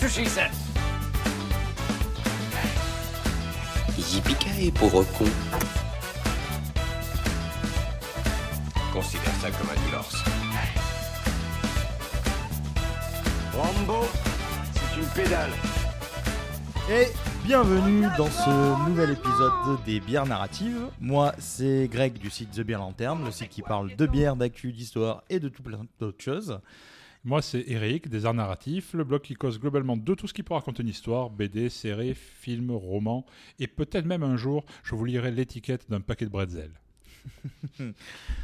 That's what she said. Yippee pauvre con. Considère ça comme un divorce. Rambo, c'est une pédale. Et bienvenue dans ce nouvel épisode des bières narratives. Moi, c'est Greg du site The Beer Lanterne, le site qui parle de bière, d'actu, d'histoire et de tout plein d'autres choses. Moi, c'est Eric, des Arts Narratifs, le blog qui cause globalement de tout ce qui peut raconter une histoire, BD, séries, films, romans, et peut-être même un jour, je vous lirai l'étiquette d'un paquet de bretzel.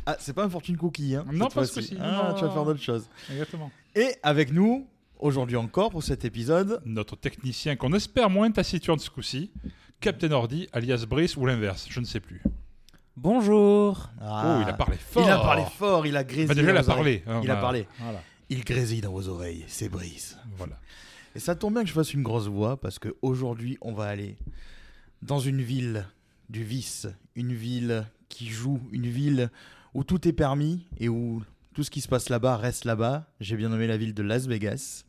Ah, c'est pas un fortune cookie, hein Non, cette pas ce fois-ci. coup-ci, Ah, non. tu vas faire d'autres choses. Exactement. Et avec nous, aujourd'hui encore, pour cet épisode, Notre technicien, qu'on espère moins taciturne ce coup-ci, Captain Ordi, alias Brice, ou l'inverse, je ne sais plus. Bonjour. Ah, Oh, il a parlé fort Il a parlé fort, il a grésillé. Bah, déjà, il a parlé. hein, Il a parlé. Voilà. Il grésille dans vos oreilles, c'est Brice. voilà. Et ça tombe bien que je fasse une grosse voix parce qu'aujourd'hui, on va aller dans une ville du vice, une ville qui joue, une ville où tout est permis et où tout ce qui se passe là-bas reste là-bas. J'ai bien nommé la ville de Las Vegas.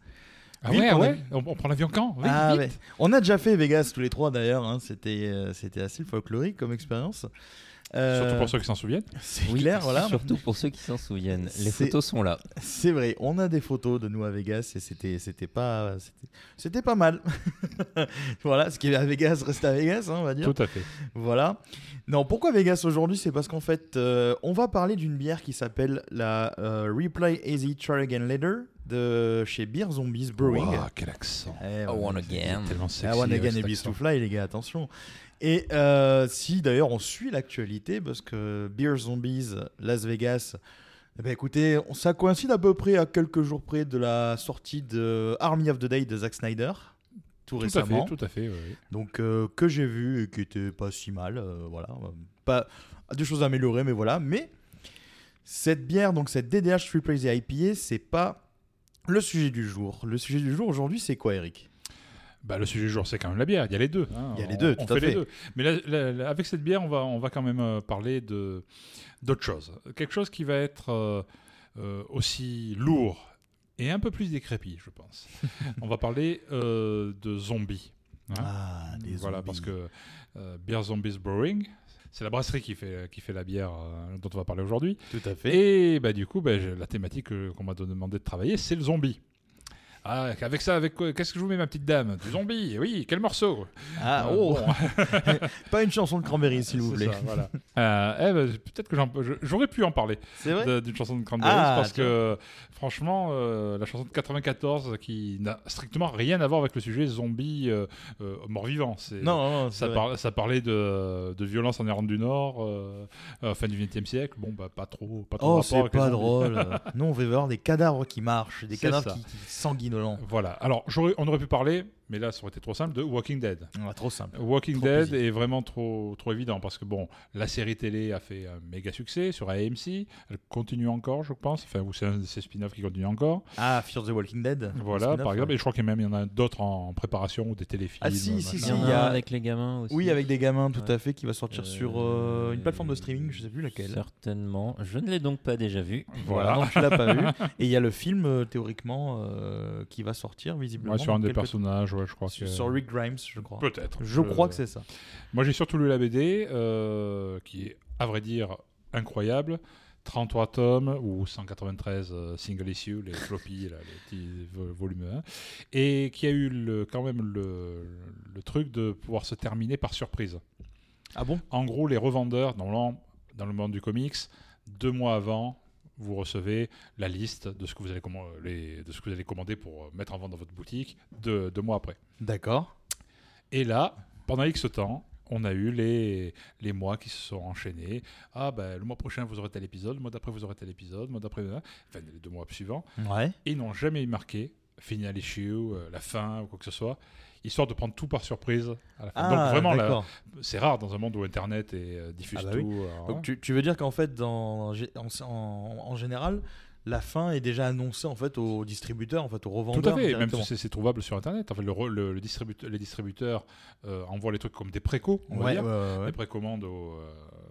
Ah Ville ouais, qu'on a- ouais on, on prend l'avion quand? Ah ouais. On a déjà fait Vegas tous les trois d'ailleurs, hein. c'était euh, c'était assez folklorique comme expérience. Euh, Surtout pour ceux qui s'en souviennent. C'est Oui, clair, voilà. Surtout pour ceux qui s'en souviennent. Les photos sont là. C'est vrai, on a des photos de nous à Vegas et c'était c'était pas c'était- c'était pas mal. voilà, ce qui est à Vegas reste à Vegas, hein, on va dire. Tout à fait. Voilà. Non, pourquoi Vegas aujourd'hui? C'est parce qu'en fait, euh, on va parler d'une bière qui s'appelle la euh, Replay Easy Try Again Later de chez Beer Zombies Brewing. Wow, quel accent. Eh, I want again. Tellement sexy. One ouais, again cet et beast accent. to fly, les gars, attention. Et euh, si d'ailleurs on suit l'actualité, parce que Beer Zombies Las Vegas, eh ben, écoutez, ça coïncide à peu près à quelques jours près de la sortie de Army of the Day de Zack Snyder, tout, Tout à récemment. fait, tout à fait. ouais. Donc euh, que j'ai vu et qui était pas si mal, euh, voilà, pas des choses à améliorer, mais voilà. Mais cette bière, donc cette DDH Triple Easy IPA, c'est pas le sujet du jour. Le sujet du jour aujourd'hui, c'est quoi, Eric? Bah, le sujet du jour, c'est quand même la bière. Il y a les deux. hein. Il y a les On- deux, on tout à fait les deux. Mais là, là, là, avec cette bière, on va, on va quand même euh, parler de d'autre chose. Quelque chose qui va être euh, euh, aussi lourd et un peu plus décrépit, je pense. on va parler euh, de zombies. hein. Ah, des voilà, zombies. parce que euh, Beer Zombies Brewing, c'est la brasserie qui fait, qui fait la bière euh, dont on va parler aujourd'hui. Tout à fait. Et bah, du coup, bah, la thématique qu'on m'a demandé de travailler, c'est le zombie. Ah, avec ça, avec quoi Qu'est-ce que je vous mets, ma petite dame? Du zombie, oui, quel morceau Ah, Euh, oh bon. Pas une chanson de Cranberry, s'il vous plaît. ça, voilà. Euh, eh ben, peut-être que j'aurais pu en parler d'une chanson de Cranberries Ah, parce que franchement, euh, la chanson de 94 qui n'a strictement rien à voir avec le sujet zombie mort-vivant. Non, non, non, Ça, vrai. par- ça parlait de, de violence en Irlande du Nord, fin du XXe siècle. Bon, bah, pas trop. Pas trop Oh, c'est pas drôle. Nous, on veut voir des cadavres qui marchent, des cadavres qui, qui Voilà. Alors, on aurait pu parler, mais là, ça aurait été trop simple, de Walking Dead. Ah, trop simple. Walking Trop Dead easy. est vraiment trop, trop évident parce que, bon, la série télé a fait un méga succès sur AMC. Elle continue encore, je pense. Enfin, ou c'est un de ses spin-offs qui continue encore. Ah, Fear the Walking Dead. Voilà, par exemple. ouais. Et je crois qu'il y a même il y en a d'autres en préparation ou des téléfilms. Ah, si, si, Il machin. y en il y a avec les gamins aussi. Oui, avec des gamins, tout Ouais. à fait, qui va sortir sur euh, une plateforme de streaming, je sais plus laquelle. Certainement. Je ne l'ai donc pas déjà vu. Voilà. Non, tu l'as pas vu. Et il y a le film, euh, théoriquement, euh, qui va sortir, visiblement. Ouais, sur un des personnages, je crois Sur, que. sur Rick Grimes, je crois. Peut-être. Je crois que c'est ça. Moi, j'ai surtout lu la BD, euh, qui est, à vrai dire, incroyable. 33 tomes ou 193 euh, single issue, les floppy, là, les petits vo- volumes 1, et qui a eu le, quand même le, le truc de pouvoir se terminer par surprise. Ah bon? En gros, les revendeurs, dans dans le monde du comics, deux mois avant, vous recevez la liste de ce que vous allez, comman- les- de ce que vous allez commander pour euh, mettre en vente dans votre boutique deux, deux mois après. D'accord. Et là, pendant X temps, on a eu les, les mois qui se sont enchaînés. Ah, ben, le mois prochain, vous aurez tel épisode, le mois d'après, vous aurez tel épisode, le mois d'après, enfin, les deux mois suivants. Ouais. Et ils n'ont jamais marqué final issue, euh, la fin ou quoi que ce soit, histoire de prendre tout par surprise à la fin. Ah, Donc vraiment, la- d'accord. c'est rare dans un monde où Internet et, euh, diffuse Ah bah oui. tout. alors, Donc tu, tu veux dire qu'en fait, dans, en, en- en général, la fin est déjà annoncée en fait aux distributeurs, en fait aux revendeurs. Tout à fait, même si c'est- trouvable sur Internet. En fait, le, re- le- le distributeur, les distributeurs euh, envoient les trucs comme des précos, on va dire. ouais, ouais, ouais. Les précommandes aux.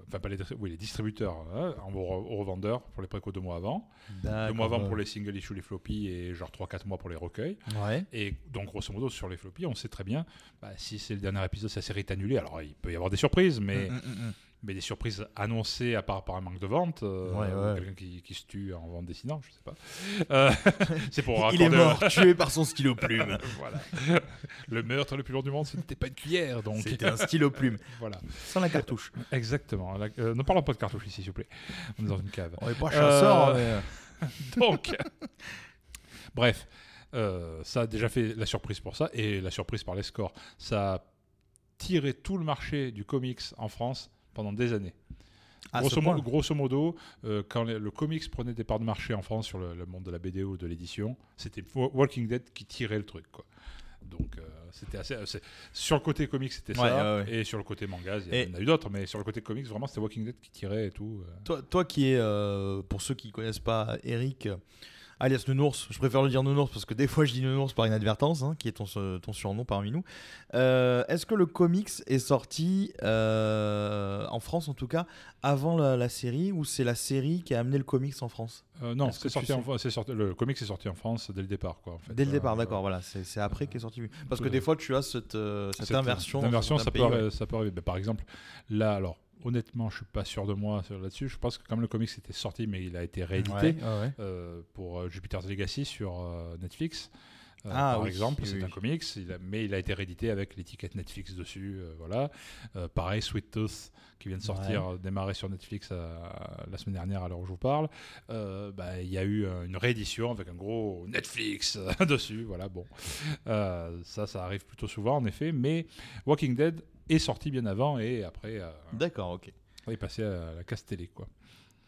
Enfin, pas les, oui, les distributeurs hein, aux, aux revendeurs pour les précos deux mois avant. Deux mois avant pour les single issues, les floppies, et genre 3-4 mois pour les recueils. Ouais. Et donc, grosso modo, sur les floppies, on sait très bien, bah, si c'est le dernier épisode, sa série est annulée. Alors, il peut y avoir des surprises, mais, mm, mm, mm. Mais des surprises annoncées à part par un manque de vente. euh, Ouais, ou ouais. Quelqu'un qui, qui se tue en vente dessinant, je sais pas. Euh, c'est pour Il est mort, tué par son stylo plume. voilà. Le meurtre le plus long du monde, ce n'était pas une cuillère, donc. C'était un stylo plume. voilà. Sans la cartouche. Exactement. La- euh, ne parlons pas de cartouche ici, s'il vous plaît. On est dans une cave. On est pas chasseur, mais- Donc, bref, ça a déjà fait la surprise pour ça, et la surprise par les scores. Ça a tiré tout le marché du comics en France pendant des années. À grosso, ce mo- point. grosso modo, euh, quand le, le comics prenait des parts de marché en France sur le, le monde de la BD ou de l'édition, c'était Wa- Walking Dead qui tirait le truc. Quoi. Donc, euh, c'était assez. c'est- Sur le côté comics, c'était Ouais, ça, ouais, ouais. et sur le côté manga, il y en a eu d'autres, mais sur le côté comics, vraiment, c'était Walking Dead qui tirait et tout. euh. Toi, toi qui es, euh, pour ceux qui connaissent pas Eric, euh, alias Nounours, je préfère le dire Nounours parce que des fois je dis Nounours par inadvertance, hein, qui est ton, ce- ton surnom parmi nous. Euh, Est-ce que le comics est sorti, euh, en France en tout cas, avant la, la série ou c'est la série qui a amené le comics en France? Euh, non, sorti sais? sorti, le comics est sorti en France dès le départ. Quoi, en fait. Dès le Euh, départ, euh, d'accord, voilà, c'est après qu'est sorti. Parce que des fois tu as cette, euh, cette, inversion. inversion, peut, ça peut arriver. Ben, par exemple, là, alors, honnêtement, je suis pas sûr de moi là-dessus. Je pense que comme le comics était sorti, mais il a été réédité Ouais, ouais, ouais. euh, pour euh, Jupiter's Legacy sur euh, Netflix. euh, Ah, par oui, exemple, oui, c'est oui. un comics, il a- mais il a été réédité avec l'étiquette Netflix dessus. voilà. Pareil, Sweet Tooth, qui vient de sortir, euh, démarrer sur Netflix la semaine dernière à l'heure où je vous parle. Bah, il y a eu une réédition avec un gros Netflix dessus. Voilà, bon. Ça, ça arrive plutôt souvent, en effet. Mais Walking Dead est sorti bien avant et après euh, D'accord, ok. est passé à la casse télé, quoi.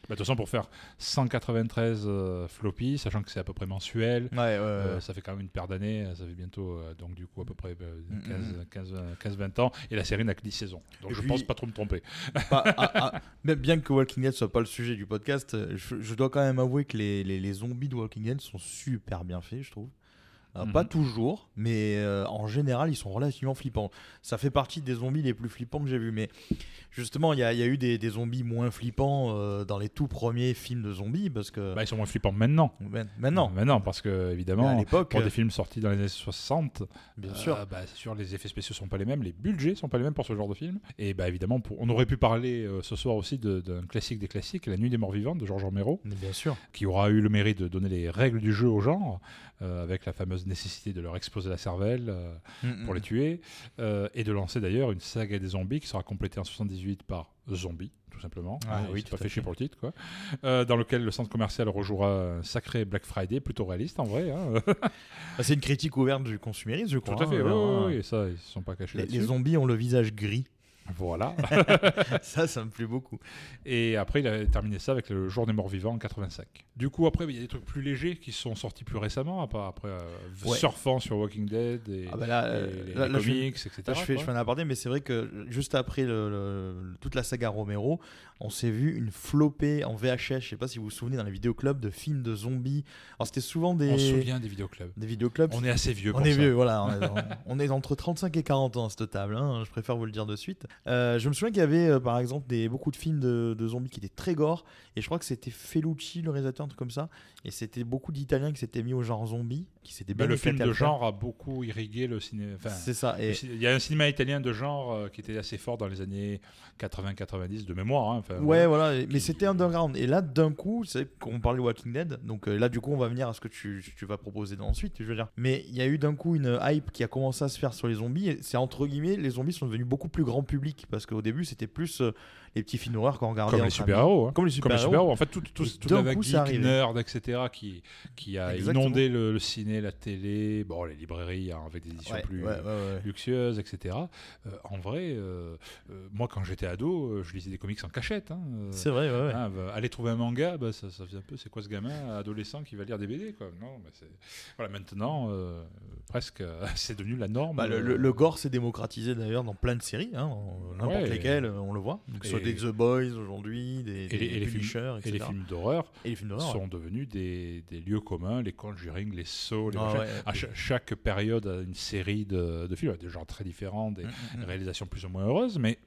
Bah, De toute façon, pour faire 193 euh, floppy, sachant que c'est à peu près mensuel, Ouais, ouais, ouais. euh, ça fait quand même une paire d'années, ça fait bientôt, euh, donc du coup, à peu près euh, Mm, 15, mm. 15, 15, 20 ans, et la série n'a que 10 saisons. Donc Et je puis- pense pas trop me tromper. Pas- ah, ah, même bien que Walking Dead soit pas le sujet du podcast, je, je dois quand même avouer que les, les- les zombies de Walking Dead sont super bien faits, je trouve. Euh, Mhm. Pas toujours, mais euh, en général, ils sont relativement flippants. Ça fait partie des zombies les plus flippants que j'ai vus. Mais justement, il y, a- il y a eu des, des zombies moins flippants euh, dans les tout premiers films de zombies parce que Bah, ils sont moins flippants maintenant. Maintenant, Maintenant, parce que, mais à évidemment, l'époque, pour des films sortis dans les années 60, bien sûr. bah, c'est sûr, les effets spéciaux sont pas les mêmes, les budgets sont pas les mêmes pour ce genre de film. Et bah évidemment, pour- on aurait pu parler ce soir aussi d'un classique des classiques, La Nuit des Morts Vivants de Georges Romero, Mais bien sûr. qui aura eu le mérite de donner les règles du jeu au genre, avec la fameuse nécessité de leur exploser la cervelle euh, Mm, pour les tuer, euh, et de lancer d'ailleurs une saga des zombies qui sera complétée en 78 par Zombie, tout simplement. Ah oui, s'est tout pas fait chier pour le titre, quoi. Euh, dans lequel le centre commercial rejouera un sacré Black Friday, plutôt réaliste en vrai. hein. Bah, c'est une critique ouverte du consumérisme, je crois. Tout à fait, hein, oui, oui, hein. oui, et ça, ils se sont pas cachés Les, zombies ont le visage gris. Voilà. ça, ça me plaît beaucoup. Et après, il a terminé ça avec le Jour des Morts Vivants en 85. Du coup, après, il y a des trucs plus légers qui sont sortis plus récemment, après, après euh, Ouais. surfant sur Walking Dead et, Ah bah là, et euh, les, là- les là, je fais- comics, etc. Là, je fais, je fais un aparté, mais c'est vrai que juste après le- le- toute la saga Romero, on s'est vu une flopée en VHS. Je sais pas si vous vous souvenez dans les vidéoclubs de films de zombies. Alors c'était souvent des, On se souvient des vidéoclubs. des vidéoclubs. On est assez vieux On pour est ça. vieux, voilà. On est, on est entre 35 et 40 ans à cette table. hein, je préfère vous le dire de suite. Euh, je me souviens qu'il y avait euh, par exemple beaucoup de films de, zombies qui étaient très gore. Et je crois que c'était Felucci, le réalisateur, un truc comme ça. Et c'était beaucoup d'Italiens qui s'étaient mis au genre zombie, qui bien le film de genre a beaucoup irrigué le cinéma. Enfin, C'est ça. Et, il y a un cinéma italien de genre euh, qui était assez fort dans les années 80-90 de mémoire. hein, Ouais, voilà. mais c'était underground. Et là, d'un coup, c'est qu'on parlait de Walking Dead. Donc euh, là, du coup, on va venir à ce que tu, tu vas proposer ensuite, je veux dire. Mais il y a eu d'un coup une hype qui a commencé à se faire sur les zombies. C'est entre guillemets, les zombies sont devenus beaucoup plus grand public. Parce qu'au début, c'était plus euh, les petits films d'horreur qu'on regardait Comme les super-héros. hein. Comme les super-héros. En fait, tout- tout- Et toute la vague geek, nerd, etc., qui, qui a Exactement. inondé le, le ciné la télé, bon, les librairies hein, avec des éditions Ouais, plus ouais, ouais, ouais. luxueuses, etc. Euh, en vrai, euh, euh, moi, quand j'étais ado, euh, je lisais des comics en cachette. hein, euh, C'est vrai, ouais, ouais. hein, bah, aller trouver un manga, bah, ça, ça faisait un peu, c'est quoi ce gamin adolescent qui va lire des BD quoi. Non, mais c'est- voilà, maintenant, euh, presque, euh, c'est devenu la norme. Bah, le, le- le gore s'est démocratisé d'ailleurs dans plein de séries, hein, n'importe Ouais. lesquelles, euh, on le voit. Donc, soit des The Boys aujourd'hui, des, et les, et des les films, Punisher, et films Et les films d'horreur, sont devenus des, des lieux communs, les Conjuring, les Saw, les Ah ouais. À cha- chaque période a une série de, de films, de genres très différents, des Mm, mm, mm. réalisations plus ou moins heureuses, mais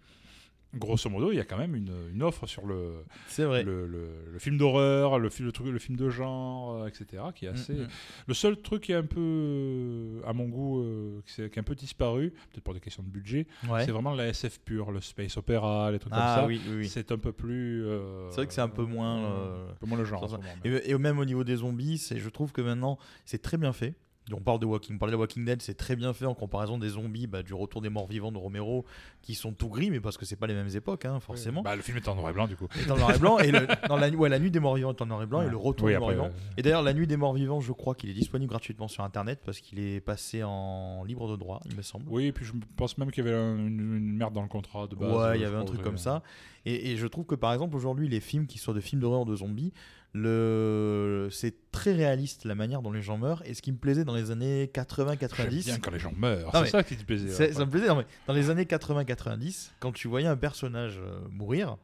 grosso modo, il y a quand même une, une offre sur le, vrai. le, le- le film d'horreur, le, truc- le film de genre, euh, etc., qui est assez... Mm, mm. Le seul truc qui est un peu, euh, à mon goût, euh, qui, est un peu disparu, peut-être pour des questions de budget, Ouais. c'est vraiment la SF pure, le space opéra, les trucs Ah comme ça. oui, oui, oui. C'est un peu plus... euh, C'est vrai que c'est un peu moins, euh, un peu moins le genre. en sur ce ça. moment, mais- Et, et même au niveau des zombies, c'est, je trouve que maintenant, c'est très bien fait. On parle de Walking, de Walking Dead, c'est très bien fait en comparaison des zombies bah, du Retour des Morts Vivants de Romero, qui sont tout gris, mais parce que c'est pas les mêmes époques, hein, forcément. Bah, le film est en noir et blanc, du coup. est en noir et blanc, et le, la, ouais, la nuit des morts vivants est en noir et blanc, et le Retour Oui, des morts vivants. euh, Et d'ailleurs, la nuit des morts vivants, je crois qu'il est disponible gratuitement sur Internet parce qu'il est passé en libre de droit, il me semble. Oui, et puis je pense même qu'il y avait un- une, une merde dans le contrat de base. Ouais, il y avait un truc comme ça. Et, et je trouve que par exemple aujourd'hui, les films qui soient de films d'horreur de zombies, le... c'est très réaliste la manière dont les gens meurent. Et ce qui me plaisait dans les années J'aime 80-90, bien quand les gens meurent. C'est ça qui te plaisait. ouais. ça me plaisait. non, mais dans les années 80-90, quand tu voyais un personnage euh, mourir,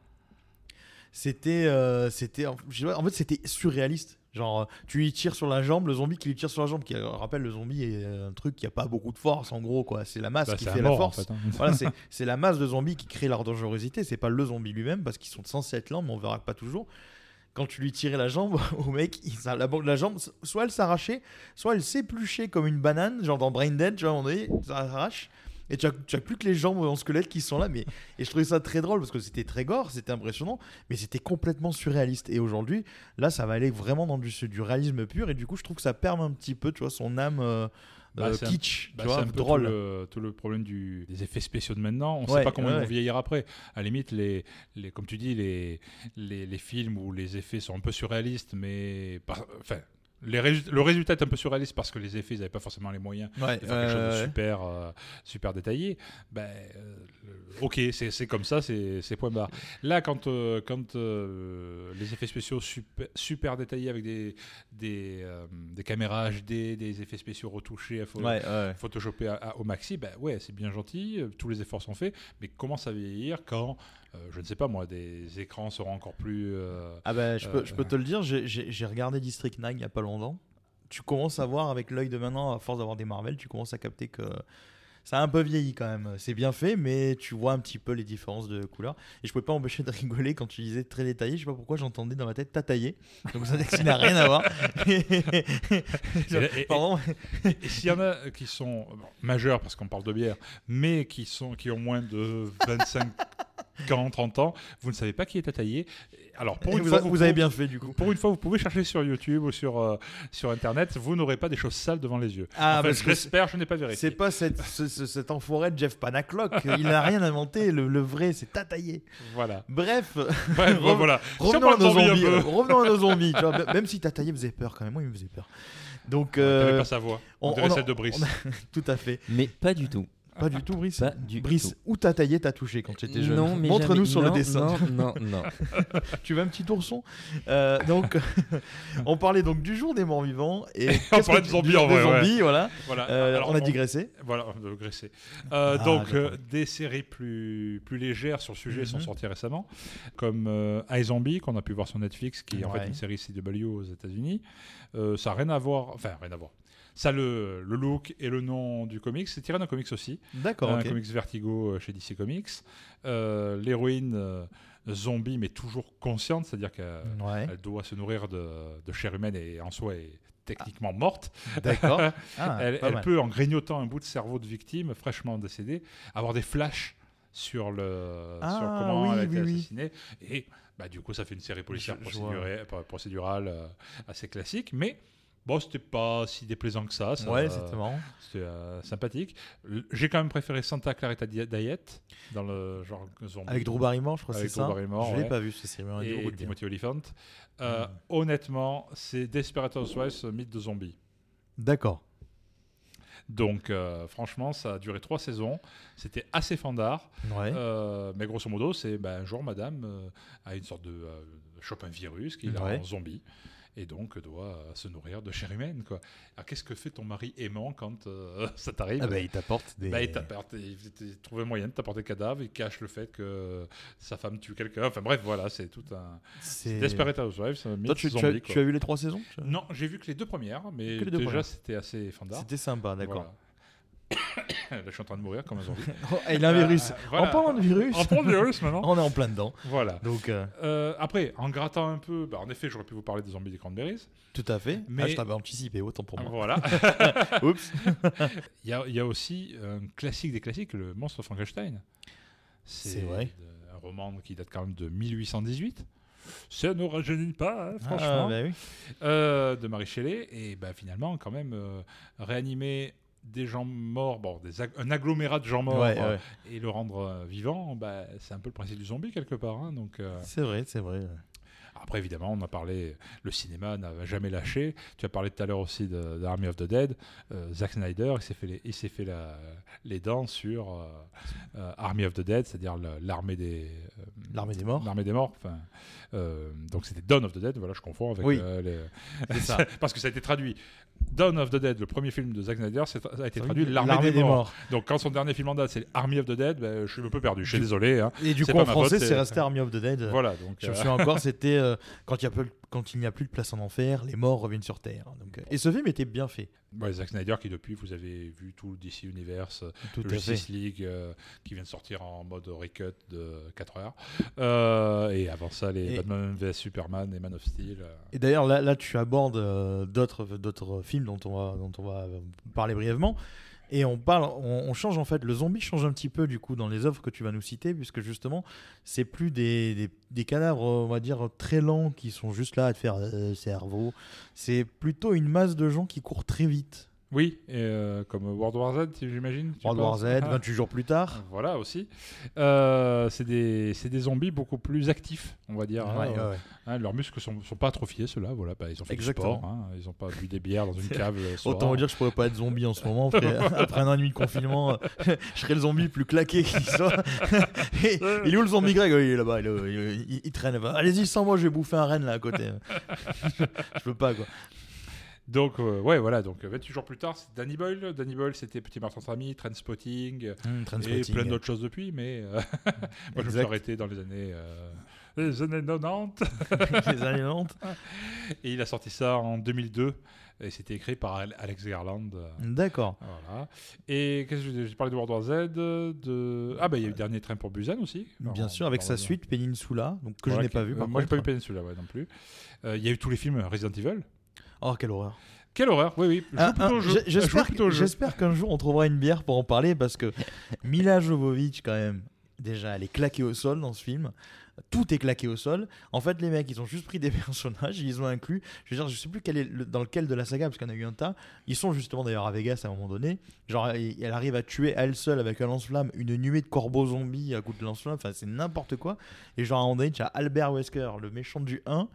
c'était, euh, c'était, en fait, c'était surréaliste. Genre, euh, tu lui tires sur la jambe, le zombie qui lui tire sur la jambe, qui rappelle le zombie est un truc qui a pas beaucoup de force en gros quoi. C'est la masse Bah, qui fait la en force. fait, hein. voilà, c'est, c'est la masse de zombies qui crée leur dangerosité. C'est pas le zombie lui-même parce qu'ils sont censés être lents, mais on verra que pas toujours. Quand tu lui tirais la jambe au mec, il, la, la jambe, soit elle s'arrachait, soit elle s'épluchait comme une banane, genre dans Brain Dead, tu vois, moment donné, ça arrache. Et tu as, plus que les jambes en squelette qui sont là. Mais, et je trouvais ça très drôle parce que c'était très gore, c'était impressionnant, mais c'était complètement surréaliste. Et aujourd'hui, là, ça va aller vraiment dans du, du réalisme pur. Et du coup, je trouve que ça perd un petit peu, tu vois, son âme euh, Bah, euh, c'est un- kitsch, Bah, tu vois, c'est un peu drôle. Tout le, tout le problème du, des effets spéciaux de maintenant. On ne Ouais, sait pas comment ils vont vieillir après. À la limite, les, les, comme tu dis, les, les, les films où les effets sont un peu surréalistes, mais. enfin. Les le résultat est un peu surréaliste parce que les effets, ils n'avaient pas forcément les moyens Ouais, de faire quelque chose de ouais, super, euh, super détaillé. Ben, euh, ok, c'est comme ça, c'est point barre. Là, quand, euh, quand les effets spéciaux super, super détaillés avec des, des, des caméras HD, des effets spéciaux retouchés, Ouais, ouais. photoshopés à- à- au maxi, ben ouais, c'est bien gentil, tous les efforts sont faits, mais comment ça vieillir quand, je ne sais pas moi, des écrans seront encore plus... euh, Ah bah, je peux, Euh, je peux te le dire, j'ai- regardé District 9 il y a pas longtemps. Tu commences à voir avec l'œil de maintenant, à force d'avoir des Marvel, tu commences à capter que ça a un peu vieilli quand même. C'est bien fait, mais tu vois un petit peu les différences de couleurs. Et je pouvais pas m'empêcher de rigoler quand tu disais très détaillé. Je sais pas pourquoi j'entendais dans ma tête tataillé. Donc ça n'a rien à voir. Pardon. Et s'il y en a qui sont bon, majeurs, parce qu'on parle de bière, mais qui, sont, qui ont moins de 25 ans, 30 ans, vous ne savez pas qui est Tataillé. Alors, pour Et une vous, fois, a- vous avez bien fait du coup. Pour une fois, vous pouvez chercher sur YouTube ou sur, euh, sur Internet, vous n'aurez pas des choses sales devant les yeux. Ah, Enfin, parce je que l'espère, je n'ai pas C'est vérifié. pas cette, ce- ce- cet enfoiré de Jeff Panaclock. Il n'a rien inventé. Le, le vrai, c'est tataillé. Voilà. Bref. Voilà. Si on Revenons à nos zombies euh, Revenons à nos zombies. tu vois, m- même si Tataillé faisait peur quand même, moi il me faisait peur. Donc, T'avais euh, pas sa voix. On, on- dirait on- celle de Brice. on a- tout à fait. Mais pas du tout. Pas du tout, Brice. Pas du Brice, tout. où Tataillé t'a touché quand tu étais jeune Non, mais Montre-nous sur le dessin. Non, non, non. tu veux un petit ourson Euh, Donc, on parlait donc du jour des morts vivants et On parlait de zombies en des vrai, ouais. zombies, voilà. Voilà. Euh, Alors, on a digressé. Voilà, de graisser. Euh, Ah, donc, euh, des séries plus, plus légères sur le sujet sont Mhm. sorties récemment, comme euh, iZombie, qu'on a pu voir sur Netflix, qui est en fait une série CW aux États-Unis. Euh, ça n'a rien à voir, enfin, rien à voir. Ça, le, le look et le nom du comics, c'est tiré d'un comics aussi. D'accord, un ok. comics Vertigo euh, chez DC Comics. Euh, L'héroïne euh, zombie, mais toujours consciente, c'est-à-dire qu'elle Ouais, doit se nourrir de, de chair humaine et en soi est techniquement morte. d'accord. Ah, elle peut, en grignotant un bout de cerveau de victime fraîchement décédée, avoir des flashs sur, le, Ah, sur comment elle a oui, été oui, oui. assassinée. Et bah, du coup, ça fait une série policière procédurale euh, assez classique. Mais bon, c'était pas si déplaisant que ça. ça Ouais, c'était marrant. c'était euh, sympathique. J'ai quand même préféré Santa Clarita Di- Diet dans le genre zombie. Avec Drew Barrymore, je crois c'est Avec ça. Barrymore, je l'ai ouais. pas vu ce série, et. Timothy Olyphant. Euh, Mm. Honnêtement, c'est Desperate Housewives, euh, mythe de zombie. D'accord. Donc, euh, franchement, ça a duré trois saisons. C'était assez fandard. Ouais. Euh, mais grosso modo, c'est ben, un jour, madame euh, a une sorte de chope un virus qui est Ouais. en zombie et donc doit se nourrir de chair humaine. Quoi. Alors, qu'est-ce que fait ton mari aimant quand euh, ça t'arrive Ah bah, il t'apporte des. Bah, il t'apporte- il- il trouve un moyen de t'apporter cadavre, il cache le fait que sa femme tue quelqu'un. Enfin bref, voilà, c'est tout un. C'est- Desperate Housewives, un Toi, tu, tu zombie, as, quoi. tu as vu les trois saisons tu- Non, j'ai vu que les deux premières, mais deux déjà premières. c'était assez fandard. C'était sympa, d'accord. Voilà. Là, je suis en train de mourir comme un zombie. Oh, il a un virus. Euh, voilà. En parlant de virus, En parlant de virus maintenant. on est en plein dedans. Voilà. Donc, euh, Euh, après, en grattant un peu, bah, en effet, j'aurais pu vous parler des zombies des cranberries. tout à fait. Mais- Ah, je t'avais anticipé, autant pour moi. Voilà. Oups. Il y, a, il y a aussi un classique des classiques, le monstre Frankenstein. C'est vrai. un roman qui date quand même de 1818. Ça ne rajeunit pas, hein, Ah, franchement. bah oui. Euh, de Marie Shelley. Et bah, finalement, quand même, euh, réanimer des gens morts, bon, des ag- un agglomérat de gens morts Ouais, euh, ouais. et le rendre euh, vivant, bah, c'est un peu le principe du zombie quelque part. hein, donc, euh, C'est vrai, c'est vrai. Après, évidemment, on a parlé, le cinéma n'a jamais lâché. Tu as parlé tout à l'heure aussi de, de Army of the Dead. Euh, Zack Snyder, il s'est fait, les, il s'est fait la- les dents sur euh, euh, Army of the Dead, c'est-à-dire l'armée des, L'armée des morts. l'armée des morts. Enfin, donc c'était Dawn of the Dead, voilà, je confonds avec Oui. les- ça. Parce que ça a été traduit. Dawn of the Dead, le premier film de Zack Snyder, a été traduit L'armée L'armée des, des morts. morts. Donc quand son dernier film en date, c'est Army of the Dead, ben, je suis un peu perdu. Je suis désolé. hein. Et du coup, en français, c'est resté Army of the Dead. Voilà, donc. Je me souviens encore, c'était euh, quand, il y a peu- quand il n'y a plus de place en enfer, les morts reviennent sur Terre. Donc, euh, et ce film était bien fait. Ouais, Zack Snyder qui depuis vous avez vu tout le DC Universe, Tout le fait. Justice League euh, qui vient de sortir en mode recut de 4 heures. Euh, et avant ça les Et- Batman vs Superman et Man of Steel. euh. Et d'ailleurs, là, là, tu abordes euh, d'autres, films dont on va, dont on va euh, parler brièvement. Et on parle, on, change en fait, le zombie change un petit peu du coup dans les œuvres que tu vas nous citer, puisque justement, c'est plus des, des, des cadavres, on va dire, très lents qui sont juste là à te faire euh, cerveau. C'est plutôt une masse de gens qui courent très vite. Oui, et, euh, comme World War Z, j'imagine. World War Z, Ah, 28 jours plus tard. Voilà aussi. Euh, c'est des, des zombies beaucoup plus actifs, on va dire. hein. Ouais, ouais, ouais. Hein, leurs muscles sont, sont pas atrophiés, ceux-là. Voilà, bah, ils ont fait Exactement. du sport. hein. Ils ont pas bu des bières dans une cave. soir. Autant vous dire que je pourrais pas être zombie en ce moment. frère. Après un an et demi de confinement, euh, je serais le zombie le plus claqué qui soit. Et- il est où le zombie grec Il est là-bas, il, est- il est- il- il traîne. Allez-y, sans moi, je vais bouffer un renne là à côté. je peux pas quoi. Donc, euh, ouais, voilà. Donc, euh, 28 jours plus tard, c'est Danny Boyle. Danny Boyle, c'était Petit Martin amis, Trainspotting, euh, Hum, et plein d'autres choses depuis. Mais euh, moi, je me suis arrêté dans les années, euh, les années 90. Les années 90. et il a sorti ça en 2002. Et c'était écrit par Al- Alex Garland. euh, D'accord. Voilà. Et qu'est-ce que j'ai parlé de World War Z, de ah bah il y a eu le dernier train pour Busan aussi. Bien En- sûr, avec sa suite, Peninsula, donc que Voilà, je n'ai pas vu. euh, Par moi j'ai pas vu. Peninsula ouais, non plus. Euh, Il y a eu tous les films Resident Evil. Oh, quelle horreur. Quelle horreur, oui oui. Ah, ah, joue J'espère qu'un jour on trouvera une bière pour en parler parce que Mila Jovovich, quand même, déjà, elle est claquée au sol dans ce film. Tout est claqué au sol. En fait, les mecs, ils ont juste pris des personnages, ils les ont inclus. Je veux dire, je sais plus quel est le- dans lequel de la saga, parce qu'il y en a eu un tas. Ils sont justement d'ailleurs à Vegas à un moment donné. Genre, elle arrive à tuer à elle seule avec un lance-flamme une nuée de corbeaux zombies à coup de lance-flamme. Enfin, c'est n'importe quoi. Et genre, à un moment donné, tu as Albert Wesker, le méchant du 1,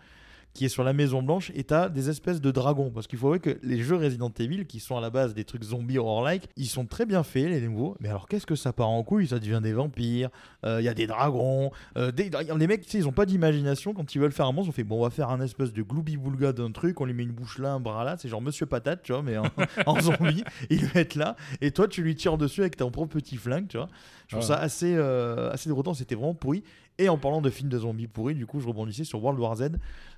qui est sur la Maison Blanche, et t'as des espèces de dragons. Parce qu'il faut voir que les jeux Resident Evil, qui sont à la base des trucs zombies horror-like, ils sont très bien faits, les nouveaux. Mais alors, qu'est-ce que ça part en couille? Ça devient des vampires, euh, il y a des dragons. euh, des... Les mecs, tu sais, ils ont pas d'imagination. Quand ils veulent faire un monstre, on fait bon, on va faire un espèce de gloubi-boulga d'un truc, on lui met une bouche là, un bras là. C'est genre Monsieur Patate, tu vois, mais en, en zombie. Il va être là, et toi, tu lui tires dessus avec ton propre petit flingue, tu vois. Je trouve Ouais. ça assez, euh, assez déroutant. C'était vraiment pourri. Et en parlant de films de zombies pourris, du coup, je rebondissais sur World War Z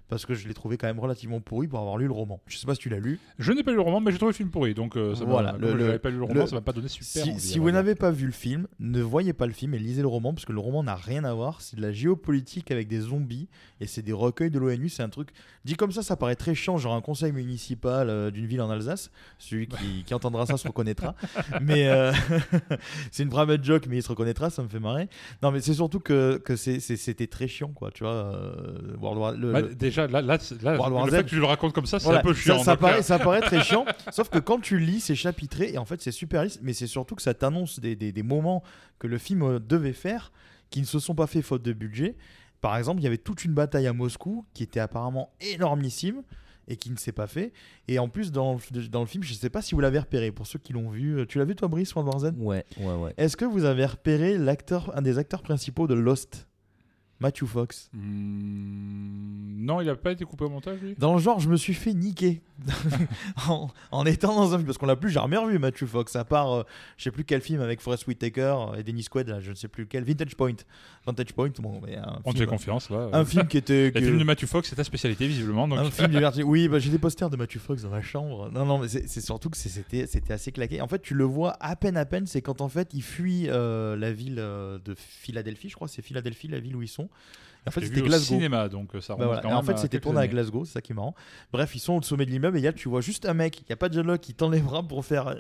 parce que je l'ai trouvé quand même relativement pourri pour avoir lu le roman. Je sais pas si tu l'as lu. Je n'ai pas lu le roman, mais j'ai trouvé le film pourri, donc euh, ça m'a- Voilà, le- je le- pas lu le roman, le- ça m'a pas donné super Si, envie, si vous n'avez pas vu le film, ne voyez pas le film et lisez le roman parce que le roman n'a rien à voir. C'est de la géopolitique avec des zombies et c'est des recueils de l'ONU. C'est un truc dit comme ça, ça paraît très chiant, genre un conseil municipal euh, d'une ville en Alsace. Celui qui, qui entendra ça se reconnaîtra. mais euh, c'est une vraie joke, mais il se reconnaîtra, ça me fait marrer. Non, mais c'est surtout que, c'était très chiant, quoi. Tu vois, World War- le- Bah, le- déjà, là, là, c'est- là, World War le Z. fait que tu le racontes comme ça, c'est Voilà, un peu chiant. Ça, paraît, ça paraît très chiant, sauf que quand tu lis, c'est chapitré et en fait c'est super lisse, mais c'est surtout que ça t'annonce des, des- des moments que le film euh, devait faire qui ne se sont pas faits faute de budget. Par exemple, il y avait toute une bataille à Moscou qui était apparemment énormissime et qui ne s'est pas fait. Et en plus, dans, le- dans le film, je ne sais pas si vous l'avez repéré, pour ceux qui l'ont vu. euh, Tu l'as vu toi, Brice, World War Z Ouais, ouais, ouais. Est-ce que vous avez repéré l'acteur, un des acteurs principaux de Lost? Matthew Fox. Hmm, non, il a pas été coupé au montage, lui? Dans le genre, je me suis fait niquer. En, en étant dans un film parce qu'on l'a plus jamais revu Matthew Fox à part euh, je sais plus quel film avec Forest Whitaker et Dennis Quaid là, je ne sais plus lequel Vintage Point. Vintage Point bon mais un On te film, fait confiance, là. un film qui était Les que- films de Matthew Fox, c'est ta spécialité, visiblement. Donc... un film diverti- oui bah, j'ai des posters de Matthew Fox dans ma chambre. Non non mais c'est surtout que c'était assez claqué. En fait tu le vois à peine à peine c'est quand en fait il fuit euh, la ville euh, de Philadelphie je crois c'est Philadelphie la ville où ils sont en fait c'était Glasgow cinéma, donc euh, ça bah voilà. quand en fait, c'était tourné à. Glasgow, c'est ça qui est marrant. Bref, ils sont au sommet de l'immeuble et là, tu vois juste un mec, il n'y a pas de dialogue, qui tend les bras pour faire.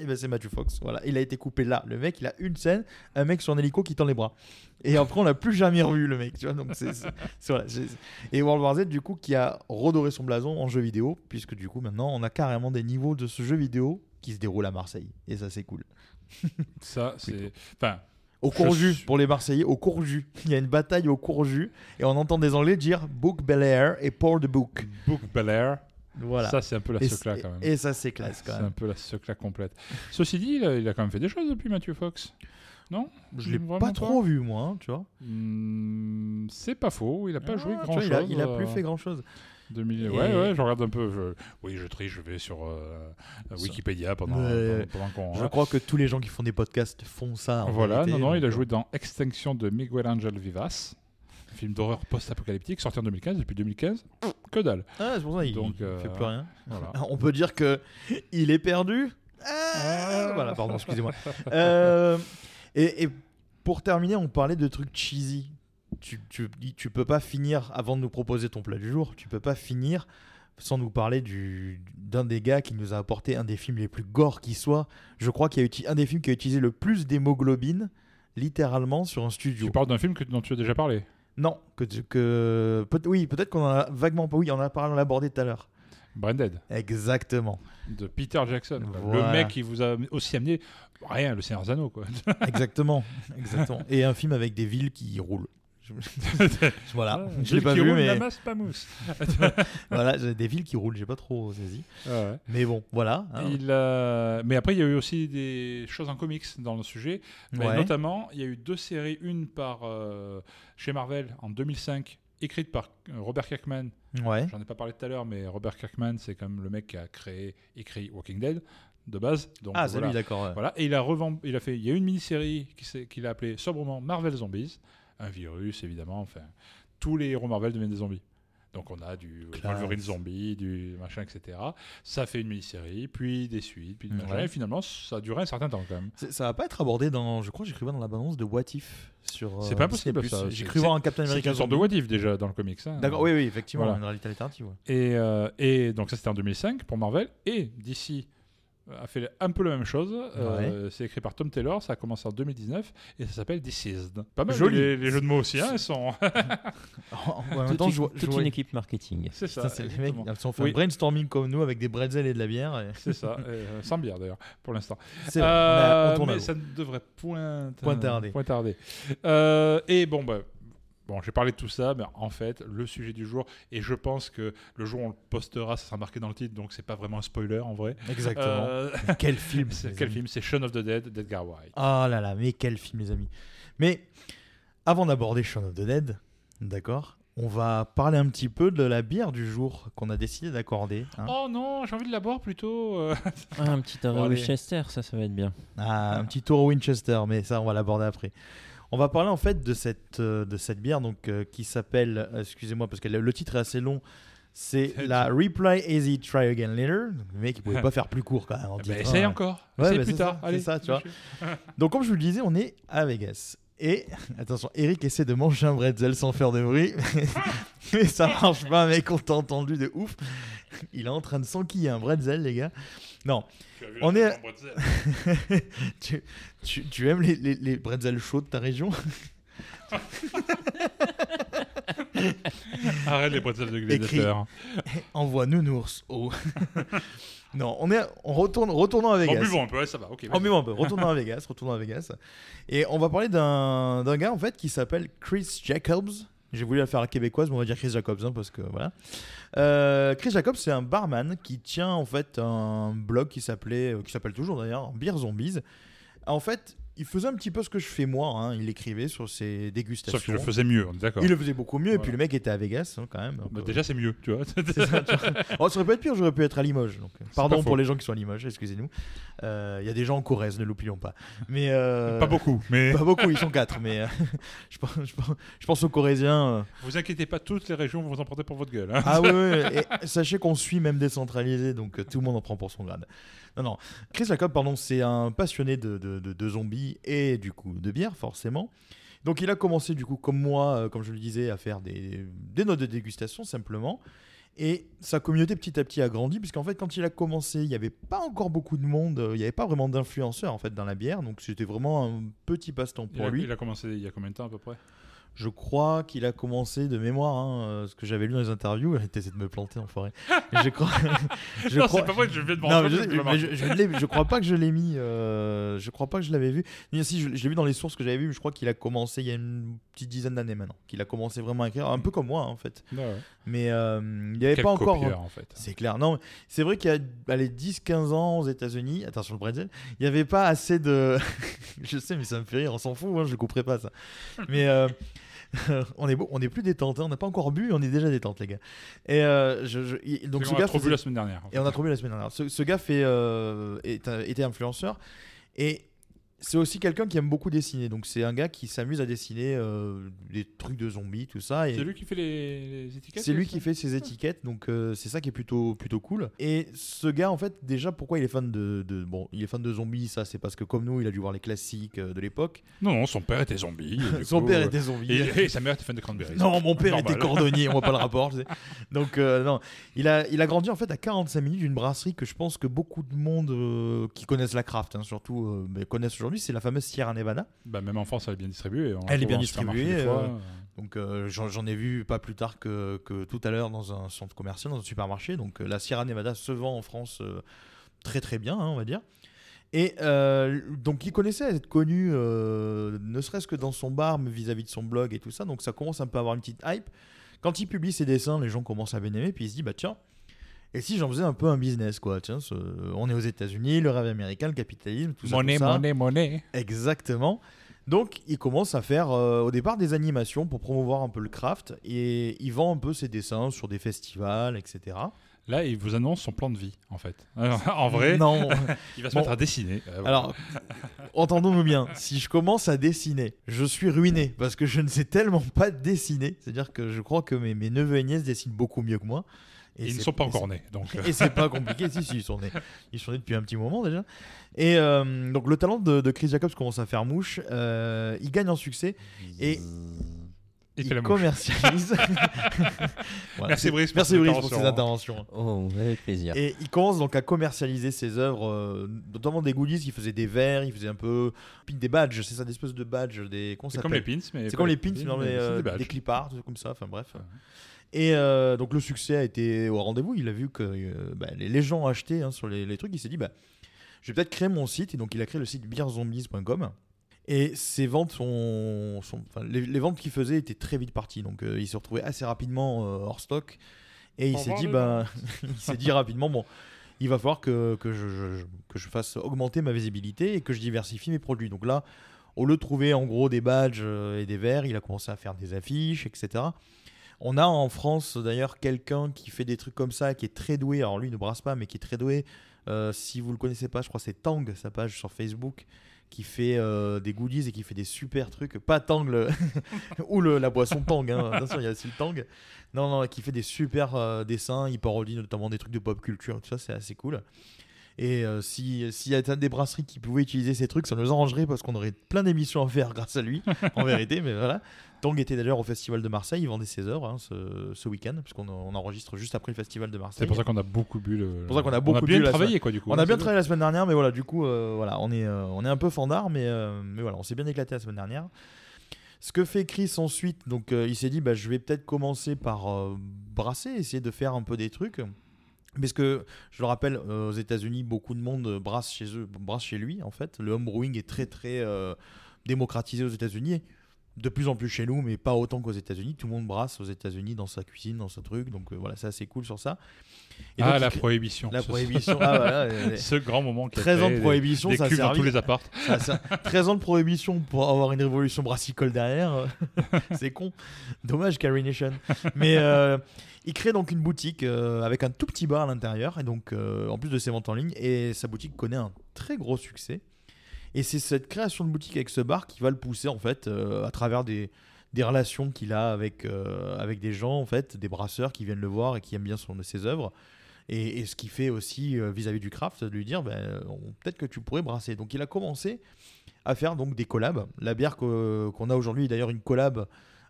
Eh, ben, c'est Matthew Fox. Voilà, il a été coupé là. Le mec, il a une scène, un mec sur un hélico qui tend les bras. Et après, on l'a plus jamais revu, le mec. Tu vois, donc c'est, c'est- c'est- voilà, c'est- et World War Z, du coup, qui a redoré son blason en jeu vidéo, puisque du coup, maintenant, on a carrément des niveaux de ce jeu vidéo qui se déroule à Marseille. Et ça, c'est cool. Ça, c'est. Enfin, Au Courju, suis- pour les Marseillais, au Courju. Il y a une bataille au Courju et on entend des Anglais dire Book Bel Air et Pour the Book. Book Bel Air, Voilà. ça, c'est un peu la secla quand même. et ça, c'est classe quand C'est même. un peu la secla complète. Ceci dit, il a, il a quand même fait des choses depuis Matthew Fox. Non? Je l'ai Vraiment pas trop vu, moi, hein, tu vois. Hmm, C'est pas faux, il a pas Ah, joué tu grand vois, chose. il, il a plus fait grand chose. 2000... Et- Ouais, ouais, je regarde un peu. je- Oui, je triche, je vais sur euh, Wikipédia pendant, Ouais. pendant, pendant qu'on. Je crois que tous les gens qui font des podcasts font ça. en Voilà, non, non, il a joué dans Extinction de Miguel Angel Vivas, un film d'horreur post-apocalyptique sorti en 2015. Depuis 2015, que dalle. Ah, c'est pour ça, il, Donc, il euh, fait plus rien. Voilà. On peut dire que il est perdu. Ah, voilà, pardon, excusez-moi. Euh, et, et pour terminer, on parlait de trucs cheesy. Tu, tu, tu peux pas finir, avant de nous proposer ton plat du jour, tu peux pas finir sans nous parler du- d'un des gars qui nous a apporté un des films les plus gore qui soit. Je crois qu'il y a uti- un des films qui a utilisé le plus d'hémoglobine, littéralement, sur un studio. Tu parles d'un film que, dont tu as déjà parlé? Non, que, que peut- oui, peut-être qu'on en a vaguement pas. Oui, on en a parlé, on l'a abordé tout à l'heure. Branded, Exactement. de Peter Jackson. Voilà. Le mec qui vous a aussi amené rien, le Seigneur Anneaux, quoi. Exactement, exactement. Et un film avec des villes qui roulent. Je- voilà, Ah, je l'ai pas qui vu, roule la mais masse, pas mousse. voilà, des villes qui roulent, j'ai pas trop saisi. Ouais. Mais bon, voilà. hein. Il a- Mais après, il y a eu aussi des choses en comics dans le sujet. Mais Ouais. Notamment, il y a eu deux séries, une par euh, chez Marvel en 2005, écrite par euh, Robert Kirkman. Ouais. J'en ai pas parlé tout à l'heure, mais Robert Kirkman, c'est même le mec qui a créé, écrit Walking Dead de base. Donc, Ah, c'est voilà. lui, d'accord. ouais. Voilà, et il a revend, il a fait, il y a une mini-série qu'il a appelée sobrement Marvel Zombies, un virus évidemment, enfin, tous les héros Marvel deviennent des zombies. Donc on a du Classe. Wolverine zombie, du machin, etc. Ça fait une mini-série, puis des suites, puis des Ouais. machins, et finalement ça a duré un certain temps quand même. C'est- Ça va pas être abordé dans. Je crois voir dans la bande de What If sur. C'est euh, pas possible, ça. J'ai C'est- cru voir un Captain C'est America. une sorte de what if déjà dans le comics. hein. D'accord, oui, oui, effectivement, Voilà. une réalité alternative. ouais. Et, euh, et donc ça c'était en 2005 pour Marvel, et DC a fait un peu la même chose. Euh, C'est écrit par Tom Taylor, ça a commencé en 2019 et ça s'appelle Deceased. Pas mal Joli. Les, les jeux de mots aussi, hein, ils sont. En même temps, une- je toute une équipe marketing. C'est ça. Les mecs, ils ont fait Oui. un brainstorming comme nous avec des bretzels et de la bière. et- C'est ça, euh, sans bière d'ailleurs, pour l'instant. C'est vrai, on a- Euh, à mais ça ne devrait point, Point tarder. point tarder. Euh, et bon, bah, bon, j'ai parlé de tout ça, mais en fait, le sujet du jour, et je pense que le jour où on le postera, ça sera marqué dans le titre, donc c'est pas vraiment un spoiler en vrai. Exactement. Euh, quel film c'est- quel amis. film? C'est Shaun of the Dead d'Edgar Wright. Oh là là, mais quel film, les amis. Mais avant d'aborder Shaun of the Dead, d'accord, on va parler un petit peu de la bière du jour qu'on a décidé d'accorder. hein. Oh non, j'ai envie de la boire plutôt. euh. Ah, un petit Bon, allez. Winchester, ça, ça va être bien. Ah, un petit tour au Winchester, mais ça, on va l'aborder après. On va parler en fait de cette, euh, de cette bière donc, euh, qui s'appelle, euh, excusez-moi parce que le, titre est assez long, c'est la Reply Easy Try Again Later. Le mec, il pouvait pas faire plus court quand même. en Bah, titre, essaye hein. encore. Ouais, essaye bah, plus tard. ça, Allez. ça, tu vois. Donc, comme je vous le disais, on est à Vegas. Et attention, Eric essaie de manger un bretzel sans faire de bruit. Mais ça marche pas, mec, on t'a entendu de ouf. Il est en train de s'enquiller un bretzel, les gars. Non, On est- tu, tu, tu aimes les, les, les bretzels chauds de ta région? Arrête les bretzels de gladiateur. Envoie nounours au. non, on, est, on retourne, retournons à Vegas. En buvons un peu, ouais, ça va. Ok. En buvant un peu. Retournons à Vegas. Retournons à Vegas. Et on va parler d'un d'un gars en fait qui s'appelle Chris Jacobs. J'ai voulu la faire à la québécoise, mais on va dire Chris Jacobs, hein, parce que voilà. Euh, Chris Jacobs, c'est un barman qui tient en fait un blog qui s'appelait, euh, qui s'appelle toujours d'ailleurs, Beer Zombies. En fait, il faisait un petit peu ce que je fais moi. hein, Il écrivait sur ses dégustations. Sauf qu'il le faisait mieux, on est d'accord. Il le faisait beaucoup mieux, et puis le mec était à Vegas hein, quand même. donc, Bah, euh, déjà, c'est mieux, tu vois. ça, tu vois. Oh, ça aurait pu être pire, j'aurais pu être à Limoges. Donc, euh, pardon pour les gens qui sont à Limoges, excusez-nous. Euh, Il y a des gens en Corrèze, ne l'oublions pas. Mais, euh, Pas beaucoup, mais Pas beaucoup, ils sont quatre, mais euh, je, pense, je pense- je pense aux Corésiens. euh. vous inquiétez pas, toutes les régions vont vous en prendre pour votre gueule. hein. Ah oui, et sachez qu'on suit même décentralisé, donc euh, tout le monde en prend pour son grade. Non, non. Chris Jacob, pardon, c'est un passionné de, de- de- de zombies et du coup de bière, forcément. Donc il a commencé, du coup, comme moi, euh, comme je le disais, à faire des, des notes de dégustation, simplement. Et sa communauté petit à petit a grandi, puisqu'en fait, quand il a commencé, il n'y avait pas encore beaucoup de monde, il n'y avait pas vraiment d'influenceurs en fait dans la bière, donc c'était vraiment un petit passe-temps il, pour a, lui. il a commencé il y a combien de temps à peu près? Je crois qu'il a commencé de mémoire, hein, euh, ce que j'avais lu dans les interviews. Elle était de me planter en forêt. je crois. je Non, crois. c'est pas vrai, je viens de me Non, mais je, que mais l'ai je, je l'ai- je crois pas que je l'ai mis. euh, je crois pas que je l'avais vu. Mais si, je, je l'ai vu dans les sources que j'avais vues. mais Je crois qu'il a commencé il y a une petite dizaine d'années maintenant. Qu'il a commencé vraiment à écrire, un peu comme moi en fait. Ouais, ouais. Mais euh, il n'y avait Quel pas encore. copieur, en fait. C'est clair. Non, c'est vrai qu'il y a allez, 10-15 ans aux États-Unis, attention le bretzel, il n'y avait pas assez de. je sais, mais ça me fait rire, on s'en fout, hein, je ne couperai pas ça. Mais euh, on, est beau, on est plus détente, hein, on n'a pas encore bu, on est déjà détente, les gars. Et euh, je, je- il- donc qu'on a trop bu la semaine dernière. en Et on a trouvé la semaine dernière. Ce, ce gars fait, euh, est était influenceur et c'est aussi quelqu'un qui aime beaucoup dessiner. Donc c'est un gars qui s'amuse à dessiner euh, des trucs de zombies, tout ça. Et C'est lui qui fait les, les étiquettes c'est lui qui fait ses étiquettes, donc euh, c'est ça qui est plutôt, plutôt cool. Et ce gars, en fait, déjà, pourquoi il est fan de, de- bon, il est fan de zombies, ça, c'est parce que comme nous, il a dû voir les classiques euh, de l'époque. Non, non, son père était zombie. et Son coup, père était zombie. Et, et sa mère était fan de cranberries. Non, mon père Normal. était cordonnier, on voit pas le rapport. Donc, euh, non, il a, il a grandi en fait à 45 minutes d'une brasserie que je pense que beaucoup de monde euh, qui connaissent la craft, hein, surtout, euh, connaissent aujourd'hui, c'est la fameuse Sierra Nevada. Bah, même en France, elle est bien distribuée. on Elle est bien distribuée, euh, Donc, euh, j'en ai vu pas plus tard que, que tout à l'heure dans un centre commercial, dans un supermarché. Donc, euh, la Sierra Nevada se vend en France euh, très très bien, hein, on va dire. Et donc, il connaissait être connu, ne serait-ce que dans son bar, mais vis-à-vis de son blog et tout ça. Donc, ça commence un peu à avoir une petite hype. Quand il publie ses dessins, les gens commencent à bien aimer. Puis il se dit, bah tiens, et si j'en faisais un peu un business, quoi Tiens, ce- on est aux États-Unis, le rêve américain, le capitalisme, tout ça. Monnaie, monnaie, monnaie. Exactement. Donc, il commence à faire euh, au départ des animations pour promouvoir un peu le craft et il vend un peu ses dessins sur des festivals, etc. Là, il vous annonce son plan de vie, en fait. Alors, en vrai, Non. il va se Bon. mettre à dessiner. Euh, Alors, entendons-nous bien. Si je commence à dessiner, je suis ruiné parce que je ne sais tellement pas dessiner. C'est-à-dire que je crois que mes, mes neveux et nièces dessinent beaucoup mieux que moi. Ils ne sont pas encore nés. Donc, euh, Et c'est pas compliqué, si, si, ils sont nés. Ils sont nés depuis un petit moment déjà. Et euh, donc le talent de, de Chris Jacobs commence à faire mouche. Euh, il gagne en succès et il commercialise. Voilà, Merci, Brice, pour Merci Brice pour ces intervention. interventions. Oh, avec plaisir. Et il commence donc à commercialiser ses œuvres, euh, notamment des goodies. Il faisait des verres, il faisait un peu des badges. C'est ça, des espèces de badges, des. C'est comme les pins, mais C'est comme des les pins, mais, mais euh, c'est des des, clipards, des trucs comme ça. Enfin bref. Ouais. Et euh, donc le succès a été au rendez-vous. Il a vu que euh, bah, les, gens achetaient hein, sur les, les trucs. Il s'est dit, bah, je vais peut-être créer mon site. Et donc il a créé le site beerzombies.com. Et ses ventes sont, les, les ventes qu'il faisait étaient très vite parties. Donc euh, il s'est retrouvé assez rapidement hors stock. Et il s'est dit, bah, il s'est dit rapidement, bon, il va falloir que, que je, je- que je fasse augmenter ma visibilité et que je diversifie mes produits. Donc là, au lieu de trouver en gros des badges et des verres, il a commencé à faire des affiches, etc. On a en France d'ailleurs quelqu'un qui fait des trucs comme ça, qui est très doué. Alors lui il ne brasse pas, mais qui est très doué. Euh, si vous le connaissez pas, je crois c'est Tang, sa page sur Facebook, qui fait euh, des goodies et qui fait des super trucs. Pas Tang le- ou le- la boisson Tang, hein. il y a aussi le Tang. Non, non, qui fait des super euh, dessins, il parodie notamment des trucs de pop culture, tout ça c'est assez cool. Et euh, si- s'il y a des brasseries qui pouvaient utiliser ces trucs, ça nous arrangerait parce qu'on aurait plein d'émissions à faire grâce à lui, en vérité. Mais voilà. Tong était d'ailleurs au Festival de Marseille, il vendait ses œuvres hein, ce, ce week-end, puisqu'on on enregistre juste après le Festival de Marseille. C'est pour ça qu'on a beaucoup bu le. pour ça qu'on a beaucoup bien bu la travaillé, quoi, du coup. On a bien travaillé la semaine dernière, mais voilà, du coup, euh, voilà, on est, euh, on est un peu fandard, mais, euh, mais voilà, on s'est bien éclaté la semaine dernière. Ce que fait Chris ensuite, donc il s'est dit, bah, je vais peut-être commencer par brasser, essayer de faire un peu des trucs. Parce que, je le rappelle, aux États-Unis, beaucoup de monde brasse chez eux, brasse chez lui, en fait. Le homebrewing est très, très démocratisé aux États-Unis. De plus en plus chez nous, mais pas autant qu'aux États-Unis. Tout le monde brasse aux États-Unis dans sa cuisine, dans ce truc. Donc euh, voilà, c'est assez cool sur ça. Et ah, la prohibition. La Ce- prohibition. ah, voilà, euh, Ce grand moment qui a 13 ans de prohibition, des ça a cuves dans tous les apparts. Ça, ça- 13 ans de prohibition pour avoir une révolution brassicole derrière. c'est con. Dommage, Carrie Nation. Mais euh, il crée donc une boutique euh, avec un tout petit bar à l'intérieur. Et donc, euh, en plus de ses ventes en ligne. Et sa boutique connaît un très gros succès. Et c'est cette création de boutique avec ce bar qui va le pousser, en fait, euh, à travers des, des relations qu'il a avec, euh, avec des gens, en fait, des brasseurs qui viennent le voir et qui aiment bien son, ses œuvres. Et, et ce qui fait aussi euh, vis-à-vis du craft, de lui dire ben, peut-être que tu pourrais brasser. Donc il a commencé à faire donc des collabs. La bière qu'on a aujourd'hui, est d'ailleurs une collab.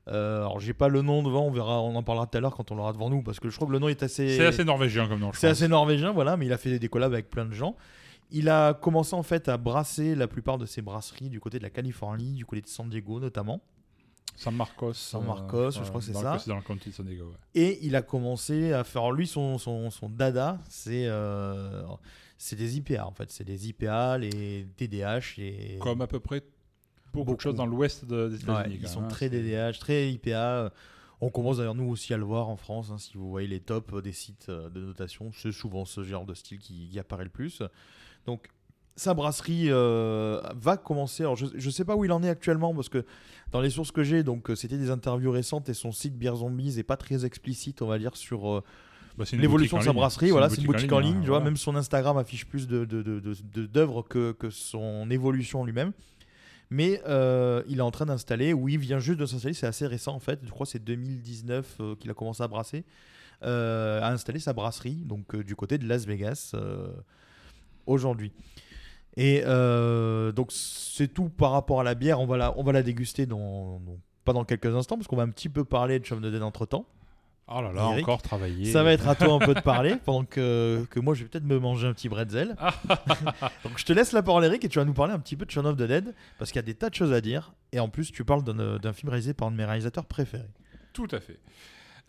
Euh, alors j'ai pas le nom devant, on verra, on en parlera tout à l'heure quand on l'aura devant nous, parce que je crois que le nom est assez. C'est assez norvégien comme nom, C'est assez norvégien, voilà, mais il a fait des collabs avec plein de gens. Il a commencé en fait à brasser la plupart de ses brasseries du côté de la Californie, du côté de San Diego notamment. San Marcos. San euh, Marcos, je crois que c'est ça. C'est dans le county de San Diego. ouais. Et il a commencé à faire. lui, son, son, son dada, c'est euh, des IPA en fait. C'est des IPA, les DDH. Et... Comme à peu près beaucoup, de Beaucoup. choses dans l'ouest de- des Ouais, États-Unis. ils quand sont hein, très DDH, très IPA. On commence d'ailleurs nous aussi à le voir en France. hein, si vous voyez les tops des sites euh, de notation, c'est souvent ce genre de style qui, qui apparaît le plus. Donc sa brasserie euh, va commencer. Alors je ne sais pas où il en est actuellement parce que dans les sources que j'ai, donc euh, c'était des interviews récentes et son site Beer Zombies est pas très explicite, on va dire sur euh, Bah, l'évolution de sa ligne. brasserie. Voilà, c'est une boutique en ligne. hein, tu vois, voilà. même son Instagram affiche plus de de- de- de- de- d'œuvres que, que son évolution lui-même. Mais euh, il est en train d'installer, ou il vient juste de s'installer, c'est assez récent en fait, je crois que c'est 2019 euh, qu'il a commencé à brasser, à installer sa brasserie, donc du côté de Las Vegas aujourd'hui. Et euh, donc c'est tout par rapport à la bière, on va la, on va la déguster dans, dans- pas dans quelques instants, parce qu'on va un petit peu parler de Chum de Dead entre temps. Oh là là, Eric, encore travaillé. Ça va être à toi un peu de parler, pendant que, que moi je vais peut-être me manger un petit bretzel. Donc je te laisse la parole, Eric, et tu vas nous parler un petit peu de Shaun of the Dead, parce qu'il y a des tas de choses à dire. Et en plus, tu parles d'un d'un film réalisé par un de mes réalisateurs préférés. Tout à fait.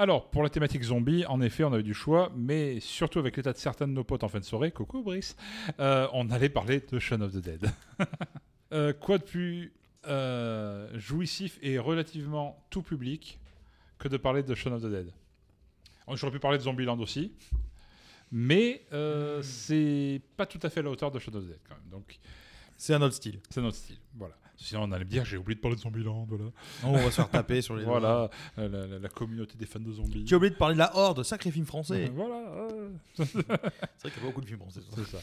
Alors, pour la thématique zombie, en effet, on a eu du choix, mais surtout avec l'état de certains de nos potes en fin de soirée, coucou Brice, euh, on allait parler de Shaun of the Dead. Euh, quoi de plus euh, jouissif et relativement tout public que de parler de Shaun of the Dead? J'aurais pu parler de Zombieland aussi, mais euh, c'est pas tout à fait à la hauteur de Shaun of the Dead quand même. Donc, C'est un autre style. c'est notre style. Voilà. Sinon, on allait me dire, j'ai oublié de parler de Zombieland. Voilà. On va se faire taper sur les. Voilà, euh, la, la- la communauté des fans de zombies. Tu as oublié de parler de la Horde, sacré film français. Voilà. C'est vrai qu'il y a beaucoup de films français. C'est ça.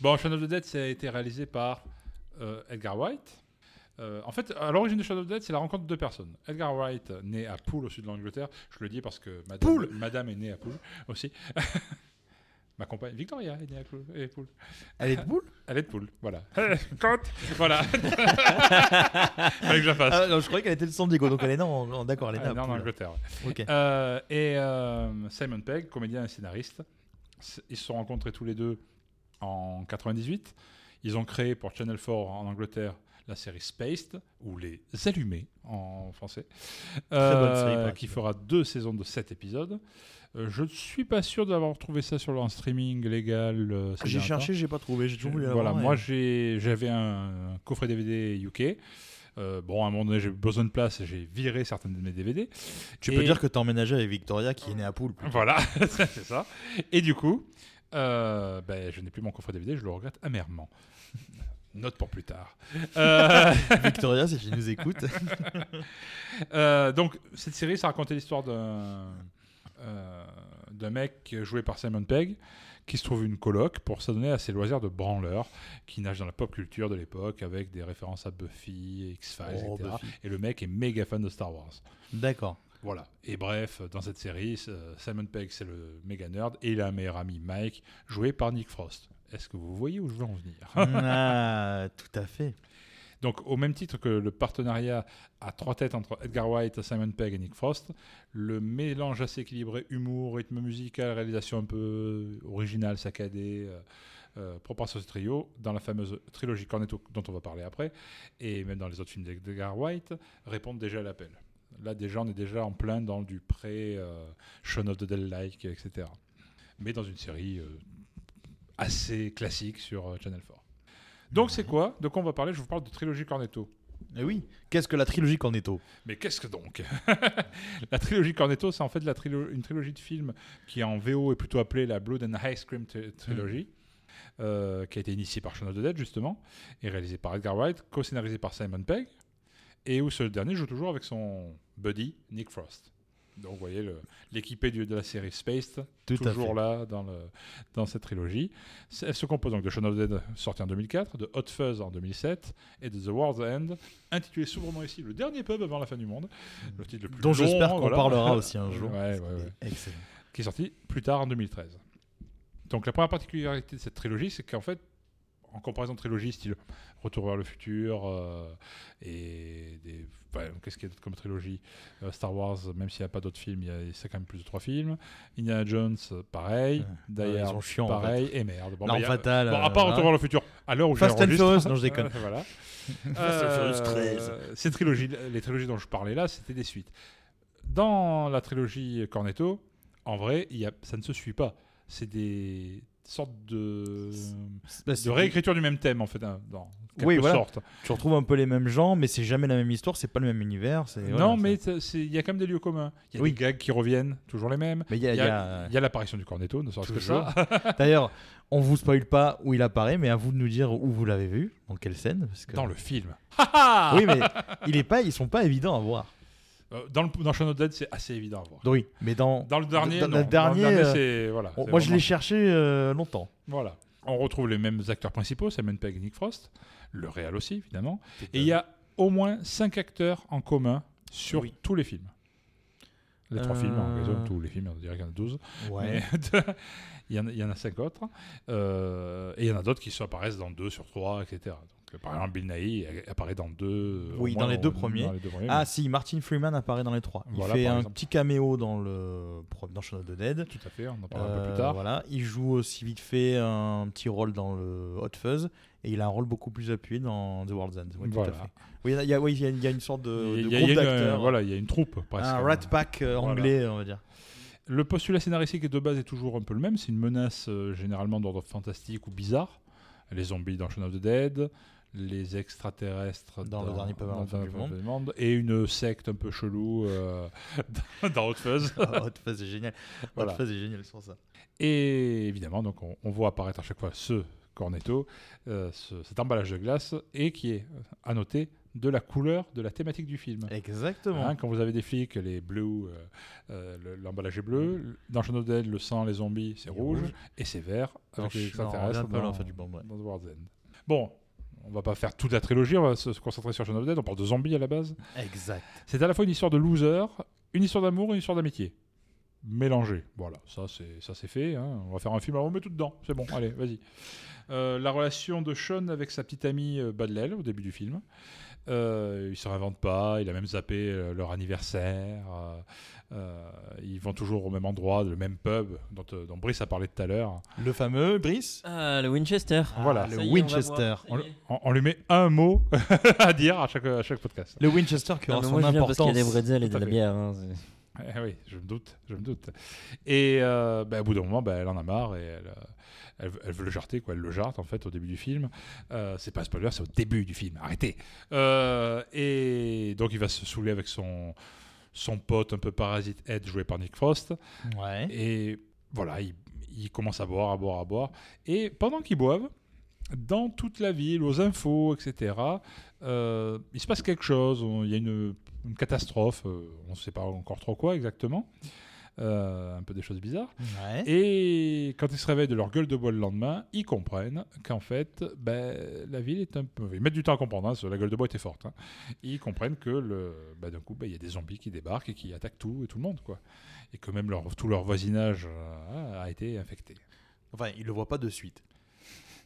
Bon, Shaun of the Dead, ça a été réalisé par euh, Edgar Wright. Euh, en fait, à l'origine de Shaun of the Dead, c'est la rencontre de deux personnes. Edgar Wright, né à Poole, au sud de l'Angleterre. Je le dis parce que madame, madame est née à Poole aussi. Ma compagne, Victoria, est née à Poole. Elle est de boule Elle est de Poole, voilà. Quand? Voilà. Fallait que je la fasse. ah, non, Je croyais qu'elle était de San Diego, donc elle est non, en- d'accord, elle est Ah, non, en. Angleterre. Ok. Euh, et euh, Simon Pegg, comédien et scénariste, s- ils se sont rencontrés tous les deux en 98. Ils ont créé pour Channel 4 en Angleterre la série Spaced, ou Les Allumés en français, bonne série, euh, qui fera deux saisons de 7 épisodes. Euh, je ne suis pas sûr d'avoir trouvé ça sur le streaming légal. euh, J'ai cherché, j'ai pas trouvé, j'ai toujours voulu Voilà, moi j'avais un, coffret DVD UK. Euh, bon, à un moment donné, j'ai eu besoin de place et j'ai viré certains de mes DVD. Tu peux dire que t'as emménagé avec Victoria qui est née à Poule. plutôt. Voilà, c'est ça. Et du coup, ben, je n'ai plus mon coffret DVD, je le regrette amèrement. Note pour plus tard. Euh, Victoria, si tu nous écoutes. euh, donc, cette série, ça racontait l'histoire d'un euh, d'un mec joué par Simon Pegg qui se trouve une coloc pour s'adonner à ses loisirs de branleur qui nage dans la pop culture de l'époque avec des références à Buffy, X-Files, Oh, etc. Buffy. Et le mec est méga fan de Star Wars. D'accord. Voilà. Et bref, dans cette série, Simon Pegg, c'est le méga nerd, et il a un meilleur ami, Mike, joué par Nick Frost. Est-ce que vous voyez où je veux en venir? Ah, tout à fait. Donc, au même titre que le partenariat à trois têtes entre Edgar White, Simon Pegg et Nick Frost, le mélange assez équilibré, humour, rythme musical, réalisation un peu originale, saccadée, euh, euh, propre à ce trio, dans la fameuse trilogie Cornetto dont on va parler après, et même dans les autres films d'Edgar White, répondent déjà à l'appel. Là, déjà, on est déjà en plein dans du pré euh, of the Dead-like, etc. Mais dans une série euh, assez classique sur euh, Channel 4. Donc c'est quoi? De quoi on va parler? Je vous parle de trilogie Cornetto. Et oui. Qu'est-ce que la trilogie Cornetto? Mais qu'est-ce que donc? La trilogie Cornetto, c'est en fait la trilo- une trilogie de films qui en VO est plutôt appelée la Blood and Ice Cream tri- Trilogy, euh, qui a été initiée par Shaun of the Dead justement, et réalisée par Edgar Wright, co-scénarisée par Simon Pegg, et où ce dernier joue toujours avec son buddy Nick Frost. Donc vous voyez l'équipé de la série Tout à toujours là dans, le, dans cette trilogie. Elle se compose donc de Shaun of the Dead, sorti en 2004, de Hot Fuzz en 2007, et de The World's End, intitulé sobrement ici Le dernier pub avant la fin du monde. Le titre le plus Dont j'espère qu'on voilà. parlera aussi un jour. Ouais, ouais, ouais. Excellent. Qui est sorti plus tard en 2013. Donc la première particularité de cette trilogie, c'est qu'en fait, en comparaison de trilogie style Retour vers le futur euh, et des, enfin, qu'est-ce qu'il y a d'autre comme trilogie Euh, Star Wars, même s'il n'y a pas d'autres films, il y a c'est quand même plus de trois films. Indiana Jones, pareil. Ouais, D'ailleurs, chiants, en pareil. Et merde. Bon, bah, a-. Bon, à part Retour voilà. vers le futur, à l'heure où Fast and Furious, non, je déconne. Voilà. Fast and Furious Euh, 13. Ces trilogies, les trilogies dont je parlais là, c'était des suites. Dans la trilogie Cornetto, en vrai, il y a, ça ne se suit pas. C'est des sortes de, Bah, de réécriture du même thème, en fait, hein, dans quelque Oui, voilà. sorte. Tu retrouves un peu les mêmes gens, mais c'est jamais la même histoire, c'est pas le même univers. voilà, non, mais il y a quand même des lieux communs. Il y a Oui. des gags qui reviennent, toujours les mêmes. Mais il y a- l'apparition du Cornetto, ne serait-ce que ça. D'ailleurs, on vous spoil pas où il apparaît, mais à vous de nous dire où vous l'avez vu, dans quelle scène. Parce que... Dans le film. Oui, mais il est pas, ils sont pas évidents à voir. Euh, Dans, le, dans Shaun of the Dead, c'est assez évident à voir. Oui, mais dans, Dans le dernier, dans- non. dans le dernier, euh, c'est voilà. moi je l'ai cherché euh, longtemps. Voilà. On retrouve les mêmes acteurs principaux, Simon Pegg et Nick Frost, le réal aussi évidemment. Et il y a au moins 5 acteurs en commun sur Oui. tous les films. Les trois Euh, films, en raison, tous les films, on dirait qu'il y en a 12. Ouais. Mais il, y en a, il y en a 5 autres. Euh, et il y en a d'autres qui se apparaissent dans 2 sur 3, etc. Donc, par exemple, Bill Nighy apparaît dans 2. Oui, dans les deux premiers. Ah si, Martin Freeman apparaît dans les trois. Il Voilà, fait un exemple. petit caméo dans le dans Shaun of the Dead. tout à fait, on en parlera un peu Euh, plus tard. Voilà, il joue aussi vite fait un petit rôle dans le Hot Fuzz et il a un rôle beaucoup plus appuyé dans The World's End. Oui, tout à fait. Oui, il y a, oui, il y a- il y a une sorte de, Il de y a- groupe une- d'acteurs. voilà, il y a une troupe presque. un rat pack euh, Voilà. anglais, on va dire. Le postulat scénaristique de base est toujours un peu le même. C'est une menace euh, généralement d'ordre fantastique ou bizarre. Les zombies dans Shaun of the Dead, les extraterrestres Dans le dernier dans- dans du monde. et une secte un peu chelou euh, dans, dans Hot Fuzz. Hot Fuzz est génial. Voilà. Hot Fuzz est génial sur ça. Et évidemment, donc on, on voit apparaître à chaque fois ce cornetto, euh, ce- cet emballage de glace, et qui est euh, à noter de la couleur de la thématique du film. Exactement. Hein, quand vous avez des flics, les bleus, euh, euh, le- l'emballage est bleu. Dans Shaun of the Dead, le sang, les zombies, c'est rouge. rouge. Et c'est vert avec les extraterrestres parler, dans, en fait, du bon, ouais. dans The World's End. Bon, on va pas faire toute la trilogie, on va se, concentrer sur Shaun of the Dead. On parle de zombies à la base. Exact. C'est à la fois une histoire de loser, une histoire d'amour et une histoire d'amitié. Mélangé. Voilà, ça c'est ça c'est fait. hein. On va faire un film, alors on met tout dedans. C'est bon, allez, vas-y. Euh, la relation de Sean avec sa petite amie euh, Badlel au début du film. Euh, il se réinvente pas, il a même zappé euh, leur anniversaire. euh, euh, ils vont toujours au même endroit, le même pub dont, dont Brice a parlé tout à l'heure. Le fameux Brice? Ah, le Winchester. Voilà. le y est, on va Winchester. On, lui met un mot à dire à chaque, à chaque podcast. Le Winchester qui aura son moi je viens parce qu'il y a des importance. bretzels et de la bière. hein, oui, je me doute, je me doute. Et euh, bah, au bout d'un moment, bah, elle en a marre et elle, euh, elle, veut- elle veut le jarter, quoi. Elle le jarte en fait au début du film. Euh, c'est pas un spoiler, c'est au début du film. Arrêtez. Euh, et donc il va se saouler avec son son pote un peu parasite Ed joué par Nick Frost. Ouais. Et voilà, il, il commence à boire, à boire, à boire. Et pendant qu'ils boivent, dans toute la ville, aux infos, etc., euh, il se passe quelque chose. Il y a une, une catastrophe. euh, on ne sait pas encore trop quoi exactement. Euh, un peu des choses bizarres. Ouais. Et quand ils se réveillent de leur gueule de bois le lendemain, ils comprennent qu'en fait, ben, la ville est un peu. Ils mettent du temps à comprendre, hein, la gueule de bois était forte. hein. Ils comprennent que le, ben, d'un coup, ben, il y a des zombies qui débarquent et qui attaquent tout et tout le monde, quoi. Et que même leur, tout leur voisinage euh, a été infecté. Enfin, il le voit pas de suite.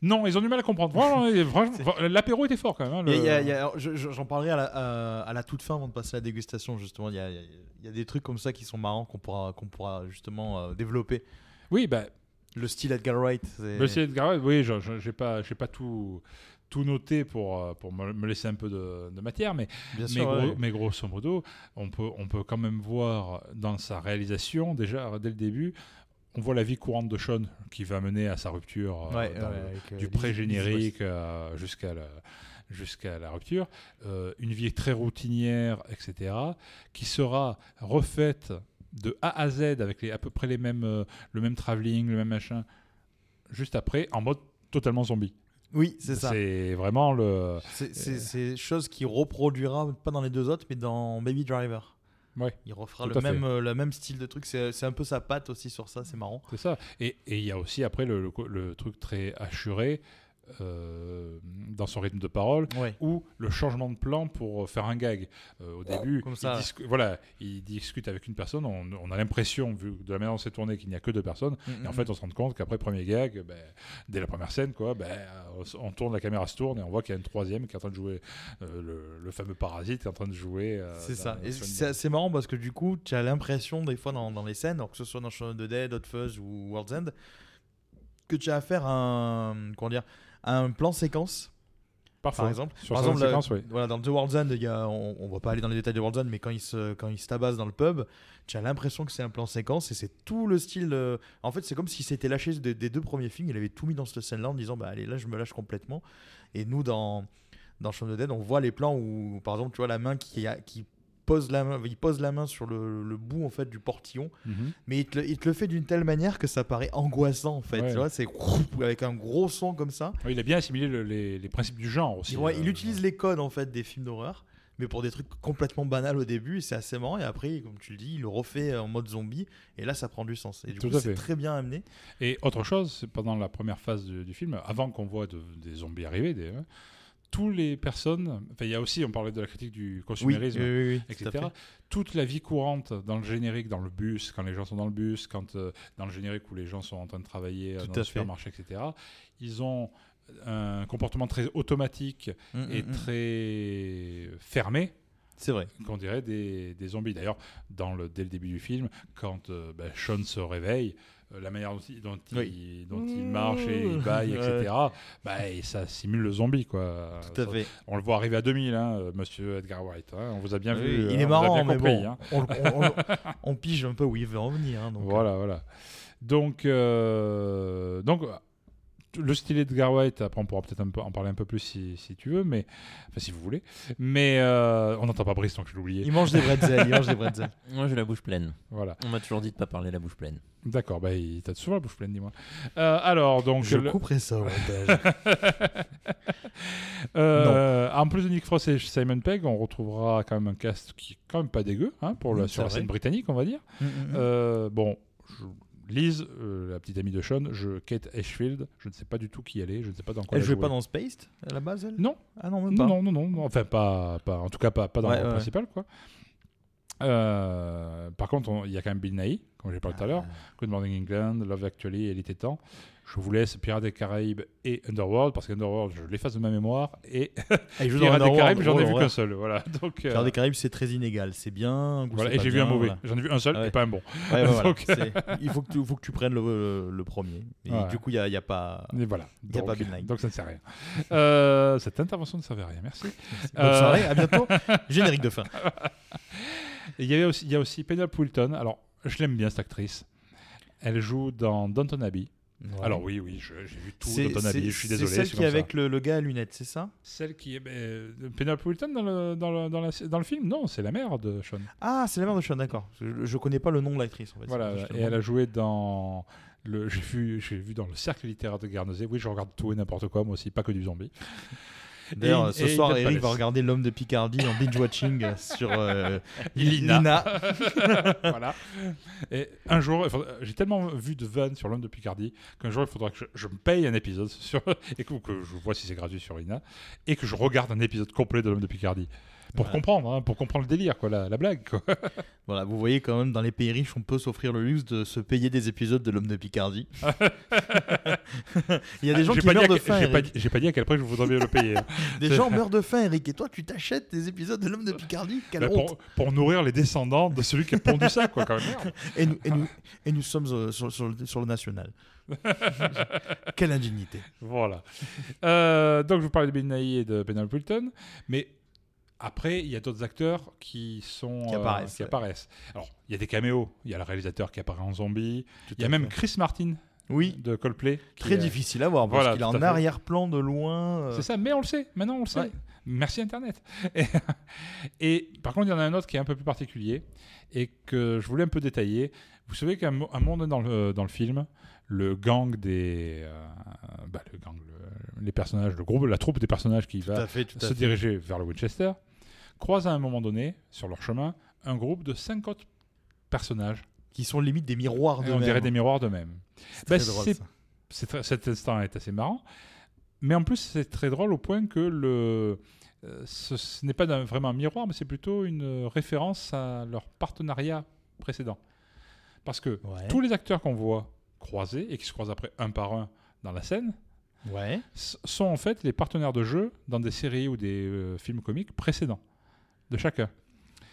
Non, ils ont du mal à comprendre. Vraiment, franchement, L'apéro était fort quand même. hein, le- je- J'en parlerai à la, à- à la toute fin avant de passer à la dégustation, justement. Il y a, il y a- il y a des trucs comme ça qui sont marrants qu'on pourra, qu'on pourra justement euh, développer. Oui, ben, Le style Edgar Wright. c'est- Monsieur Edgar Wright, oui, j'ai pas, pas tout, tout noté pour, euh, pour me, me laisser un peu de, de matière, mais, Bien mais, sûr. gros- ouais. mais grosso modo, on peut, on peut quand même voir dans sa réalisation, déjà dès le début, on voit la vie courante de Sean qui va mener à sa rupture euh, Ouais, le- euh, du pré-générique euh, jusqu'à la, jusqu'à la rupture. Une vie très routinière, etc., qui sera refaite de A à Z avec les, à peu près les mêmes, le même travelling, le même machin, juste après, en mode totalement zombie. Oui, c'est ça. C'est vraiment le. C'est chose qu'il reproduira, pas dans les deux autres, mais dans Baby Driver. Ouais. Il refera le même, euh, le même style de truc. C'est un peu sa patte aussi sur ça, c'est marrant. C'est ça. Et et il y a aussi après le, le le truc très assuré euh, dans son rythme de parole, Ouais. ou le changement de plan pour faire un gag. Euh, au début, Comme il, ça. voilà, il discute avec une personne, on, on a l'impression, vu de la manière dont c'est tourné, qu'il n'y a que deux personnes, et en fait on se rend compte qu'après premier gag, ben, dès la première scène, quoi, ben, on tourne, la caméra se tourne, et on voit qu'il y a une troisième qui est en train de jouer, euh, le, le fameux parasite qui est en train de jouer. euh, C'est ça. Et c'est marrant parce que du coup, tu as l'impression des fois dans, dans les scènes, alors que ce soit dans Shaun of the Dead, Hot Fuzz ou World's End, que tu as affaire à un, comment dire, à un plan séquence. Parfois, Par exemple, sur par exemple, oui. voilà, dans The World's End, il y a, on, on va pas aller dans les détails de World's End, mais quand il se, quand il se tabasse dans le pub, tu as l'impression que c'est un plan séquence et c'est tout le style. euh, En fait, c'est comme s'il s'était lâché des, des deux premiers films. Il avait tout mis dans cette scène-là en disant, bah allez, là, je me lâche complètement. Et nous, dans dans Shaun of the Dead, on voit les plans où, par exemple, tu vois la main qui, a- qui pose la main, il pose la main sur le, le bout en fait du portillon, Mhm. mais il te, le- il te le fait d'une telle manière que ça paraît angoissant en fait. Ouais. Tu vois, c'est avec un gros son comme ça. Il a bien assimilé le- les, les principes du genre aussi. Il, ouais, euh, il utilise les codes en fait des films d'horreur, mais pour des trucs complètement banals au début, et c'est assez marrant. Et après, comme tu le dis, il le refait en mode zombie, et là, ça prend du sens. Et du Tout coup, c'est très bien amené. Et autre chose, c'est pendant la première phase du, du film, avant qu'on voit de- des zombies arriver, des, tous les personnes, enfin il y a aussi, on parlait de la critique du consumérisme, oui, oui, oui, tout à etc. Toute la vie courante dans le générique, dans le bus, quand les gens sont dans le bus, quand euh, dans le générique où les gens sont en train de travailler euh, Tout dans le supermarché, etc. Ils ont un comportement très automatique Mm, et mm, mm. très fermé C'est vrai. qu'on dirait des, des zombies. D'ailleurs, dans le, dès le début du film, quand euh, ben, Sean se réveille, la manière dont il, dont il, Oui. dont il marche et il baille, etc., bah, et ça simule le zombie. Quoi. Tout à Ça- fait. On le voit arriver à 2000, hein, euh, monsieur Edgar White. hein. On vous a bien Oui, vu. il hein, est marrant, mais compris, bon, hein. on, on- on- on pige un peu où il veut en venir. donc, Voilà, voilà. Donc, euh, donc euh, le style Edgar White, après on pourra peut-être en parler un peu plus si, si tu veux, mais enfin si vous voulez. Mais euh, on n'entend pas Brice, donc je l'ai oublié. Il mange des bretzels. il mange des bretzels. Moi, j'ai la bouche pleine. Voilà. On m'a toujours dit de pas parler la bouche pleine. D'accord, bah, il t'a souvent la bouche pleine, dis-moi. Euh, alors, donc. Je le- couperai ça au montage. Euh, en plus de Nick Frost et Simon Pegg, on retrouvera quand même un cast qui est quand même pas dégueu hein, pour la, sur la scène britannique, on va dire. Mm, mm, mm. Euh, bon, je- Liz, euh, la petite amie de Sean, je, Kate Ashfield, je ne sais pas du tout qui elle est, je ne sais pas dans quoi Elle elle jouait pas dans Spaced à la base, elle? Non, Ah non, même non, pas. non, non, non, non, enfin pas, pas, en tout cas pas, pas dans Ouais, le ouais. principal, quoi. Euh, par contre, on- il y a quand même Bill Nighy, comme j'ai parlé tout à l'heure. Good Morning England, Love Actually, Elle était temps. Je vous laisse Pirates des Caraïbes et Underworld, parce qu'Underworld, je l'efface de ma mémoire, et dans Pirates des Caraïbes, j'en ai vu qu'un seul. Voilà. Donc, euh, Pirates des Caraïbes, c'est très inégal. C'est bien. voilà, et j'ai vu un mauvais. voilà. J'en ai vu un seul Ouais. et pas un bon. Ouais, ouais, voilà. Donc, C'est- Il faut que tu, faut que tu prennes le, le- le premier. Et du coup, il n'y a, y a pas. Et voilà. Il y a Donc, pas donc ça ne sert à rien. Euh, cette intervention ne servait à rien. Merci. Bonne Euh, soirée, à bientôt. Générique de fin. Et il y avait aussi, il y a aussi Penelope Wilton. Alors, je l'aime bien cette actrice. Elle joue dans Downton Abbey. Alors oui, oui, j'ai vu tout Downton c'est- Abbey. Je suis désolé. C'est celle qui est avec le, le gars à lunettes, c'est ça? Celle qui est ben, euh, Penelope Wilton dans le, dans, le, dans, la- dans le film? Non, c'est la mère de Sean. Ah, c'est la mère de Sean, d'accord. Je, je connais pas le nom de l'actrice. En fait. Voilà, et elle a joué dans. J'ai vu, vu dans le cercle littéraire de Guernesey. Oui, je regarde tout et n'importe quoi, moi aussi, pas que du zombie. D'ailleurs, ce et soir, Eric va regarder L'homme de Picardie en binge-watching sur euh, Lina. Lina. voilà. Et un jour, j'ai tellement vu de vannes sur l'homme de Picardie qu'un jour il faudra que je, je me paye un épisode sur et que, que je vois si c'est gratuit sur Ina et que je regarde un épisode complet de l'homme de Picardie pour comprendre, hein, pour comprendre le délire, quoi, la, la blague. Quoi. Voilà, vous voyez quand même, dans les pays riches, on peut s'offrir le luxe de se payer des épisodes de L'homme de Picardie. Il y a des gens J'ai qui meurent de faim, J'ai pas, pas dit à quel point je voudrais bien le payer. hein. Des gens meurent de faim, Eric. Et toi, tu t'achètes des épisodes de L'homme de Picardie? Quelle Bah, honte pour, pour nourrir les descendants de celui qui a pondu ça, quoi, quand même. et, nous, et, nous, et nous sommes euh, sur, sur le, sur le national. Quelle indignité. Voilà. Euh, donc, je vous parlais de Ben Nighy et de Penelope Wilton, mais Après, il y a d'autres acteurs qui sont Qui euh, apparaissent, qui ouais. apparaissent. Alors, il y a des caméos. Il y a le réalisateur qui apparaît en zombie. Tout Il y a même fait. Chris Martin Oui, de Coldplay. très est- difficile à voir parce Voilà, qu'il est en arrière-plan de loin. euh, C'est ça, mais on le sait. Maintenant, on le sait. Ouais. Merci Internet. Et, et par contre, il y en a un autre qui est un peu plus particulier et que je voulais un peu détailler. Vous savez qu'à un moment donné dans le, dans le film, le gang des. euh, bah, le gang, le- les personnages, le groupe, la troupe des personnages qui Tout va fait, se fait. diriger vers le Winchester croise à un moment donné, sur leur chemin, un groupe de cinq autres personnages. Qui sont limite des miroirs de on dirait des miroirs d'eux-mêmes. C'est Bah, cet instant est assez marrant. Mais en plus, c'est très drôle au point que le, euh, ce, ce n'est pas d'un- vraiment un miroir, mais c'est plutôt une référence à leur partenariat précédent. Parce que Ouais. tous les acteurs qu'on voit croiser et qui se croisent après un par un dans la scène Ouais. sont en fait les partenaires de jeu dans des séries ou des euh, films comiques précédents de chacun.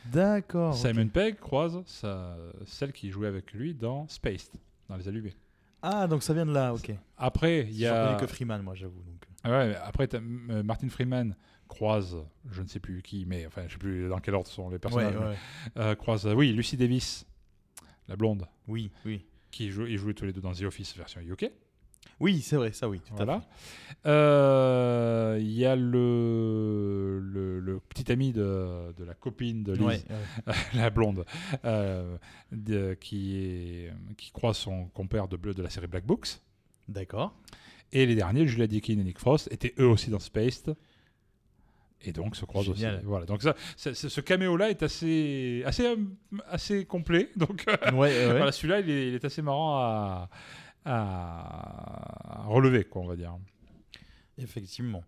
D'accord. Simon ok. Pegg croise sa- celle qui jouait avec lui dans Spaced, dans Les Allumés. Ah, donc ça vient de là, ok. Après, il y a. que Freeman, moi, j'avoue. Donc. Ouais, mais après, euh, Martin Freeman croise, je ne sais plus qui, mais enfin, je sais plus dans quel ordre sont les personnages. ouais. euh, croise, euh, oui, Lucy Davis, la blonde, Oui, oui. Qui joue, ils jouaient tous les deux dans The Office version UK. Oui, c'est vrai, ça, oui. Tout à Voilà. Euh, Il y a le, le, le petit ami de, de la copine de Liz, Ouais, ouais. la blonde, euh, de- qui, est, qui croise son compère de bleu de la série Black Books. D'accord. Et les derniers, Julia Deakin et Nick Frost, étaient eux aussi dans Spaced. Et donc se croisent Génial. aussi. Voilà. Donc ça, ça- ça- ce caméo-là est assez, assez, euh, assez complet. Donc euh, Ouais, ouais, voilà, celui-là, il est, il est assez marrant à, à relever, quoi, on va dire. Effectivement.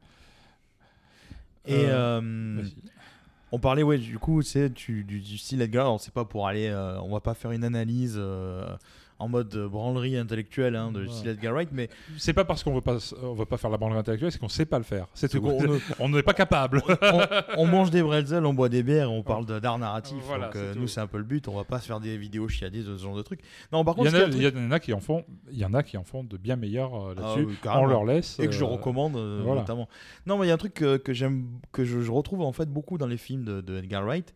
Et Euh, euh, on parlait, ouais, du coup, c'est du, du, du style Edgar. Alors, c'est pas pour aller, euh, on va pas faire une analyse euh, en mode euh, branlerie intellectuelle hein, de Ouais. style Edgar Wright, mais C'est pas parce qu'on veut pas, on veut pas faire la bande intellectuelle, c'est qu'on sait pas le faire. C'est tout. on, n'est pas capable. on- on mange des bretzels, on boit des bières, on parle d'art narratif. Voilà, donc, euh, nous, c'est un peu le but. On va pas se faire des vidéos chiadées de ce genre de trucs. Non, par Il y, contre, en a, il y en a qui en font, il y en a qui en font de bien meilleurs euh, Ah là-dessus. on leur laisse. et que je recommande voilà. notamment. Non, mais il y a un truc que, que j'aime, que je, je retrouve en fait beaucoup dans les films de, de Edgar Wright.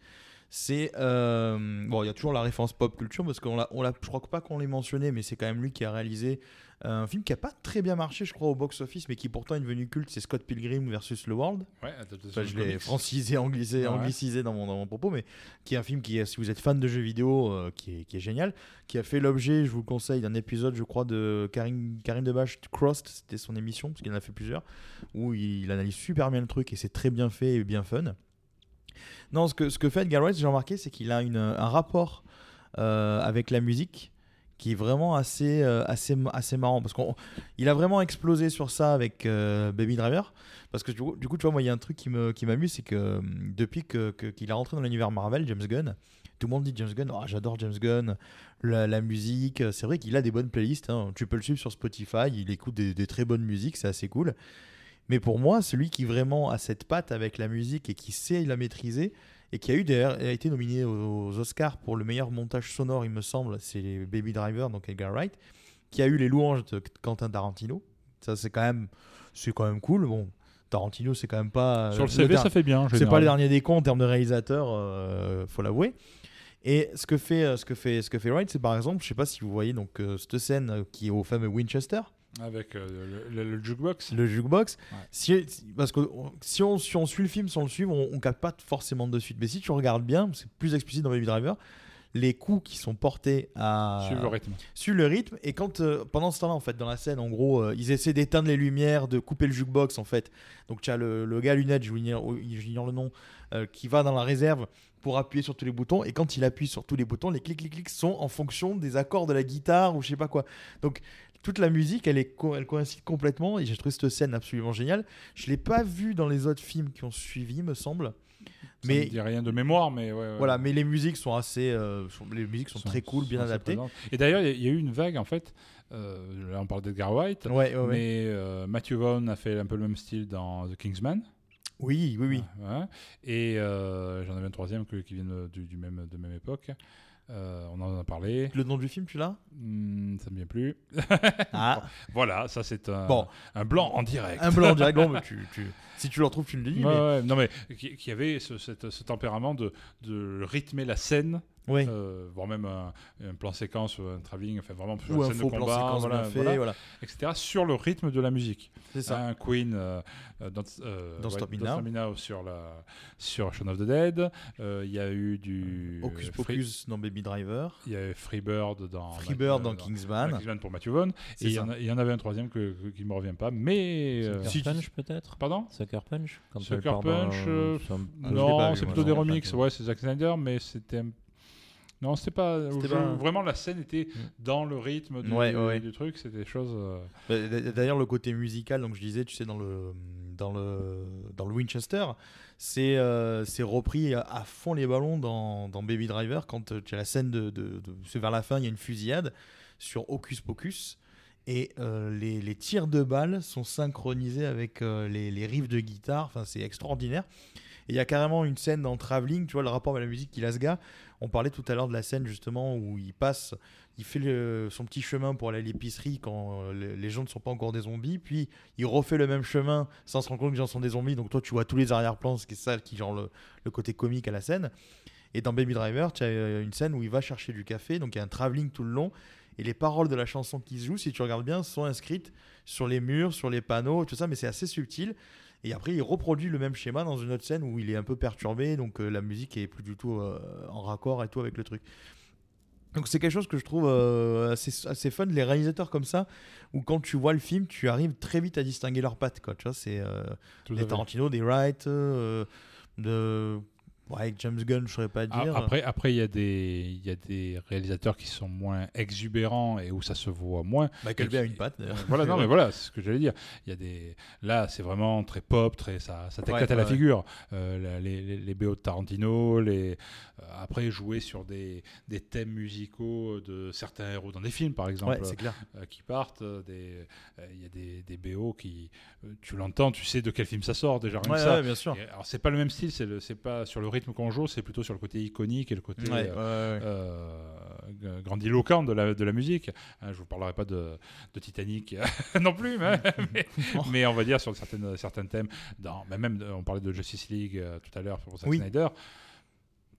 C'est euh, bon, il y a toujours la référence pop culture parce qu'on l'a, on l'a, je crois pas qu'on l'ait mentionné, mais c'est quand même lui qui a réalisé un film qui a pas très bien marché, je crois, au box-office, mais qui pourtant est devenu culte. C'est Scott Pilgrim versus The World. Ouais, Enfin, je l'ai francisé, anglicisé, Ouais. anglicisé dans, mon, dans mon propos, mais qui est un film qui, si vous êtes fan de jeux vidéo, euh, qui, est, qui est génial, qui a fait l'objet, je vous le conseille, d'un épisode, je crois, de Karim, Karim Debache, Crossed, c'était son émission, parce qu'il en a fait plusieurs, où il, il analyse super bien le truc et c'est très bien fait et bien fun. Non, ce que, ce que fait Edgar Wright, j'ai remarqué, c'est qu'il a une, un rapport euh, avec la musique qui est vraiment assez, euh, assez, assez marrant parce qu'il a vraiment explosé sur ça avec euh, Baby Driver. Parce que du coup, du coup, tu vois, moi, il y a un truc qui me- qui m'amuse, c'est que hum, depuis que- que- qu'il est rentré dans l'univers Marvel, James Gunn, tout le monde dit James Gunn, oh, j'adore James Gunn, la, la musique, c'est vrai qu'il a des bonnes playlists, hein. tu peux le suivre sur Spotify, il écoute des, des très bonnes musiques, c'est assez cool. Mais pour moi, celui qui vraiment a cette patte avec la musique et qui sait la maîtriser, et qui a eu a été nominé aux, Oscars pour le meilleur montage sonore, il me semble, c'est Baby Driver, donc Edgar Wright, qui a eu les louanges de Quentin Tarantino. Ça, c'est quand même, c'est quand même cool. Bon, Tarantino, c'est quand même pas Sur le CV, ça fait bien. en c'est pas le dernier des cons en termes de réalisateur, euh, faut l'avouer. Et ce que fait, euh, ce que fait, ce que fait Wright, c'est par exemple, je sais pas si vous voyez donc euh, cette scène euh, qui est au fameux Winchester, Avec euh, le, le- le jukebox. le jukebox. Ouais. Si, parce que si on, si on suit le film sans le suivre, on, on capte pas forcément de suite. Mais si tu regardes bien, c'est plus explicite dans Baby Driver, les coups qui sont portés à Suivre le rythme. sur le rythme et quand euh, pendant ce temps-là en fait dans la scène en gros euh, ils essaient d'éteindre les lumières de couper le jukebox en fait donc tu as le, le gars lunettes j'ignore j'ignore le nom qui va dans la réserve pour appuyer sur tous les boutons et quand il appuie sur tous les boutons les clics clics clics sont en fonction des accords de la guitare ou je sais pas quoi donc toute la musique elle est co- elle coïncide complètement et j'ai trouvé cette scène absolument géniale je l'ai pas vue dans les autres films qui ont suivi me semble Ça mais dit rien de mémoire, mais ouais, ouais. voilà mais les musiques sont assez euh, sont- les musiques sont, très cool bien adaptées présentes. Et d'ailleurs, il y a- il y, a eu une vague, en fait. euh, là, on parle d'Edgar White. ouais. Mais euh, Matthew Vaughn a fait un peu le même style dans The Kingsman. oui oui oui. Et j'en avais un troisième qui vient de, du, du même, de même époque. Euh, on en a parlé. Le nom du film, tu l'as? Hmm, ça ne me vient plus. Ah, Voilà, ça c'est un, Bon. un blanc en direct. un blanc direct. Bon, mais tu, tu- si tu le retrouves, tu le dis. Ouais, mais- ouais, non mais qui, avait ce, cette- ce tempérament de, de rythmer la scène, Oui. euh, voire même un, un plan séquence ou un travelling, enfin vraiment sur Ou un scène faux de plan combat, séquence voilà, bien fait, voilà, voilà. etc. sur le rythme de la musique. C'est ça. Un Queen euh, euh, Don't, euh, Don't ouais, Stop Me Don't Now. Sur la sur Shaun of the Dead. Euh, Il y a eu du Hocus euh, Free- Pocus dans Baby Driver. Il y avait Freebird dans Freebird dans euh, Kingsman. dans Kingsman pour Matthew Vaughn. Et il y, en a- il y en avait un troisième que, que- qui me revient pas, mais euh, Sucker si- Punch peut-être? Pardon? Sucker Punch quand Sucker Punch, euh, un- Ah, non, c'est plutôt des remixes. Ouais, c'est Zack Snyder, mais c'était. un- Non, c'était pas. Vraiment, la scène était Mm. dans le rythme du, Ouais, ouais, ouais. du truc. C'était des choses. euh, Bah, D'ailleurs, le côté musical, donc je disais, tu sais, dans le, dans le, dans le Winchester, c'est euh, c'est repris à, fond les ballons dans, dans Baby Driver quand euh, tu as la scène de, de, de- c'est vers la fin, il y a une fusillade sur Hocus Pocus. Et euh, les, les tirs de balles sont synchronisés avec euh, les, les riffs de guitare. Enfin, c'est extraordinaire. Et il y a carrément une scène dans Traveling, tu vois, le rapport avec la musique qu'il a ce gars. On parlait tout à l'heure de la scène justement où il passe, il fait son petit chemin pour aller à l'épicerie quand euh, les, gens ne sont pas encore des zombies. Puis il refait le même chemin sans se rendre compte que les gens sont des zombies. Donc toi, tu vois tous les arrière-plans, ce qui est ça qui genre le, le côté comique à la scène. Et dans Baby Driver, tu as une scène où il va chercher du café. Donc il y a un travelling tout le long. Et les paroles de la chanson qui se joue, si tu regardes bien, sont inscrites sur les murs, sur les panneaux, tout ça, mais c'est assez subtil. Et après, il reproduit le même schéma dans une autre scène où il est un peu perturbé, donc euh, la musique est plus du tout euh, en raccord et tout avec le truc. Donc c'est quelque chose que je trouve euh, assez, assez fun, les réalisateurs comme ça, où quand tu vois le film, tu arrives très vite à distinguer leurs pattes. Quoi, tu vois, c'est des. Tarantino, des Wright, de... Ouais, avec James Gunn, je saurais pas dire. Après, après, il y a des, il y a des réalisateurs qui sont moins exubérants et où ça se voit moins. Michael Bay a une patte, d'ailleurs. Voilà, non, mais voilà, c'est ce que j'allais dire. Il y a des, là, c'est vraiment très pop, très, ça, ça t'éclate Ouais, à la ouais, figure. Euh, les, les, les BO de Tarantino, les, euh, après jouer sur des, des thèmes musicaux de certains héros dans des films, par exemple. C'est clair. euh, qui partent. des- Il y a des, des BO qui, tu l'entends, tu sais de quel film ça sort déjà. rien ça. bien sûr. Et alors c'est pas le même style, c'est le- c'est pas sur le rythme qu'on joue, c'est plutôt sur le côté iconique et le côté Ouais, euh, ouais, euh, grandiloquent de la, de la musique. Hein, je vous parlerai pas de, de Titanic non plus, mais, mais, mais on va dire sur certaines, certains thèmes. Dans, bah, même, euh, on parlait de Justice League euh, tout à l'heure pour Zack Oui. Snyder.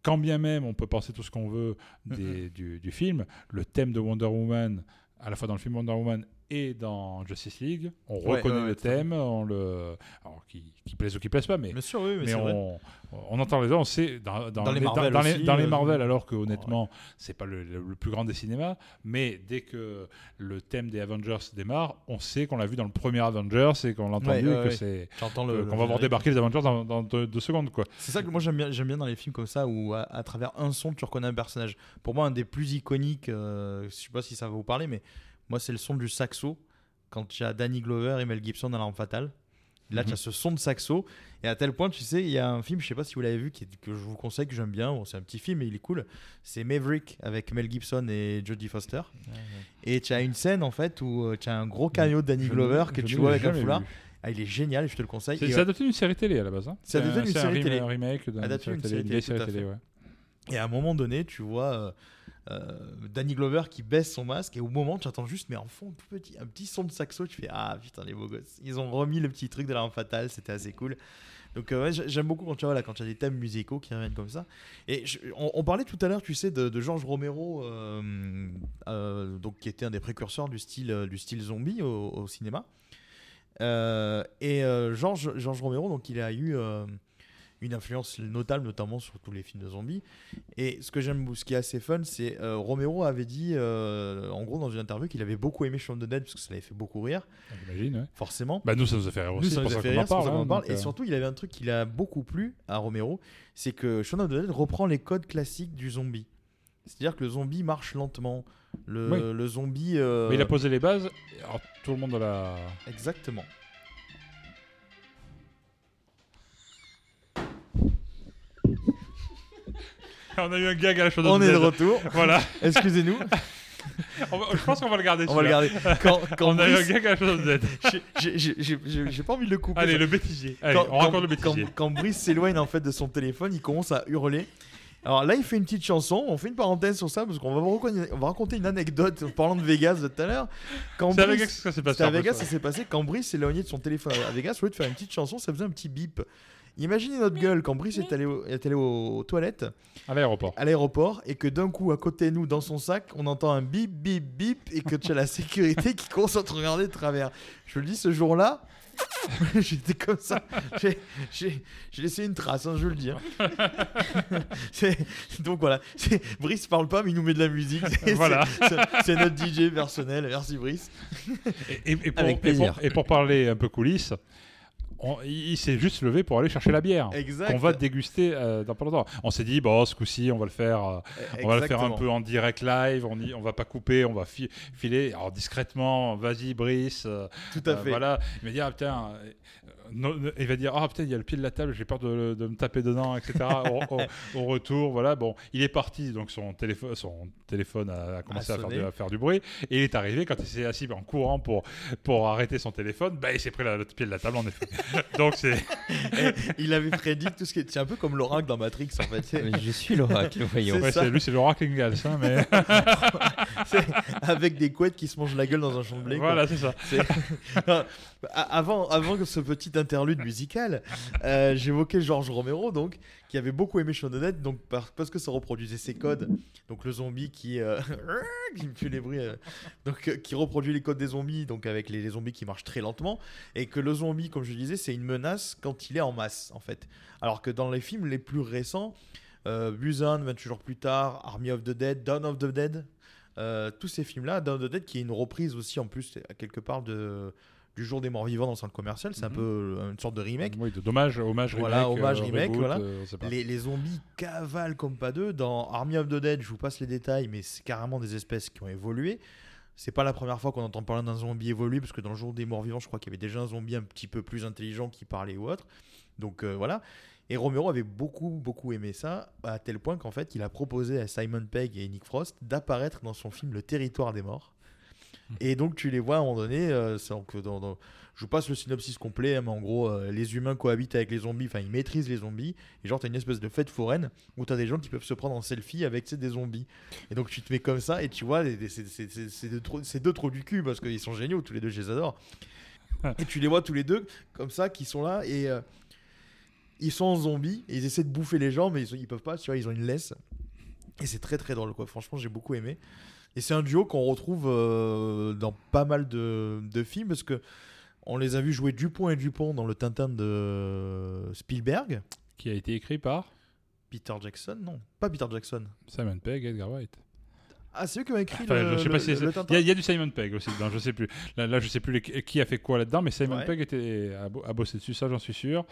Quand bien même on peut penser tout ce qu'on veut Mm-hmm. des- du, du film, le thème de Wonder Woman, à la fois dans le film Wonder Woman et dans Justice League, on Ouais, reconnaît ouais, ouais, le thème, on le, alors, qui, qui plaise ou qui plaise pas, mais Bien sûr, oui, mais, on, on entend les deux, on sait dans, Dans les Marvel dans, les, aussi, dans les euh, Marvel, alors que honnêtement, c'est pas le, le- le plus grand des cinémas, mais dès que le thème des Avengers démarre, on sait qu'on l'a vu dans le premier Avengers et qu'on l'a entendu Ouais, et ouais, que ouais. c'est qu'on va voir débarquer les Avengers dans, dans deux, deux secondes quoi. C'est ça que moi j'aime bien, j'aime bien dans les films comme ça où à, à travers un son tu reconnais un personnage. Pour moi un des plus iconiques, euh, je sais pas si ça va vous parler, mais moi c'est le son du saxo quand il y a Danny Glover et Mel Gibson dans l'arme fatale. Là tu Mhm. as ce son de saxo et à tel point tu sais il y a un film je sais pas si vous l'avez vu qui est- que je vous conseille que j'aime bien. Bon, c'est un petit film mais il est cool. C'est Maverick avec Mel Gibson et Jodie Foster. Et tu as une scène en fait où tu as un gros cameo de Danny Glover que tu vois avec un foulard. Ah, il est génial je te le conseille. C'est adapté d'une série télé à la base. hein. C'est adapté un- d'une un série rem- télé. un remake d'une Adapté d'une série télé, ouais. Et à un moment donné, tu vois euh, euh, Danny Glover qui baisse son masque et au moment, tu entends juste, mais en fond, tout petit, un petit son de saxo. Tu fais Ah putain, les beaux gosses. Ils ont remis le petit truc de l'arme fatale, c'était assez cool. Donc euh, j'aime beaucoup quand tu vois là, quand tu as des thèmes musicaux qui reviennent comme ça. Et on, parlait tout à l'heure, tu sais, de, de George Romero, euh, euh, donc qui était un des précurseurs du style, euh, du style zombie au, cinéma. Euh, et euh, George, Romero, donc il a eu euh, une influence notable, notamment sur tous les films de zombies. Et ce que j'aime, ce qui est assez fun, c'est euh, Romero avait dit, euh, en gros, dans une interview, qu'il avait beaucoup aimé Shaun of the Dead parce que ça l'avait fait beaucoup rire, J'imagine. ouais. forcément. Bah nous ça nous a fait rire Nous, aussi, ça nous a fait rire, parle. hein, parle. Et euh, surtout, il avait un truc qui l'a beaucoup plu à Romero, c'est que Shaun of the Dead reprend les codes classiques du zombie. C'est-à-dire que le zombie marche lentement. Le, Oui. le zombie. euh, Mais il a posé les bases, alors tout le monde l'a... Exactement. On a eu un gag à la chose On est de retour. Voilà. Excusez-nous. Va- je pense qu'on va le garder. On va le garder. Quand, quand On a eu un gag à la chose de Z. j'ai- pas envie de le couper. Allez, le bêtisier. Allez, quand, on raconte le bêtisier. quand- quand Brice s'éloigne en fait de son téléphone, il commence à hurler. Alors là, il fait une petite chanson. On fait une parenthèse sur ça parce qu'on va, on va raconter une anecdote en parlant de Vegas de tout à l'heure. Quand C'est à Vegas que ça s'est passé. À plus, Vegas, ça s'est passé quand Brice éloigné de son téléphone à Vegas. Au lieu de faire une petite chanson, ça faisait un petit bip. Imaginez notre gueule quand Brice est allé, au- est allé aux toilettes À l'aéroport. à l'aéroport et que d'un coup, à côté de nous, dans son sac, on entend un bip, bip, bip et que tu as la sécurité qui commence à te regarder de travers. Je le dis, ce jour-là, j'étais comme ça. J'ai- J'ai j'ai laissé une trace, hein, je le dis. hein. C'est- Donc voilà, C'est- Brice parle pas, mais il nous met de la musique. C'est- Voilà. c'est- C'est notre DJ personnel. Merci Brice. Et, et- et pour, Avec et plaisir. pour- et pour parler un peu coulisses, on- il s'est juste levé pour aller chercher la bière. Qu'on va déguster euh, dans pas longtemps. On s'est dit, bon, ce coup-ci, on va le faire, euh, on va le faire un peu en direct live, on, y, on va pas couper, on va fi- filer, alors discrètement, vas-y Brice. euh, Tout à euh, fait. voilà. Il va dire, ah, putain, il va dire, ah putain, il y a le pied de la table, j'ai peur de, de me taper dedans, etc. au, au- au retour, voilà. Bon, il est parti, donc son téléphone, son téléphone a, a commencé A à faire, du, à faire du bruit, et il est arrivé quand il s'est assis en courant pour pour arrêter son téléphone, bah, il s'est pris la- le pied de la table en effet. donc c'est il avait prédit tout ce qui est. C'est un peu comme l'oracle dans Matrix en fait. Mais je suis l'oracle, voyons. C'est ouais, lui, c'est le Rock Ingalls, hein, mais avec des couettes qui se mangent la gueule dans un champ de blé. voilà, c'est ça. Non, avant, avant que ce petit interlude musical, euh, j'évoquais Georges Romero, donc, qui avait beaucoup aimé Dead, donc par- parce que ça reproduisait ses codes. Donc le zombie qui, euh, qui me fait les bruits, euh, donc qui reproduit les codes des zombies, donc avec les, zombies qui marchent très lentement, et que le zombie, comme je disais, c'est une menace quand il est en masse, en fait. Alors que dans les films les plus récents, Busan, 28 jours plus tard, Army of the Dead, Dawn of the Dead, tous ces films-là, Dawn of the Dead qui est une reprise aussi en plus quelque part de du jour des morts vivants dans le centre commercial, c'est un Mhm. peu euh, une sorte de remake. Oui, de dommage, hommage, Voilà, remake, hommage, euh, remake, reboot, voilà. euh. Les, les zombies cavalent comme pas deux. Dans Army of the Dead, je vous passe les détails, mais c'est carrément des espèces qui ont évolué. C'est pas la première fois qu'on entend parler d'un zombie évolué, parce que dans le jour des morts vivants, je crois qu'il y avait déjà un zombie un petit peu plus intelligent qui parlait ou autre. Donc euh, voilà. Et Romero avait beaucoup, beaucoup aimé ça, à tel point qu'en fait, il a proposé à Simon Pegg et Nick Frost d'apparaître dans son film Le Territoire des Morts. Et donc, tu les vois à un moment donné, euh, donc dans- dans- je vous passe le synopsis complet, hein, mais en gros, euh, les humains cohabitent avec les zombies, enfin, ils maîtrisent les zombies, et genre, t'as une espèce de fête foraine où t'as des gens qui peuvent se prendre en selfie avec des zombies. Et donc, tu te mets comme ça, et tu vois, c'est- deux trous du cul, parce qu'ils sont géniaux, tous les deux, je les adore. Et tu les vois tous les deux, comme ça, qui sont là, et euh, ils sont en zombies, et ils essaient de bouffer les gens, mais ils, sont- ils peuvent pas, tu vois, ils ont une laisse. Et c'est très très drôle, quoi. Franchement, j'ai beaucoup aimé. Et c'est un duo qu'on retrouve euh, dans pas mal de, de films parce que on les a vus jouer Dupont et Dupont dans le Tintin de Spielberg. Qui a été écrit par Peter Jackson, non, pas Peter Jackson. Simon Pegg, Edgar White. Ah, c'est eux qui ont écrit Enfin, le, je sais pas le- si le- c'est- le il y, a- y a du Simon Pegg aussi dedans, je sais plus. Là, là, je sais plus les- qui a fait quoi là-dedans, mais Simon Ouais. Pegg était à, bo- à bosser dessus, ça j'en suis sûr.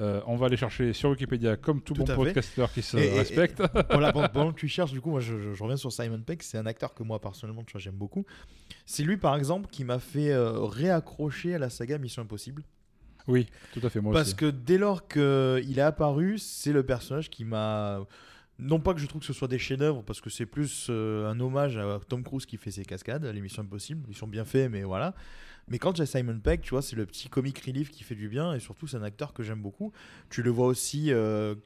Euh, on va aller chercher sur Wikipédia comme tout, Tout bon podcasteur qui se Et- et- respecte. voilà, pendant, pendant que tu cherches, du coup, moi, je, je- je reviens sur Simon Pegg. C'est un acteur que moi, personnellement, tu vois, j'aime beaucoup. C'est lui, par exemple, qui m'a fait euh, réaccrocher à la saga Mission Impossible. oui, tout à fait, moi Parce aussi. que dès lors qu'il est apparu, c'est le personnage qui m'a. Non pas que je trouve que ce soit des chefs-d'œuvre, parce que c'est plus euh, un hommage à Tom Cruise qui fait ses cascades, à l'émission Impossible. Ils sont bien faits, mais voilà. Mais quand j'ai Simon Pegg, tu vois, c'est le petit comic relief qui fait du bien, et surtout, c'est un acteur que j'aime beaucoup. Tu le vois aussi, euh,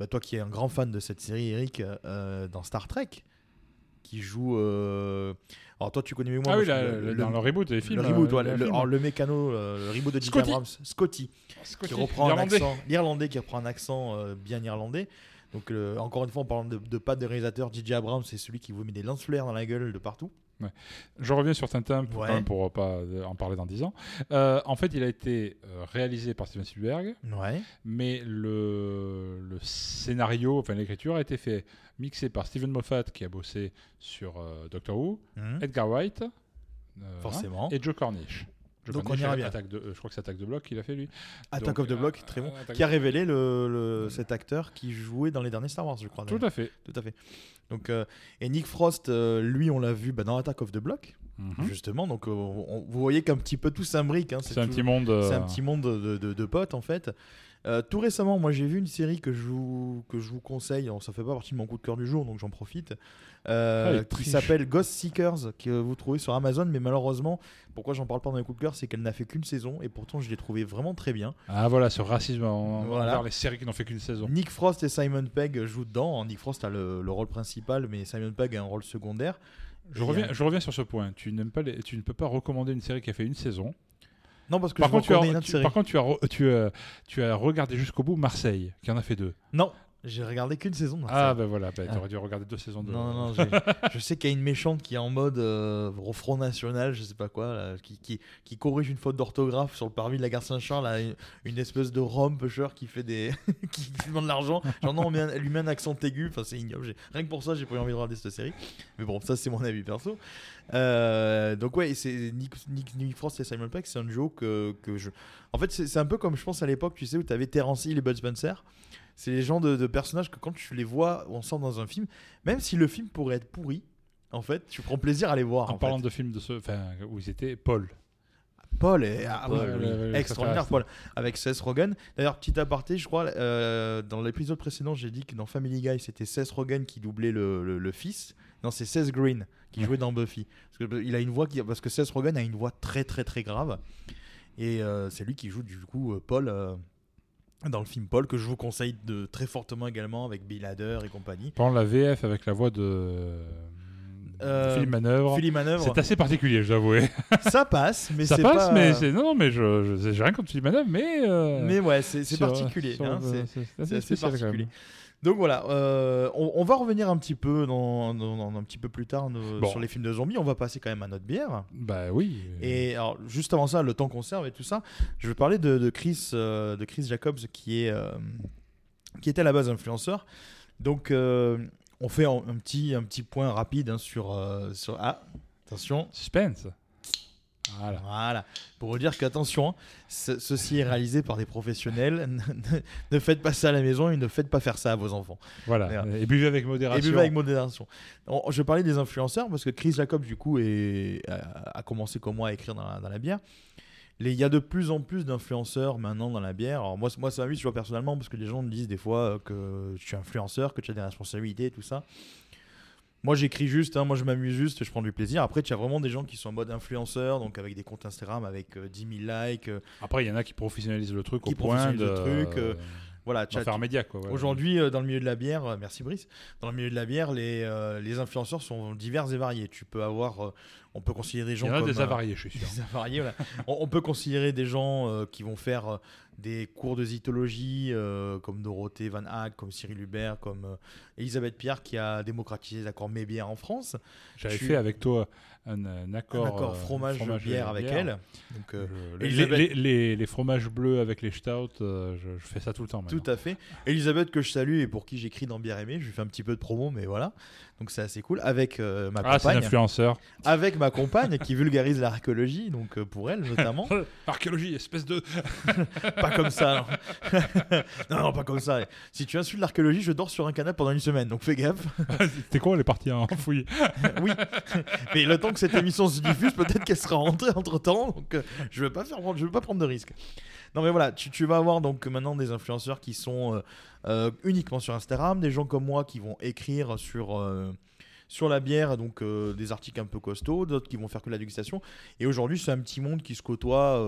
bah, toi qui es un grand fan de cette série, Eric, euh, dans Star Trek, qui joue. euh, Alors toi, tu connais mieux moi. Ah oui, le- dans le reboot des films. le reboot, euh, ouais, le, alors, le mécano, le reboot de J.J. Scotty. Abrams, Scotty Scotty, qui reprend un accent, l'Irlandais qui reprend un accent euh, bien irlandais. Donc euh, encore une fois, en parlant de, de pas de réalisateur, DJ Abrams, c'est celui qui vous met des lance-flares dans la gueule de partout. Je reviens sur Tintin pour, Ouais. pour pas euh, en parler dans 10 ans. Euh, en fait, il a été euh, réalisé par Steven Spielberg, Ouais. mais le, le scénario, enfin l'écriture a été fait, mixé par Steven Moffat qui a bossé sur euh, Doctor Who, Edgar White, euh, Forcément. hein, et Joe Cornish. Joe Donc, on ira bien. Attaque de, euh, je crois que c'est Attaque de Bloc qu'il a fait lui. Attack Donc, of the Block, euh, très bon. Qui a révélé le, le- cet acteur qui jouait dans les derniers Star Wars, je crois. Tout à fait. Tout à fait. Donc, euh, et Nick Frost, euh, lui, on l'a vu bah, dans Attack of the Block, Mhm. justement. Donc, euh, on- vous voyez qu'un petit peu tout s'imbrique. hein, C'est un tout- petit monde. euh, C'est un petit monde de, de- de potes en fait. Euh, tout récemment, moi j'ai vu une série que je vous, que je vous conseille. Alors, ça fait pas partie de mon coup de cœur du jour, donc j'en profite. euh, Ah, qui s'appelle Ghost Seekers, que vous trouvez sur Amazon. Mais malheureusement, pourquoi j'en parle pas dans les coups de cœur, c'est qu'elle n'a fait qu'une saison et pourtant je l'ai trouvé vraiment très bien. Ah voilà, sur racisme en- Voilà. envers les séries qui n'ont fait qu'une saison. Nick Frost et Simon Pegg jouent dedans. Nick Frost a le, le rôle principal, mais Simon Pegg a un rôle secondaire. Je reviens, euh, je reviens sur ce point. Tu, n'aimes pas les- tu ne peux pas recommander une série qui a fait une saison. Non, parce que Par je contre, tu as, une autre tu- série. par contre, tu as, re- tu, as, tu as regardé jusqu'au bout Marseille, qui en a fait deux. Non, j'ai regardé qu'une saison. de Ah, ben voilà, ben, Ah. tu aurais dû regarder deux saisons de. Non, non, non, je sais qu'il y a une méchante qui est en mode euh, au Front National, je sais pas quoi, là, qui, qui, qui corrige une faute d'orthographe sur le parvis de la gare Saint-Charles, une, une espèce de rhum pusher qui fait des. qui demande de l'argent. Genre, non, on met un- lui met un accent aigu, enfin, c'est ignoble. Rien que pour ça, j'ai pas eu envie de regarder cette série. Mais bon, ça, c'est mon avis perso. Euh, donc, ouais, c'est Nick, Nick, Nick Frost et Simon Pegg, c'est un duo que, que je. En fait, c'est un peu comme je pense à l'époque, tu sais, où tu avais Terence Hill et Bud Spencer. C'est les genres de, de personnages que quand tu les vois ensemble dans un film, même si le film pourrait être pourri, en fait, tu prends plaisir à les voir. En en parlant fait. de films de ce, enfin, où ils étaient, Paul. Paul est ah, Paul, oui, oui, extraordinaire. Paul, avec Seth Rogen. D'ailleurs, petit aparté, je crois, euh, dans l'épisode précédent, j'ai dit que dans Family Guy, c'était Seth Rogen qui doublait le, le- le fils. Non, c'est Seth Green qui jouait dans Buffy. Parce que, il a une voix qui, parce que Seth Rogen a une voix très très très grave. Et euh, c'est lui qui joue du coup euh, Paul euh, dans le film Paul que je vous conseille de très fortement également avec Bill Hader et compagnie. Pendant la VF avec la voix de Euh, Philippe Manœuvre. Philippe Manœuvre, C'est assez particulier, je dois ça passe, mais ça passe, pas... mais c'est non, non, mais je, je- j'ai rien contre Philippe Manœuvre, mais euh, Mais ouais, c'est c'est sur- particulier. sur- hein, c'est- c'est c'est assez particulier. Donc voilà, euh, on, on va revenir un petit peu dans, dans- dans- un petit peu plus tard Bon. sur les films de zombies. On va passer quand même à notre bière. Bah oui. Et alors, juste avant ça, le temps qu'on serve et tout ça, je vais parler de, de Chris, euh, de Chris Jacobs qui est euh, qui était à la base influenceur. Donc, on fait un, un petit un petit point rapide hein, sur sur ah attention. Suspense. Voilà. Voilà, pour vous dire qu'attention, hein, ce- ceci est réalisé par des professionnels. ne, ne faites pas ça à la maison et ne faites pas faire ça à vos enfants. Voilà. Et buvez avec Et modération. buvez avec modération. On- je parlais des influenceurs parce que Chris Jacobs, du coup, est, a, a commencé comme moi à écrire dans la, dans la bière. Il y a de plus en plus d'influenceurs maintenant dans la bière. Alors moi, moi ça m'amuse, tu vois, personnellement, parce que les gens me disent des fois que je suis influenceur, que tu as des responsabilités et tout ça. Moi, j'écris juste, hein, moi je m'amuse juste, je prends du plaisir. Après, tu as vraiment des gens qui sont en mode influenceur, donc avec des comptes Instagram avec euh, 10 000 likes. euh, Après, il y en a qui professionnalisent le truc Qui au point de le truc, euh, voilà, tu faire un média quoi. ouais. Aujourd'hui, euh, dans le milieu de la bière, euh, merci Brice, dans le milieu de la bière, les, euh, les influenceurs sont divers et variés. Tu peux avoir, euh, on peut considérer des il gens y en a comme, des avariés, je suis sûr. des avariés, voilà. on, on peut considérer des gens euh, qui vont faire des cours de zytologie, comme Dorothée Van Haag, comme Cyril Hubert, comme Elisabeth Pierre, qui a démocratisé l'accord mets-bière en France. J'avais fait avec toi un, un accord, Un accord euh, fromage, bière avec bière. elle. Donc, euh, Je- les, Elisabeth- les- les- les fromages bleus avec les stouts, euh, je, je fais ça tout le temps maintenant. Tout à fait. Elisabeth que je salue et pour qui j'écris dans Bière Aimée, je lui fais un petit peu de promo, mais voilà. Donc c'est assez cool. Avec euh, ma Ah, compagne. avec ma compagne qui vulgarise l'archéologie, donc euh, pour elle notamment. Archéologie, espèce de. pas comme ça. Non. non, non, pas comme ça. Si tu insultes l'archéologie, je dors sur un canapé pendant une semaine, donc fais gaffe. T'es con, elle est partie en fouille. oui. Mais le temps que cette émission se diffuse, peut-être qu'elle sera rentrée entre temps, donc euh, je ne veux pas faire, je veux pas prendre de risques. Non mais voilà, tu, tu vas avoir donc maintenant des influenceurs qui sont euh, euh, uniquement sur Instagram, des gens comme moi qui vont écrire sur euh, sur la bière, donc des articles un peu costauds, d'autres qui vont faire que la dégustation. Et aujourd'hui, c'est un petit monde qui se côtoie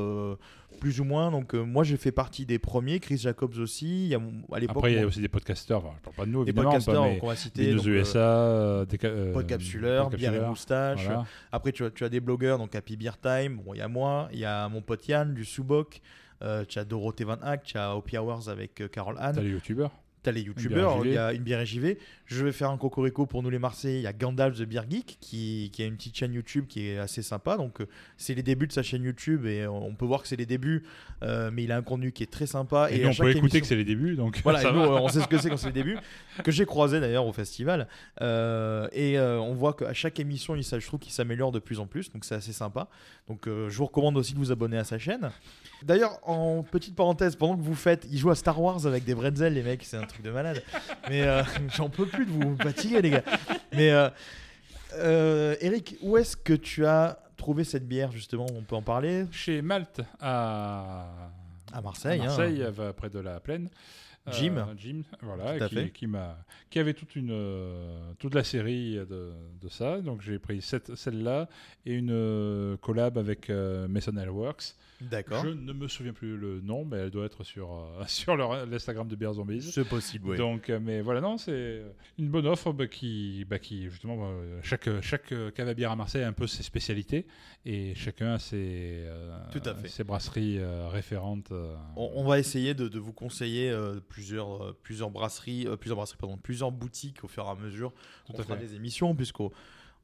plus ou moins. Donc moi, j'ai fait partie des premiers, Chris Jacobs aussi. Il y a, à l'époque, Après, il y a aussi des podcasteurs. Enfin, je parle pas de nous, des évidemment. podcasteurs pas, mais qu'on va citer. des donc, USA, des. ca- euh, Podcapsuleur, bière et podcapsuleurs, moustache. voilà. Après, tu as, tu as des blogueurs, donc Happy Beer Time. Bon, il y a moi, il y a mon pote Yann du Subok. Euh, tu as Dorothée Van Hack, tu as Happy Hours avec euh, Carole Anne. T'as les youtubeurs. Tu as les youtubeurs, il y a une bière et JV. Je vais faire un cocorico pour nous les Marseillais. Il y a Gandalf the Beer Geek qui, qui a une petite chaîne YouTube qui est assez sympa. Donc, euh, c'est les débuts de sa chaîne YouTube et euh, on peut voir que c'est les débuts, euh, mais il a un contenu qui est très sympa. Et, nous, on peut écouter émission- que c'est les débuts, donc. voilà, ça et nous, va. on sait ce que c'est quand c'est les débuts, que j'ai croisé d'ailleurs au festival. Euh, et euh, on voit qu'à chaque émission, il, je trouve qu'il s'améliore de plus en plus, donc c'est assez sympa. Donc euh, je vous recommande aussi de vous abonner à sa chaîne. D'ailleurs, en petite parenthèse, pendant que vous faites, ils jouent à Star Wars avec des bretzels, les mecs, c'est un truc de malade. Mais euh, j'en peux plus de vous fatiguer, les gars. Mais euh, euh, Eric, où est-ce que tu as trouvé cette bière justement On peut en parler? Chez Malte à. À Marseille. à hein. Marseille, près de la plaine. Jim. Euh, Jim, voilà, Tout à qui, fait. qui avait toute une, euh, toute la série de, de ça. Donc j'ai pris celle-là et une euh, collab avec Mason Works. D'accord. Je ne me souviens plus le nom, mais elle doit être sur, euh, sur l'Instagram de Bear Zombies. C'est possible, oui. Donc, euh, mais voilà, non, c'est une bonne offre bah, qui, bah, qui justement, euh, chaque, chaque cave à bière à Marseille a un peu ses spécialités et chacun a ses, euh, Tout à fait. ses brasseries référentes. On, on va essayer de, de vous conseiller plusieurs, plusieurs brasseries, plusieurs brasseries, pardon, plusieurs boutiques au fur et à mesure. Tout on à fera fait. des émissions puisque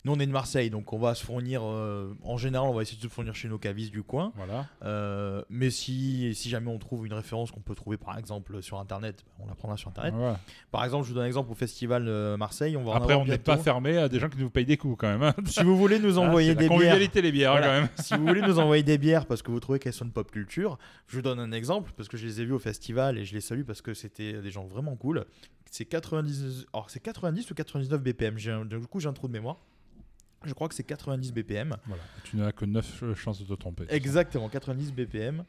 nous on est de Marseille, donc on va se fournir. euh, en général, on va essayer de se fournir chez nos cavistes du coin. Voilà. Euh, mais si, si jamais on trouve une référence qu'on peut trouver par exemple sur internet, on la prendra sur internet. Par exemple, je vous donne un exemple au festival euh, Marseille. On va en Après, avoir on n'est bientôt. pas fermé à des gens qui nous payent des coups quand même. hein. Si vous voulez nous Ah, envoyer c'est la des bières, convivialité, les bières, Voilà. quand même. si vous voulez nous envoyer des bières parce que vous trouvez qu'elles sont de pop culture, je vous donne un exemple parce que je les ai vus au festival et je les salue parce que c'était des gens vraiment cool. C'est 90, alors c'est 90 ou 99 BPM. J'ai un- du coup, j'ai un trou de mémoire. Je crois que c'est 90 BPM. Voilà. Tu n'as que 9 chances de te tromper. Exactement, 90 BPM.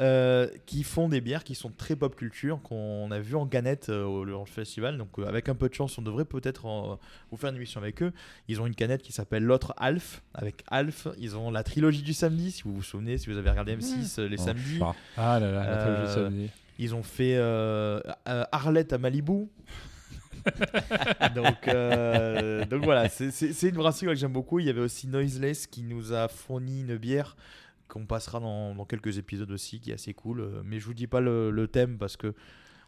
euh, qui font des bières qui sont très pop culture, qu'on a vu en canette euh, au lors du festival. Donc, euh, avec un peu de chance, on devrait peut-être vous faire une émission avec eux. Ils ont une canette qui s'appelle L'autre Alf, avec Alf. Ils ont la trilogie du samedi, si vous vous souvenez, si vous avez regardé M6 euh, les Oh, samedis. Ah là là, la trilogie Euh, samedi. Ils ont fait euh, euh, Arlette à Malibu. donc, euh, donc voilà, c'est- une brasserie que j'aime beaucoup. Il y avait aussi Noiseless qui nous a fourni une bière qu'on passera dans, quelques épisodes aussi, qui est assez cool. Euh, Mais je vous dis pas le thème parce que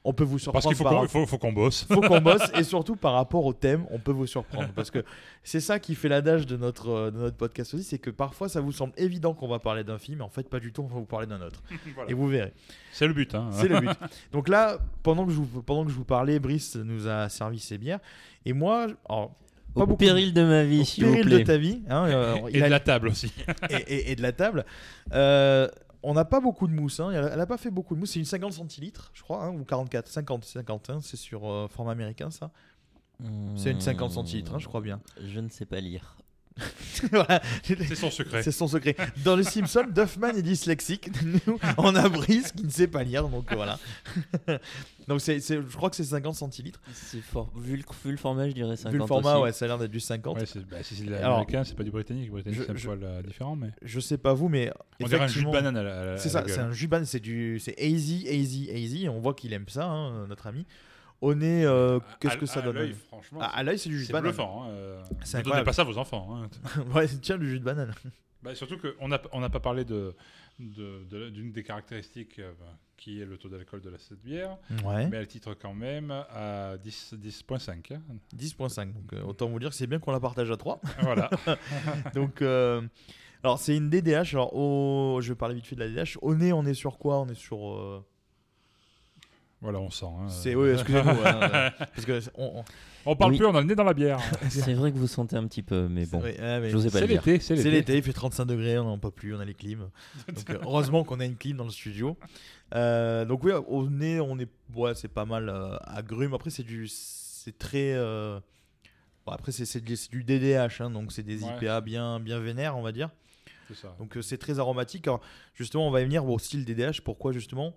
on peut vous surprendre. Parce qu'il faut par qu'on faut, faut qu'on bosse. faut qu'on bosse et surtout par rapport au thème, on peut vous surprendre parce que c'est ça qui fait l'adage de notre, euh, de notre podcast aussi, c'est que parfois ça vous semble évident qu'on va parler d'un film, mais en fait pas du tout, on va vous parler d'un autre. Voilà. Et vous verrez. C'est le but. Hein. C'est le but. Donc là, pendant que, je vous, pendant que je vous parlais, Brice nous a servi ses bières. Et moi, alors, pas Au beaucoup- péril de ma vie, au s'il vous péril plaît. de ta vie, hein, euh, Et il de a- la table aussi. et, et- et de la table, euh, on n'a pas beaucoup de mousse. hein. Elle n'a pas fait beaucoup de mousse. C'est une 50 centilitres, je crois, hein, ou 44, 50, 50. hein. C'est sur euh, format américain, ça. C'est une 50 centilitres, hein, je crois bien. Je ne sais pas lire. Voilà. C'est son secret. C'est son secret. Dans les Simpsons, Duffman est dyslexique. Nous, on a Brice qui ne sait pas lire, donc voilà. donc c'est, c'est- je crois que c'est 50 centilitres. C'est fort. Vu le, vu le format, je dirais 50 Vu le format, aussi. ouais, ça a l'air d'être du 50. Ouais, c'est- bah, si c'est de Alors, l'américain, c'est pas du britannique. Le britannique, je- c'est un poil euh, différent, mais. Je sais pas vous, mais On dirait un jus de banane à la, à la- C'est à ça, la c'est un jus de banane, c'est du, c'est hazy, hazy, hazy. On voit qu'il aime ça, hein, notre ami. Au nez, euh, qu'est-ce À- que ça à donne l'œil, franchement, À, l'œil, c'est du jus de c'est banane. bluffant. Hein. euh, C'est ne donnez incroyable. pas ça à vos enfants. hein. ouais, tiens, du jus de banane. Bah, surtout qu'on n'a on n'a pas parlé de de- de- d'une des caractéristiques euh, qui est le taux d'alcool de la cette bière, Ouais. mais elle titre quand même à 10 10.5. hein. 10.5. Donc euh, autant vous dire que c'est bien qu'on la partage à 3. voilà. Donc, euh, alors c'est une DDH. Alors, au- je vais parler vite fait de la DDH. Au nez, on est sur quoi? On est sur. euh, voilà, on sent. hein. C'est oui, excusez-nous. hein, euh, parce que on, on- On parle Oui. plus, on a le nez dans la bière. C'est vrai que vous sentez un petit peu, mais bon. ouais, mais Je pas C'est le dire. l'été, c'est c'est l'été. l'été, il fait 35 degrés, on n'en peut plus, on a les clims. Donc, euh, heureusement qu'on a une clim dans le studio. Euh, donc oui, au nez, on est, ouais, c'est pas mal euh, agrume. Après, c'est du, c'est très. euh, bon, après, c'est c'est du, c'est du DDH, hein, donc c'est des Ouais. IPA bien, bien vénères, on va dire. C'est ça. Donc euh, c'est très aromatique. Alors, justement, on va y venir au style DDH. Pourquoi justement?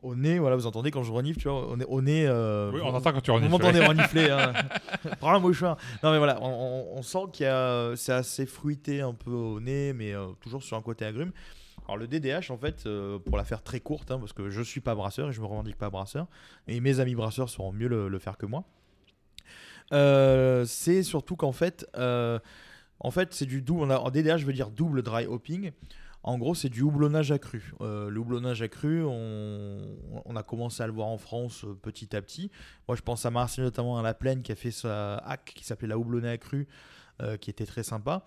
Au nez, voilà, vous entendez quand je renifle, tu vois, au nez. Au nez euh, Oui, vous- on entend quand tu Vous renifles. m'entendez renifler. Hein. Prends un mouchoir. Non, mais voilà, on, sent qu'il y a. C'est assez fruité un peu au nez, mais euh, toujours sur un côté agrume. Alors, le DDH, en fait, euh, pour la faire très courte, hein, parce que je suis pas brasseur et je me revendique pas brasseur, et mes amis brasseurs sauront mieux le, le faire que moi. c'est surtout qu'en fait, en fait, c'est du a, en DDH, veut dire double dry hopping. En gros, c'est du houblonnage accru. Euh, le houblonnage accru, on, on a commencé à le voir en France euh, petit à petit. Moi, je pense à Marseille, notamment à La Plaine, qui a fait sa hack qui s'appelait la houblonnée accrue, euh, qui était très sympa.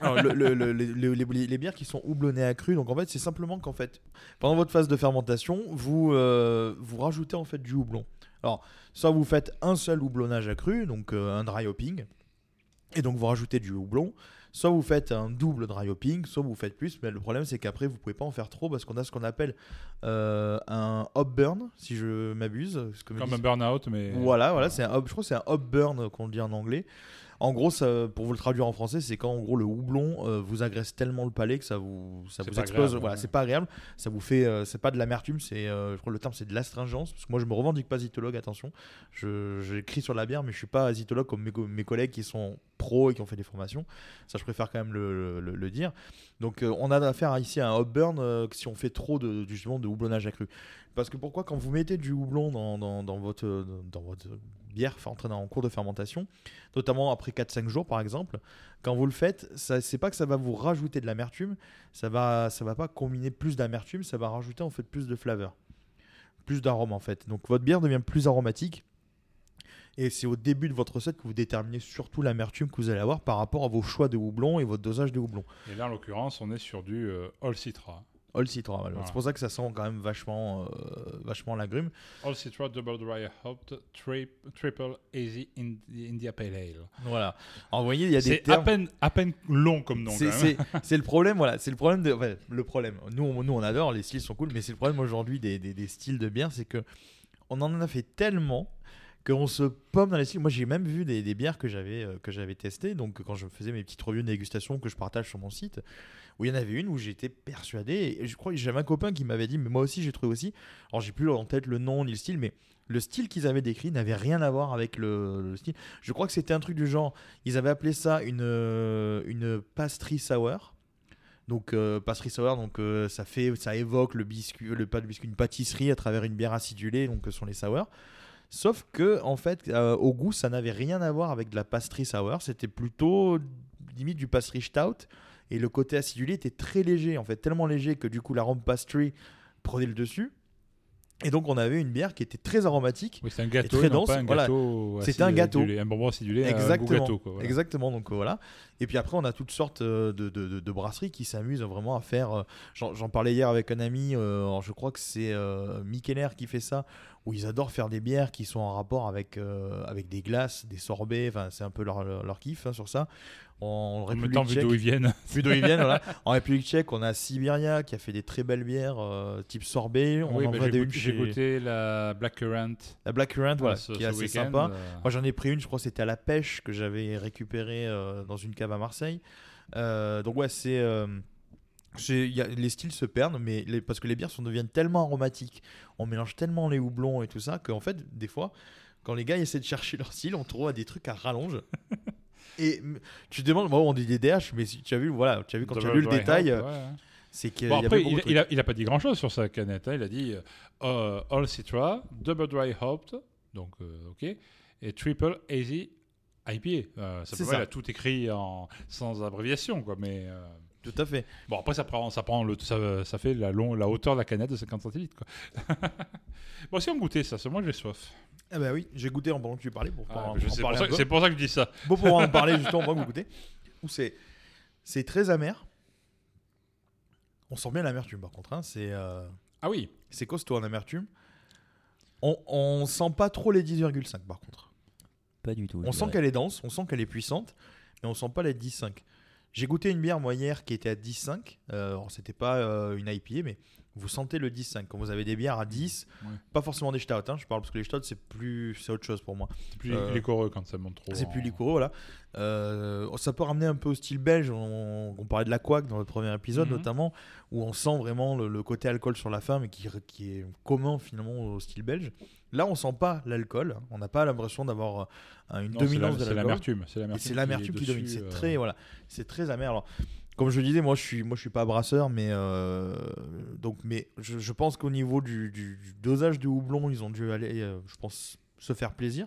Alors, le- le- le- le- le- les, les bières qui sont houblonnées accrues, donc en fait, c'est simplement qu'en fait, pendant votre phase de fermentation, vous, vous rajoutez en fait du houblon. Alors, soit vous faites un seul houblonnage accru, donc un dry hopping, et donc vous rajoutez du houblon. Soit vous faites un double dry hopping, soit vous faites plus, mais le problème c'est qu'après vous pouvez pas en faire trop parce qu'on a ce qu'on appelle euh, un hop burn, si je m'abuse. Comme un burn-out, mais. voilà, voilà, c'est un hop, je crois que c'est un hop burn qu'on dit en anglais. En gros, ça, pour vous le traduire en français, c'est quand en gros le houblon euh, vous agresse tellement le palais que ça vous, ça explose. agréable, voilà, ouais. c'est pas agréable. Ça vous fait, euh, c'est pas de l'amertume, c'est, euh, je crois que le terme c'est de l'astringence. Parce que moi, je me revendique pas zytologue, attention. Je, j'écris sur la bière, mais je suis pas zytologue comme mes, co- mes collègues qui sont pros et qui ont fait des formations. Ça, je préfère quand même le, le- le dire. Donc, euh, on a affaire ici à un hop burn euh, si on fait trop de, justement de houblonnage accru. Parce que pourquoi quand vous mettez du houblon dans, dans, dans votre, dans votre bière entraînant en cours de fermentation, notamment après 4-5 jours par exemple, quand vous le faites, c'est pas que ça va vous rajouter de l'amertume, ça va, ça va pas combiner plus d'amertume, ça va rajouter en fait plus de flaveur, plus d'arôme en fait. Donc votre bière devient plus aromatique. Et c'est au début de votre recette que vous déterminez surtout l'amertume que vous allez avoir par rapport à vos choix de houblon et votre dosage de houblon. Et là, en l'occurrence, on est sur du euh, All Citra. All Citra, voilà. C'est pour ça que ça sent quand même vachement, euh, vachement l'agrume. All Citra Double Dry Hopped tri- Triple Easy Indi- India Pale Ale. Voilà. Alors vous voyez, il y a des C'est à termes. peine, à peine long comme nom. C'est le problème, voilà. C'est le problème de. enfin, le problème. Nous, on, nous, on adore, les styles sont cool, mais c'est le problème aujourd'hui des, des- des styles de bière, c'est que on en a fait tellement qu'on se pomme dans les styles. Moi, j'ai même vu des, des bières que j'avais euh, que j'avais testées. Donc, quand je faisais mes petites revues de dégustation que je partage sur mon site, où il y en avait une où j'étais persuadé. Et je crois que j'avais un copain qui m'avait dit, mais moi aussi, j'ai trouvé aussi. Alors, j'ai plus en tête le nom ni le style, mais le style qu'ils avaient décrit n'avait rien à voir avec le, le style. Je crois que c'était un truc du genre, ils avaient appelé ça une, euh, une pastry sour. Donc euh, pastry sour, donc euh, ça fait, ça évoque le biscuit, le pas de biscuit, une pâtisserie à travers une bière acidulée, donc ce sont les sours. Sauf que en fait, au goût, ça n'avait rien à voir avec de la pastry sour. C'était plutôt limite du pastry stout. Et le côté acidulé était très léger, en fait, tellement léger que du coup l'arôme pastry prenait le dessus. Et donc on avait une bière qui était très aromatique. Oui, un gâteau, très non dense, un voilà. gâteau. C'était un gâteau. acidulé, un bonbon acidulé, un Exactement. gâteau. Quoi, voilà. Exactement. Donc euh, voilà. Et puis après, on a toutes sortes euh, de, de- de- de brasseries qui s'amusent vraiment à faire. euh, J'en parlais hier avec un ami. euh, je crois que c'est euh, Mikeller qui fait ça, où ils adorent faire des bières qui sont en rapport avec euh, avec des glaces, des sorbets. Enfin, c'est un peu leur, leur, leur kiff hein, sur ça. En En même République temps, vu tchèque- d'où ils viennent. vu d'où ils viennent, voilà. En République tchèque, on a Siberia qui a fait des très belles bières euh, type sorbet. On Oui, en bah, j'ai goûté, j'ai goûté la Blackcurrant. la Blackcurrant, voilà, ce- qui est assez sympa. euh, Moi j'en ai pris une, je crois que c'était à la pêche que j'avais récupéré euh, dans une cave à Marseille. Donc ouais, c'est... euh, y a- les styles se perdent, mais les- parce que les bières sont, deviennent tellement aromatiques, on mélange tellement les houblons et tout ça, qu'en fait, des fois, quand les gars essaient de chercher leur style, on trouve des trucs à rallonge. et tu te demandes, bon, on dit des DH, mais si tu as vu, voilà, tu as vu quand tu as lu le détail, euh, ouais, c'est qu'il Bon, il, il a, il a pas dit grand chose sur sa canette. hein. Il a dit euh, All Citra, Double Dry Hopped, donc euh, ok, et Triple Easy IPA. Euh, ça C'est peut a tout écrit en, sans abréviation, quoi. Mais euh, Tout à fait. bon, après, ça prend, ça prend le, ça, ça fait la, long, la hauteur de la canette de 50 centilitres, quoi. bon, si on goûtait ça, c'est moi j'ai soif. Ah bah oui, j'ai goûté en pendant que tu parlais pour Ah, pour c'est pour ça que je dis ça. Bon, pour en parler justement, on va vous goûter. Où c'est, c'est très amer. On sent bien l'amertume par contre. hein. C'est, euh, Ah oui, c'est costaud en amertume. On, on sent pas trop les 10,5 par contre. Pas du tout. On sent dirais. qu'elle est dense, on sent qu'elle est puissante, mais on sent pas les 10,5. J'ai goûté une bière moi hier qui était à 10,5. Euh, c'était pas euh, une IPA, mais vous sentez le 10,5. Quand vous avez des bières à 10, Ouais. pas forcément des stouts, hein, je parle parce que les stouts c'est plus, c'est autre chose pour moi. c'est plus Euh, liquoreux quand ça monte trop. C'est en- plus liquoreux, voilà. Euh, ça peut ramener un peu au style belge. On, on parlait de la couac dans le premier épisode, Mhm. notamment, où on sent vraiment le, le côté alcool sur la fin, mais qui, qui est commun finalement au style belge. Là, on sent pas l'alcool. On n'a pas l'impression d'avoir euh, une Non, c'est la- dominance de l'alcool. C'est l'amertume c'est l'amertume qui, est domine. C'est euh, très, voilà, c'est très amer. Alors, comme je le disais, moi, je suis, moi, je suis pas brasseur, mais euh, donc, mais je, je pense qu'au niveau du, du- du dosage de houblon, ils ont dû aller, euh, je pense, se faire plaisir.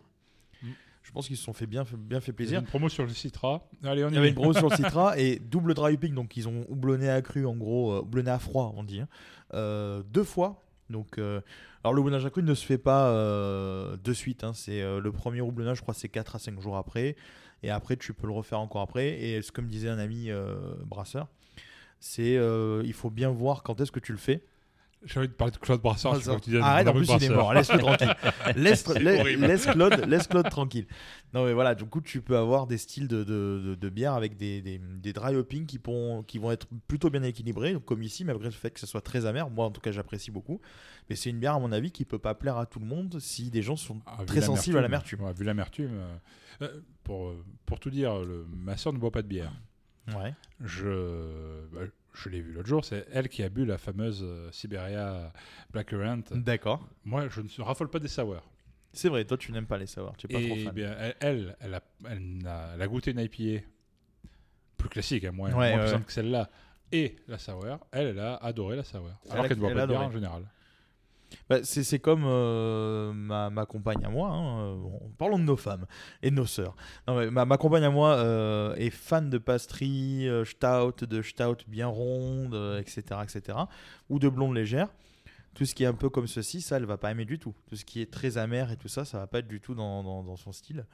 Mm. Je pense qu'ils se sont fait bien, fait- bien fait Il y a plaisir. Une promo sur le Citra. Allez, on y Il y avait va. une brosse sur le Citra et double dry hopping, donc ils ont houblonné à cru, en gros, euh, houblonné à froid, on dit, hein, deux fois. Donc, alors le houblonnage à cru ne se fait pas de suite. hein, c'est le premier houblonnage, je crois, c'est 4 à 5 jours après, et après tu peux le refaire encore après. Et ce que me disait un ami euh, brasseur, c'est euh, il faut bien voir quand est-ce que tu le fais. J'ai envie de parler de Claude je que tu dis Arrête, en plus il est mort, laisse-le tranquille. Laisse, laisse Claude, laisse Claude tranquille. Non mais voilà, du coup tu peux avoir des styles de, de, de- de bière avec des, des, des dry hopping qui, pourront- qui vont être plutôt bien équilibrés, comme ici, malgré le fait que ce soit très amer. Moi en tout cas j'apprécie beaucoup. Mais c'est une bière à mon avis qui peut pas plaire à tout le monde si des gens sont Ah, très sensibles à l'amertume. Ouais, vu l'amertume. euh, pour, euh, pour tout dire, le, ma soeur ne boit pas de bière. Ouais. Je, bah, je l'ai vu l'autre jour, c'est elle qui a bu la fameuse euh, Siberia Blackcurrant. D'accord. Moi, je ne raffole pas des sours. C'est vrai, toi tu n'aimes pas les savoirs, tu es pas trop fan. bien, elle, elle, elle a, elle a, elle a goûté une IPA plus classique, hein, moins, Ouais, moins ouais, puissante que celle-là, et la sour. Elle, elle a adoré la sour. Alors qu'elle ne boit pas de bière en général. Bah, c'est comme euh, ma, compagne à moi. hein, euh, bon, parlons de nos femmes et de nos sœurs. Ma, compagne à moi euh, est fan de pastry, euh, stout, de stout bien ronde, etc., etc. Ou de blonde légère. Tout ce qui est un peu comme ceci, ça, elle va pas aimer du tout. Tout ce qui est très amer et tout ça, ça va pas être du tout dans son style.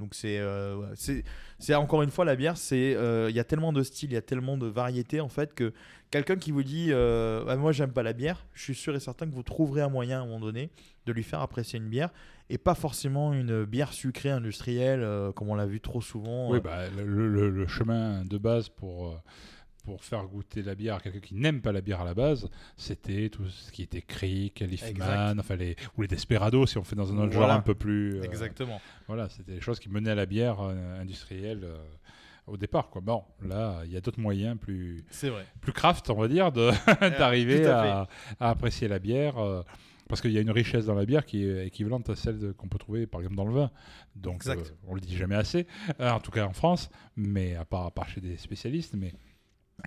Donc c'est euh, c'est c'est encore une fois la bière, c'est euh, il y a tellement de styles, il y a tellement de variétés en fait que quelqu'un qui vous dit euh, Ah, moi j'aime pas la bière, je suis sûr et certain que vous trouverez un moyen à un moment donné de lui faire apprécier une bière et pas forcément une bière sucrée industrielle comme on l'a vu trop souvent. Oui, bah, le, le- le chemin de base pour, pour faire goûter la bière à quelqu'un qui n'aime pas la bière à la base, c'était tout ce qui était Crick, Leafman, enfin les, ou les Desperados, si on fait dans un autre Voilà. genre un peu plus. euh, Exactement. Voilà, c'était des choses qui menaient à la bière euh, industrielle euh, au départ. Quoi. Bon, là, il y a d'autres moyens plus, C'est vrai. plus craft, on va dire, de- d'arriver à à, à apprécier la bière. parce qu'il y a une richesse dans la bière qui est équivalente à celle qu'on peut trouver par exemple dans le vin. Donc euh, on le dit jamais assez, euh, en tout cas en France, mais à part, à part chez des spécialistes. Mais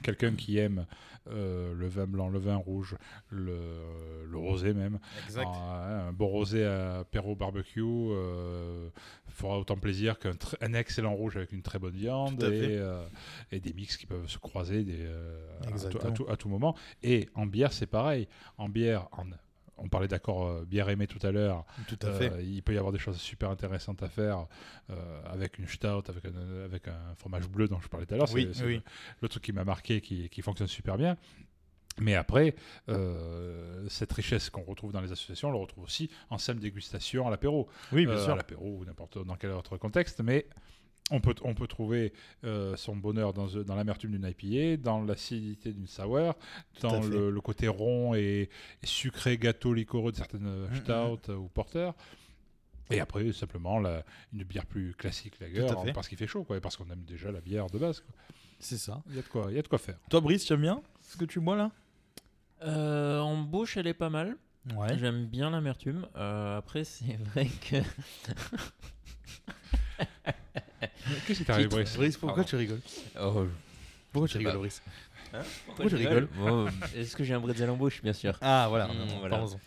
quelqu'un qui aime euh, le vin blanc, le vin rouge, le, le rosé même, Exact. un, un bon rosé à apéro barbecue euh, fera autant plaisir qu'un un excellent rouge avec une très bonne viande et, euh, et des mix qui peuvent se croiser des, à tout- à tout moment. Et en bière, c'est pareil. En bière, en- on parlait d'accord euh, bière aimée tout à l'heure. Tout à Euh, fait. il peut y avoir des choses super intéressantes à faire euh, avec une stout, avec un, avec un fromage bleu dont je parlais tout à l'heure. Oui, c'est oui. le, le truc qui m'a marqué, qui, qui fonctionne super bien. Mais après, euh, cette richesse qu'on retrouve dans les associations, on le retrouve aussi en simple dégustation à l'apéro. Oui, bien Euh, sûr. À l'apéro ou n'importe dans quel autre contexte. Mais on peut, on peut trouver euh, son bonheur dans, dans l'amertume d'une IPA, dans l'acidité d'une sour, dans le, le côté rond et, et sucré, gâteau, liquoreux de certaines euh, Mm, stouts euh, ou porters. Et après, simplement, la- une bière plus classique, lager, fait. parce qu'il fait chaud, quoi, et parce qu'on aime déjà la bière de base. C'est ça. Il y a de quoi, y a de quoi faire. Toi, Brice, tu aimes bien ce que tu bois là? Euh, en bouche, elle est pas mal. Ouais. J'aime bien l'amertume. Euh, après, c'est vrai que. Qu'est-ce qui t'arrive. Brice Brice, pourquoi Pardon. tu rigoles Oh, Pourquoi tu rigoles. Brice pourquoi tu rigoles Oh, Est-ce que j'ai un bretzel en bouche, bien sûr Ah, voilà. Mm, non, voilà. parlons-en.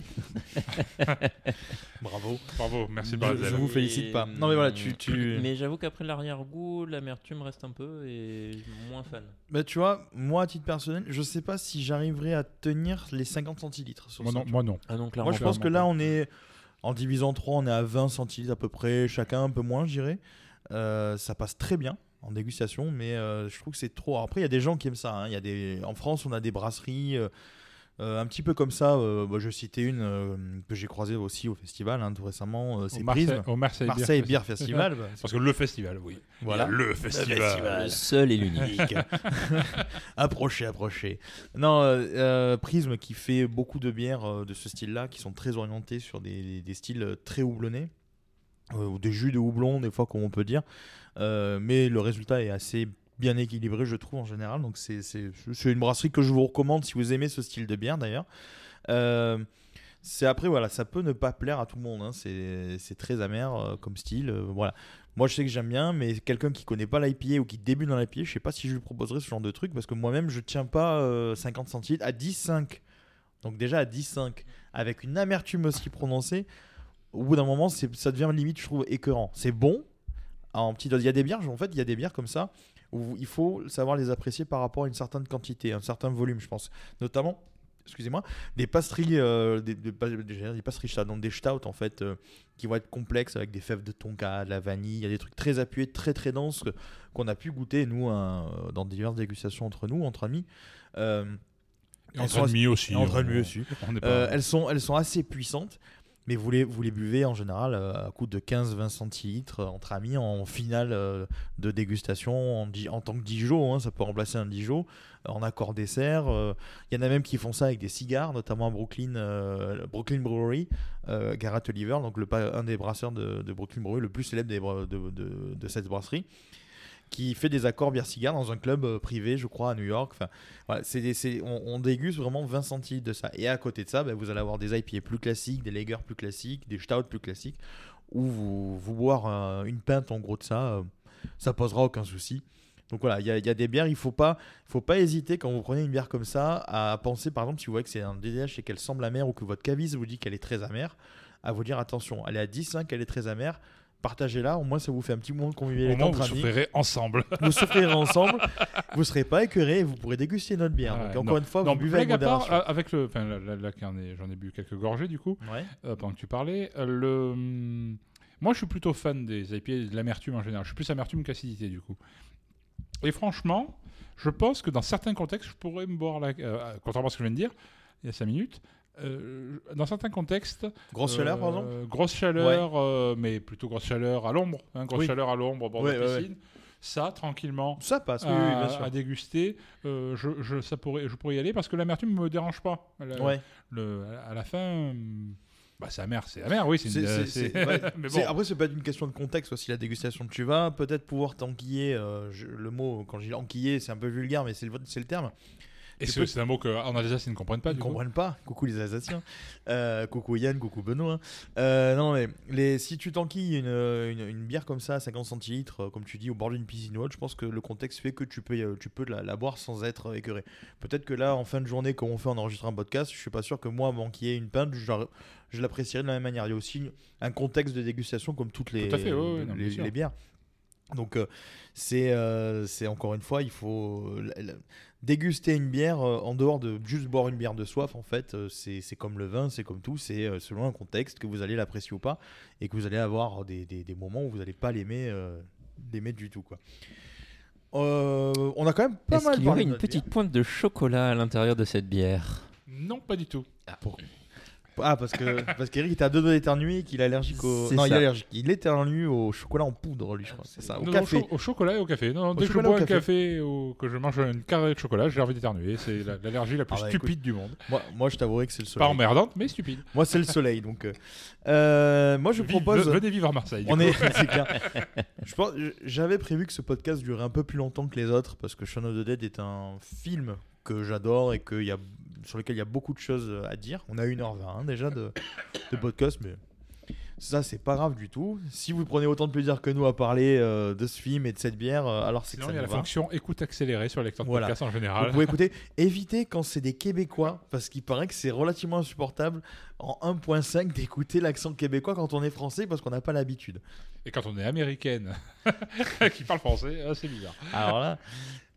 Bravo. Bravo, merci Je- parler je vous félicite pas. Non, mais voilà, tu- tu- Mais j'avoue qu'après l'arrière-goût, l'amertume reste un peu et moins fan. Bah, tu vois, moi, à titre personnel, je sais pas si j'arriverai à tenir les 50 centilitres sur Moi ça, non, moi non. Ah non, Moi, je pense que là, on est en divisant 3, on est à 20 centilitres à peu près, chacun un peu moins, je dirais. Euh, ça passe très bien en dégustation, mais euh, je trouve que c'est trop. Alors Après, il y a des gens qui aiment ça. hein. Il y a des... En France, on a des brasseries euh, euh, un petit peu comme ça. euh, bah, je citais une euh, que j'ai croisée aussi au festival hein, tout récemment. euh, c'est Prisme. au Marseille, Marseille Beer Beer Festival. bah, Parce que le festival, oui. Voilà. Le festival. Le seul et l'unique. approchez, approchez. Non, euh, euh, Prisme qui fait beaucoup de bières euh, de ce style-là, qui sont très orientées sur des, des styles très houblonnés, ou des jus de houblon, des fois, comme on peut dire. Euh, mais le résultat est assez bien équilibré, je trouve, en général. Donc, c'est une brasserie que je vous recommande si vous aimez ce style de bière, d'ailleurs. Euh, c'est après, voilà, ça peut ne pas plaire à tout le monde. hein. C'est très amer euh, comme style. euh, voilà. Moi, je sais que j'aime bien, mais quelqu'un qui connaît pas l'IPA ou qui débute dans l'IPA, je sais pas si je lui proposerais ce genre de truc parce que moi-même, je tiens pas euh, 50 centilitres à 10,5. Donc, déjà à 10,5, avec une amertume aussi prononcée, au bout d'un moment, ça devient limite, je trouve, écœurant. C'est bon, en petite dose. Il y a des bières, en fait, il y a des bières comme ça où il faut savoir les apprécier par rapport à une certaine quantité, un certain volume, je pense. Notamment, excusez-moi, des pastries, euh, des, des, des- pastries stout, donc des stouts en fait, euh, qui vont être complexes avec des fèves de tonka, de la vanille, il y a des trucs très appuyés, très très denses qu'on a pu goûter nous hein, dans diverses dégustations entre nous, entre amis. Euh, Et en Elles train sont de mi aussi. en train de on- mi aussi. on n'est pas- elles, sont, elles sont assez puissantes, mais vous les, vous les buvez en général euh, à coup de 15-20 centilitres euh, entre amis en finale euh, de dégustation en, tant que Dijon. hein, ça peut remplacer un Dijon en accord dessert. Il y en a même qui font ça avec des cigares, notamment à Brooklyn, Brooklyn Brewery, euh, Garrett Oliver, donc le, un des brasseurs de, Brooklyn Brewery, le plus célèbre des de- de cette brasserie qui fait des accords bière-cigare dans un club euh, privé, je crois, à New York. Enfin, voilà, on, déguste vraiment 20 centilitres de ça. Et à côté de ça, ben, vous allez avoir des IPA plus classiques, des lagers plus classiques, des stouts plus classiques, ou vous, vous boire une pinte en gros de ça, euh, ça posera aucun souci. Donc voilà, il y, a- des bières, il faut pas, faut pas hésiter quand vous prenez une bière comme ça à penser, par exemple, si vous voyez que c'est un DDH et qu'elle semble amère ou que votre caviste vous dit qu'elle est très amère, à vous dire attention, elle est à 10,5, elle est très amère, partagez-la, au moins ça vous fait un petit moment de Au convivialité où entre vous souffrirez ensemble. vous souffrirez ensemble, vous serez pas écœuré et vous pourrez déguster notre bière. Ouais, Donc, encore non. une fois, Non, vous buvez avec à part, modération. euh, avec le, enfin, là, là, là, j'en ai, bu quelques gorgées du coup, Ouais. euh, pendant que tu parlais. Euh, le, hum, moi, je suis plutôt fan des IPA et de l'amertume en général. Je suis plus amertume qu'acidité du coup. Et franchement, je pense que dans certains contextes, je pourrais me boire la, euh, contrairement à ce que je viens de dire il y a 5 minutes. Euh, dans certains contextes, Grosse euh, chaleur, par exemple Grosse chaleur, euh, mais plutôt grosse chaleur à l'ombre. hein, grosse Oui. chaleur à l'ombre au bord Ouais, de la ouais, piscine. Ça, tranquillement, Ça passe, oui, à, oui, bien sûr. à déguster, je, je, ça pourrait, je pourrais y aller parce que l'amertume me dérange pas. Ouais. le- à la fin, bah, c'est amer, c'est amer, oui. c'est ouais. bon. Après, c'est pas une question de contexte aussi, la dégustation. Tu vas peut-être pouvoir t'enquiller. euh, le mot, quand je dis enquiller, c'est un peu vulgaire, mais c'est le, c'est le terme. Et c'est peux- un mot qu'en Alsace, ils ne comprennent pas. Ils ne comprennent pas. Coucou les Alsaciens. Euh, coucou Yann, coucou Benoît. Euh, non, mais les, si tu t'enquilles une, une, une bière comme ça, à 50 centilitres, euh, comme tu dis, au bord d'une piscine ou autre, je pense que le contexte fait que tu peux, tu peux la, la boire sans être écœuré. Peut-être que là, en fin de journée, comme on fait en enregistrant un podcast, je suis pas sûr que moi, m'enquiller une pinte, je, je l'apprécierais de la même manière. Il y a aussi un contexte de dégustation comme toutes les, Tout à fait, ouais, ouais, non, les, bien sûr. les bières. Donc, euh, c'est euh, encore une fois, il faut déguster une bière euh, en dehors de juste boire une bière de soif. En fait, euh, c'est comme le vin, c'est comme tout, c'est euh, selon un contexte que vous allez l'apprécier ou pas, et que vous allez avoir des, des- des moments où vous n'allez pas l'aimer euh, l'aimer du tout. Quoi. Euh, on a quand même pas Est-ce mal qu'il y aurait de une petite pointe de chocolat à l'intérieur de cette bière? Non, pas du tout. bière. Ah, parce que parce qu'Eric était à deux doigts d'éternuer et qu'il est allergique au. Non, il est allergique. Il éternue au chocolat en poudre, lui, je crois. C'est ça, au Non, café. cho- au chocolat et au café. Non, dès que je bois un café. café ou que je mange une carré de chocolat, j'ai envie d'éternuer. C'est la- l'allergie la plus Ah bah, stupide écoute, du monde. Moi, moi, je t'avouerai que c'est le Pas soleil. emmerdante, mais stupide. Moi, c'est le soleil. Donc, euh, euh, moi, je Vive- propose. Venez vivre à Marseille. On coup. est, c'est clair. Je pense, j'avais prévu que ce podcast durait un peu plus longtemps que les autres parce que Shaun of the Dead est un film que j'adore et que y a, sur lequel il y a beaucoup de choses à dire. On a 1h20 hein, déjà de, de podcast, mais ça, c'est pas grave du tout. Si vous prenez autant de plaisir que nous à parler euh, de ce film et de cette bière, euh, alors c'est que ça il y a la va. fonction écoute accélérée sur les de Voilà. podcast en Vous général. pouvez écouter. Évitez quand c'est des Québécois, parce qu'il paraît que c'est relativement insupportable en 1.5 d'écouter l'accent québécois quand on est français, parce qu'on n'a pas l'habitude. Et quand on est américaine qui parle français, c'est bizarre. Alors là,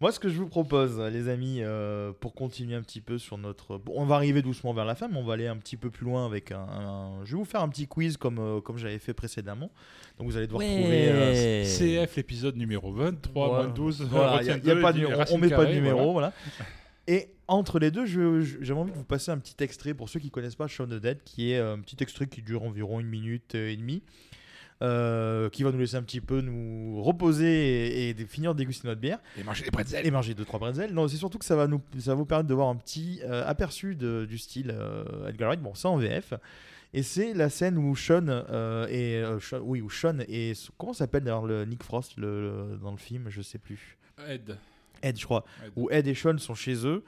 moi, ce que je vous propose, les amis, euh, pour continuer un petit peu sur notre. Bon, on va arriver doucement vers la fin, mais on va aller un petit peu plus loin avec un. un- Je vais vous faire un petit quiz comme, euh, comme j'avais fait précédemment. Donc vous allez devoir trouver. euh, CF, l'épisode numéro 23, Voilà. moins 12. Voilà, a, y a pas de on met pas de numéro, voilà. voilà. Et entre les deux, j'avais envie de vous passer un petit extrait pour ceux qui connaissent pas Shaun of the Dead, qui est un petit extrait qui dure environ une minute et demie, euh, qui va nous laisser un petit peu nous reposer et, finir de déguster notre bière Et manger des pretzels. et manger deux trois bretzels. Non, c'est surtout que ça va nous ça va vous permettre de voir un petit euh, aperçu de- du style euh, Edgar Wright. Bon, ça en VF. Et c'est la scène où Sean euh, et euh, Sean- oui où Sean et comment s'appelle d'ailleurs le Nick Frost le, le- dans le film, je sais plus. Ed. Ed, je crois, Ed. où Ed et Sean sont chez eux.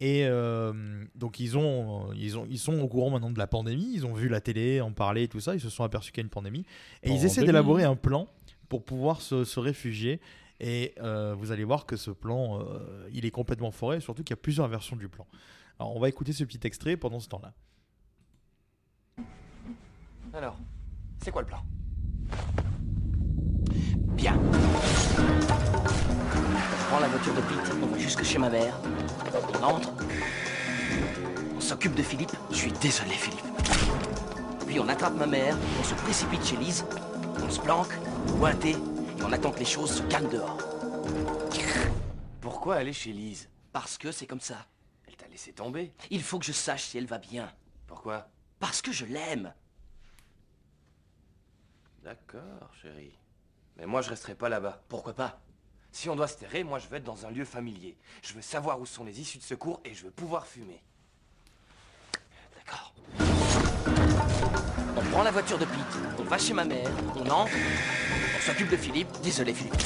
Et euh, donc ils ont, ils ont, ils sont au courant maintenant de la pandémie. Ils ont vu la télé, en parler, tout ça. Ils se sont aperçus qu'il y a une pandémie et ils essaient d'élaborer un plan pour pouvoir se, se réfugier. Et euh, vous allez voir que ce plan, euh, il est complètement foré. Surtout qu'il y a plusieurs versions du plan. Alors on va écouter ce petit extrait pendant ce temps-là. Alors, c'est quoi le plan? Bien. On prend la voiture de Pete, on va jusque chez ma mère. On entre. On s'occupe de Philippe. Je suis désolé, Philippe. Puis on attrape ma mère, on se précipite chez Lise, on se planque, pointé, et on attend que les choses se calment dehors. Pourquoi aller chez Lise? Parce que c'est comme ça. Elle t'a laissez tomber? Il faut que je sache si elle va bien. Pourquoi? Parce que je l'aime. D'accord, chérie. Mais moi, je resterai pas là-bas. Pourquoi pas? Si on doit se terrer, moi, je veux être dans un lieu familier. Je veux savoir où sont les issues de secours et je veux pouvoir fumer. D'accord. On prend la voiture de Pete, on va chez ma mère, on entre, on s'occupe de Philippe, désolé Philippe.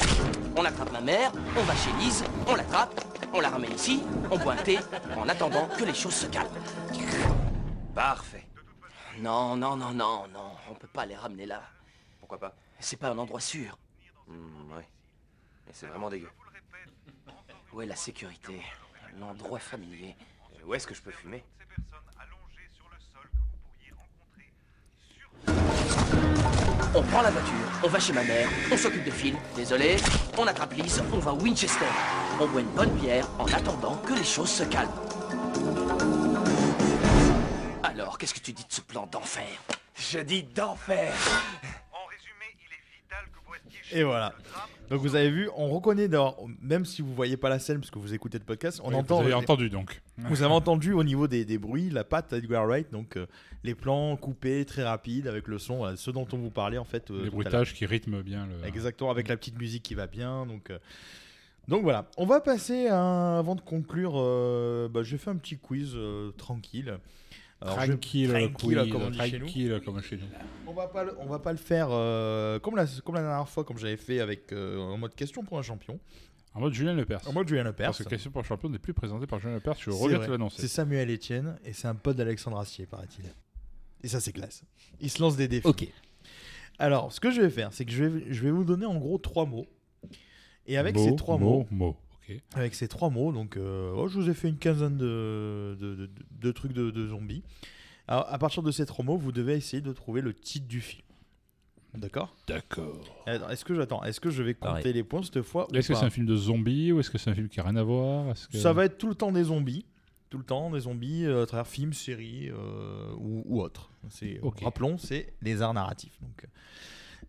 On attrape ma mère, on va chez Lise, on l'attrape, on la ramène ici, on boit un thé, en attendant que les choses se calment. Parfait. Non, non, non, non, non, on peut pas les ramener là. Pourquoi pas? C'est pas un endroit sûr. Hmm, ouais. Mais c'est vraiment dégueu. Où est la sécurité? L'endroit familier? Et Où est-ce que je peux fumer? On prend la voiture, on va chez ma mère, on s'occupe de Phil, désolé, on attrape Lise, on va à Winchester. On boit une bonne bière en attendant que les choses se calment. Alors, qu'est-ce que tu dis de ce plan d'enfer? Je dis d'enfer Et voilà. Donc vous avez vu, on reconnaît même si vous voyez pas la scène parce que vous écoutez le podcast, on Oui, entend. Vous avez entendu donc. Vous avez entendu au niveau des, des bruits la patte d'Edgar Wright, donc euh, les plans coupés très rapides avec le son, voilà, ce dont on vous parlait en fait. euh, Les bruitages qui rythment bien le. Exactement, avec la petite musique qui va bien. Donc, euh, donc voilà, on va passer à, avant de conclure. euh, bah, je vais faire un petit quiz euh, tranquille. Alors, je- Tranquille, tranquille, quiz, comme on dit chez nous. tranquille comme chez nous. On va pas, le- on va pas le faire euh, comme, la, comme la dernière fois, comme j'avais fait avec euh, en mode question pour un champion. En mode Julien Lepers. En mode Julien Lepers. Parce que Question pour le champion n'est plus présenté par Julien Lepers, je regrette de l'annoncer. C'est Samuel Etienne et c'est un pote d'Alexandre Astier, paraît-il. Et ça, c'est classe. Il se lance des défis. Ok. Alors, ce que je vais faire, c'est que je vais, je vais vous donner en gros trois mots. Et avec ces trois mots, mots, mots. Avec ces trois mots, donc euh, oh, je vous ai fait une quinzaine de, de, de- de trucs de, zombies. Alors, à partir de ces trois mots, vous devez essayer de trouver le titre du film. D'accord? D'accord. Est-ce que j'attends? Est-ce que je vais compter Pareil. les points cette fois Est-ce que c'est un film de zombies ou est-ce que c'est un film qui a rien à voir? Que- Ça va être tout le temps des zombies. Tout le temps des zombies euh, à travers films, séries euh, ou, ou autres. C'est, Ok. Rappelons, c'est les arts narratifs. Donc.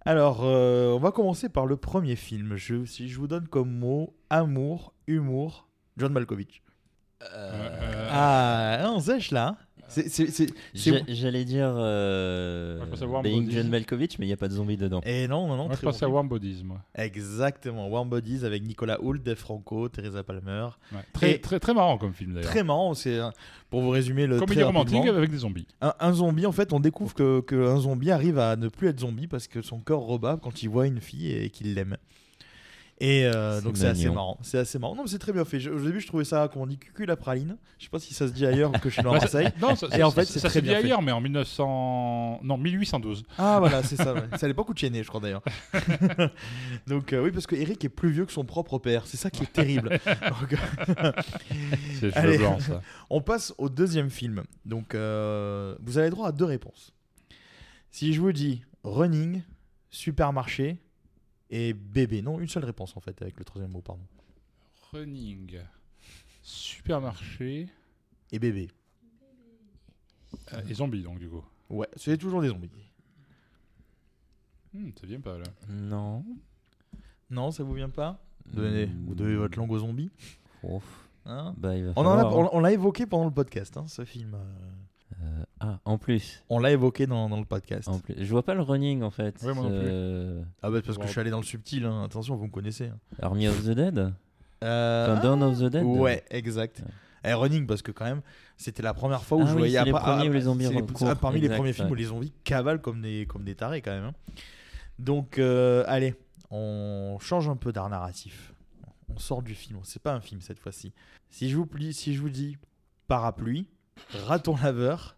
Alors, euh, on va commencer par le premier film. Je, si je vous donne comme mot amour, humour, John Malkovich. Euh, Ah, on sèche là. J'allais dire euh, Moi, Being Bodies. John Malkovich, mais il n'y a pas de zombies dedans. Et non, non, non. Moi, je bon à. Warm Bodies, moi. Exactement. Warm Bodies avec Nicolas Hoult, Dave Franco, Teresa Palmer. Ouais. Très, très, très marrant comme film d'ailleurs. Très marrant. C'est, pour vous résumer le Comédie romantique avec des zombies. Un, un zombie, en fait, on découvre que, que zombie arrive à ne plus être zombie parce que son corps rebat quand il voit une fille et qu'il l'aime. Et euh, donc c'est assez marrant. C'est assez marrant. Non, mais c'est très bien fait. Je- Au début, je trouvais ça, comme on dit, cucul la praline. Je sais pas si ça se dit ailleurs que je suis dans Ouais, Marseille. Non, ça, Et en fait, ça- c'est très dit bien fait. ailleurs, mais en 1900... non, 1812. Ah voilà, c'est ça. ouais. C'est à l'époque où tu es né, je crois d'ailleurs. donc euh, oui, parce que Eric est plus vieux que son propre père. C'est ça qui est terrible. C'est cheveux blancs, ça. On passe au deuxième film. Donc, euh, vous avez droit à deux réponses. Si je vous dis running, supermarché et bébé, non, une seule réponse en fait avec le troisième mot, pardon. Running. Supermarché. Et bébé. euh, et zombies, donc, du coup. Ouais, c'est toujours des zombies. Hmm, ça vient pas, là. Non. Non, ça vous vient pas? Donnez, Vous donnez votre langue aux zombies? Ouf. Hein? Bah, il va on en a- falloir, on- hein. on l'a évoqué pendant le podcast, hein, ce film. euh, Euh, ah, en plus. On l'a évoqué dans, dans le podcast. En plus. Je vois pas le running en fait. Ouais, moi non plus. Euh, Ah bah parce que je suis allé dans le subtil, hein. attention, vous me connaissez. hein. Army of the Dead Euh, Enfin, Dawn of the Dead Ouais, exact. Ouais. Et Running, parce que quand même, c'était la première fois où Ah je oui, voyais c'est les premiers où les zombies c'est courent, ah, Parmi les exact, premiers films ouais. où les zombies cavalent comme des, comme des tarés quand même. hein. Donc, euh, allez, on change un peu d'art narratif. On sort du film. C'est pas un film cette fois-ci. Si je vous, plie- si je vous dis parapluie, raton laveur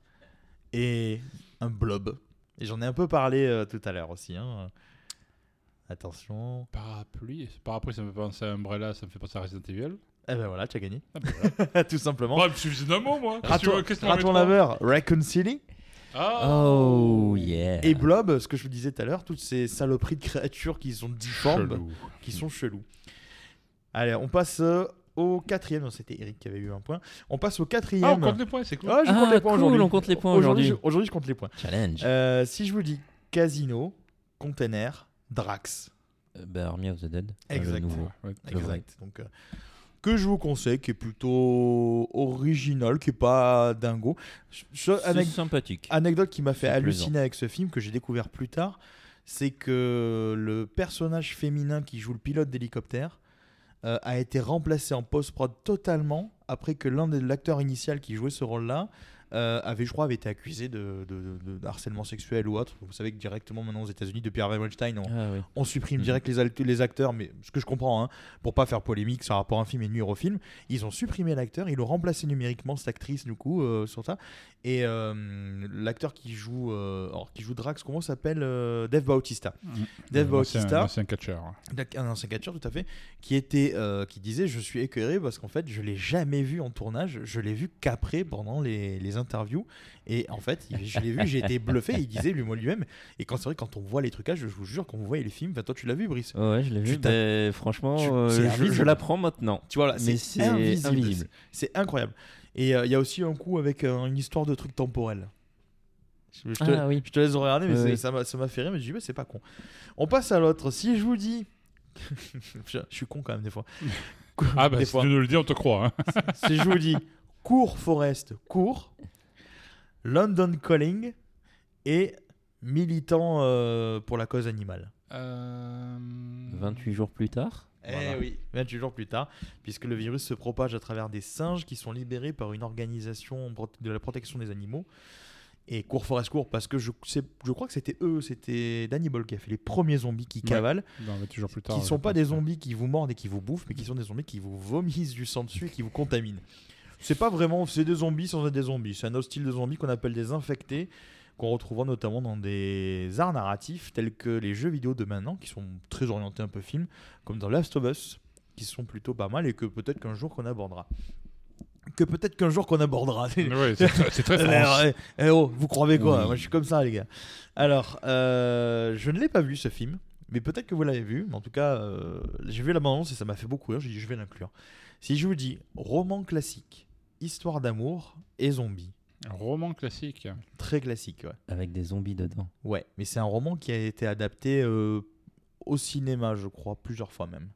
et un blob. Et j'en ai un peu parlé euh, tout à l'heure aussi. hein. Attention. Parapluie. Parapluie, ça me fait penser à Umbrella, ça me fait penser à Resident Evil. Eh ben voilà, tu as gagné. Ah, ben voilà. tout simplement. D'un mot, moi. Qu'est-ce que tu Raton, veux- qu'est-ce que tu m'en raton laveur, Raccoon City. Ah Oh yeah. Et Blob, ce que je vous disais tout à l'heure, toutes ces saloperies de créatures qui sont difformes, Chelou. qui sont chelous. Allez, on passe au quatrième. Non, C'était Eric qui avait eu un point. On passe au quatrième. Ah, on compte les points, c'est cool. Ah, je Ah, compte les points cool, aujourd'hui. on compte les points Aujourd'hui, aujourd'hui. je- aujourd'hui, je compte les points. Challenge. Euh, si je vous dis casino, container, Drax. Euh, bah, Army of the Dead. euh, le Exact. nouveau. Ouais. Exact. Donc, euh, que je vous conseille, qui est plutôt original, qui est pas dingo. Je- je- C'est sympathique. anecdote qui m'a fait C'est halluciner plaisant. avec ce film, que j'ai découvert plus tard, c'est que le personnage féminin qui joue le pilote d'hélicoptère euh, a été remplacé en post-prod totalement après que l'un de l'acteur initial qui jouait ce rôle-là euh, avait, je crois, avait été accusé de, de- de- de harcèlement sexuel ou autre. Vous savez que directement maintenant aux États-Unis, depuis Harvey Weinstein, on, Ah oui. on supprime Mhm. direct les, les acteurs, mais ce que je comprends, hein, pour pas faire polémique sur rapport à un film et nuire au film, ils ont supprimé l'acteur, ils l'ont remplacé numériquement, cette actrice, du coup, euh, sur ça. Et euh, l'acteur qui joue, euh, alors, qui joue Drax, comment s'appelle euh, Dave Bautista. Dave Euh, l'ancien- Bautista, l'ancien catcher. D'ac- un ancien catcheur, tout à fait, qui était, euh, qui disait, je suis écœuré parce qu'en fait, je l'ai jamais vu en tournage, je l'ai vu qu'après pendant les, les interviews, et en fait, je l'ai vu, j'ai été bluffé. Il disait lui moi lui-même, et quand c'est vrai quand on voit les trucages, je vous jure, quand vous voyez les films, toi tu l'as vu, Brice. Ouais, je l'ai vu. ben, franchement, tu- euh, je, l'apprends maintenant. Tu vois là, Mais c'est invisible, invisible. c'est incroyable. Et euh, il y a aussi un coup avec euh, une histoire de truc temporel. Je, je te, Ah oui. je te laisse regarder, mais ouais. ça m'a ça m'a fait rire, mais je dis, ouais, c'est pas con. On passe à l'autre. Si je vous dis. je, je suis con quand même des fois. Ah bah Des si fois. tu nous le dis, on te croit. hein. si je vous dis cours Forest, cours, London Calling et militant euh, pour la cause animale. Euh, 28 jours plus tard. Eh Voilà. oui, 28 jours plus tard, puisque le virus se propage à travers des singes qui sont libérés par une organisation de la protection des animaux. Et cours Forest cours parce que je, sais- je crois que c'était eux, c'était Danny Boyle qui a fait les premiers zombies qui Ouais. cavalent, Dans 28 jours plus tard. qui je sont pas des zombies qui vous mordent et qui vous bouffent, mais qui sont des zombies qui vous vomissent du sang dessus et qui vous contaminent. C'est pas vraiment, c'est des zombies sans être des zombies. C'est un autre style de zombies qu'on appelle des infectés, qu'on retrouvera notamment dans des arts narratifs tels que les jeux vidéo de maintenant, qui sont très orientés un peu film, comme dans Last of Us, qui sont plutôt pas mal et que peut-être qu'un jour qu'on abordera. Que peut-être qu'un jour qu'on abordera. Ouais, c'est très- très Eh, eh, eh, oh, vous croyez quoi? Oui. Moi je suis comme ça les gars. Alors, euh, je ne l'ai pas vu ce film, mais peut-être que vous l'avez vu. Mais en tout cas, euh, j'ai vu la bande et ça m'a fait beaucoup rire. J'ai dit je vais l'inclure. Si je vous dis roman classique, histoire d'amour et zombies, Un roman classique. très classique, ouais. Avec des zombies dedans. Ouais, mais c'est un roman qui a été adapté euh, au cinéma, je crois, plusieurs fois même.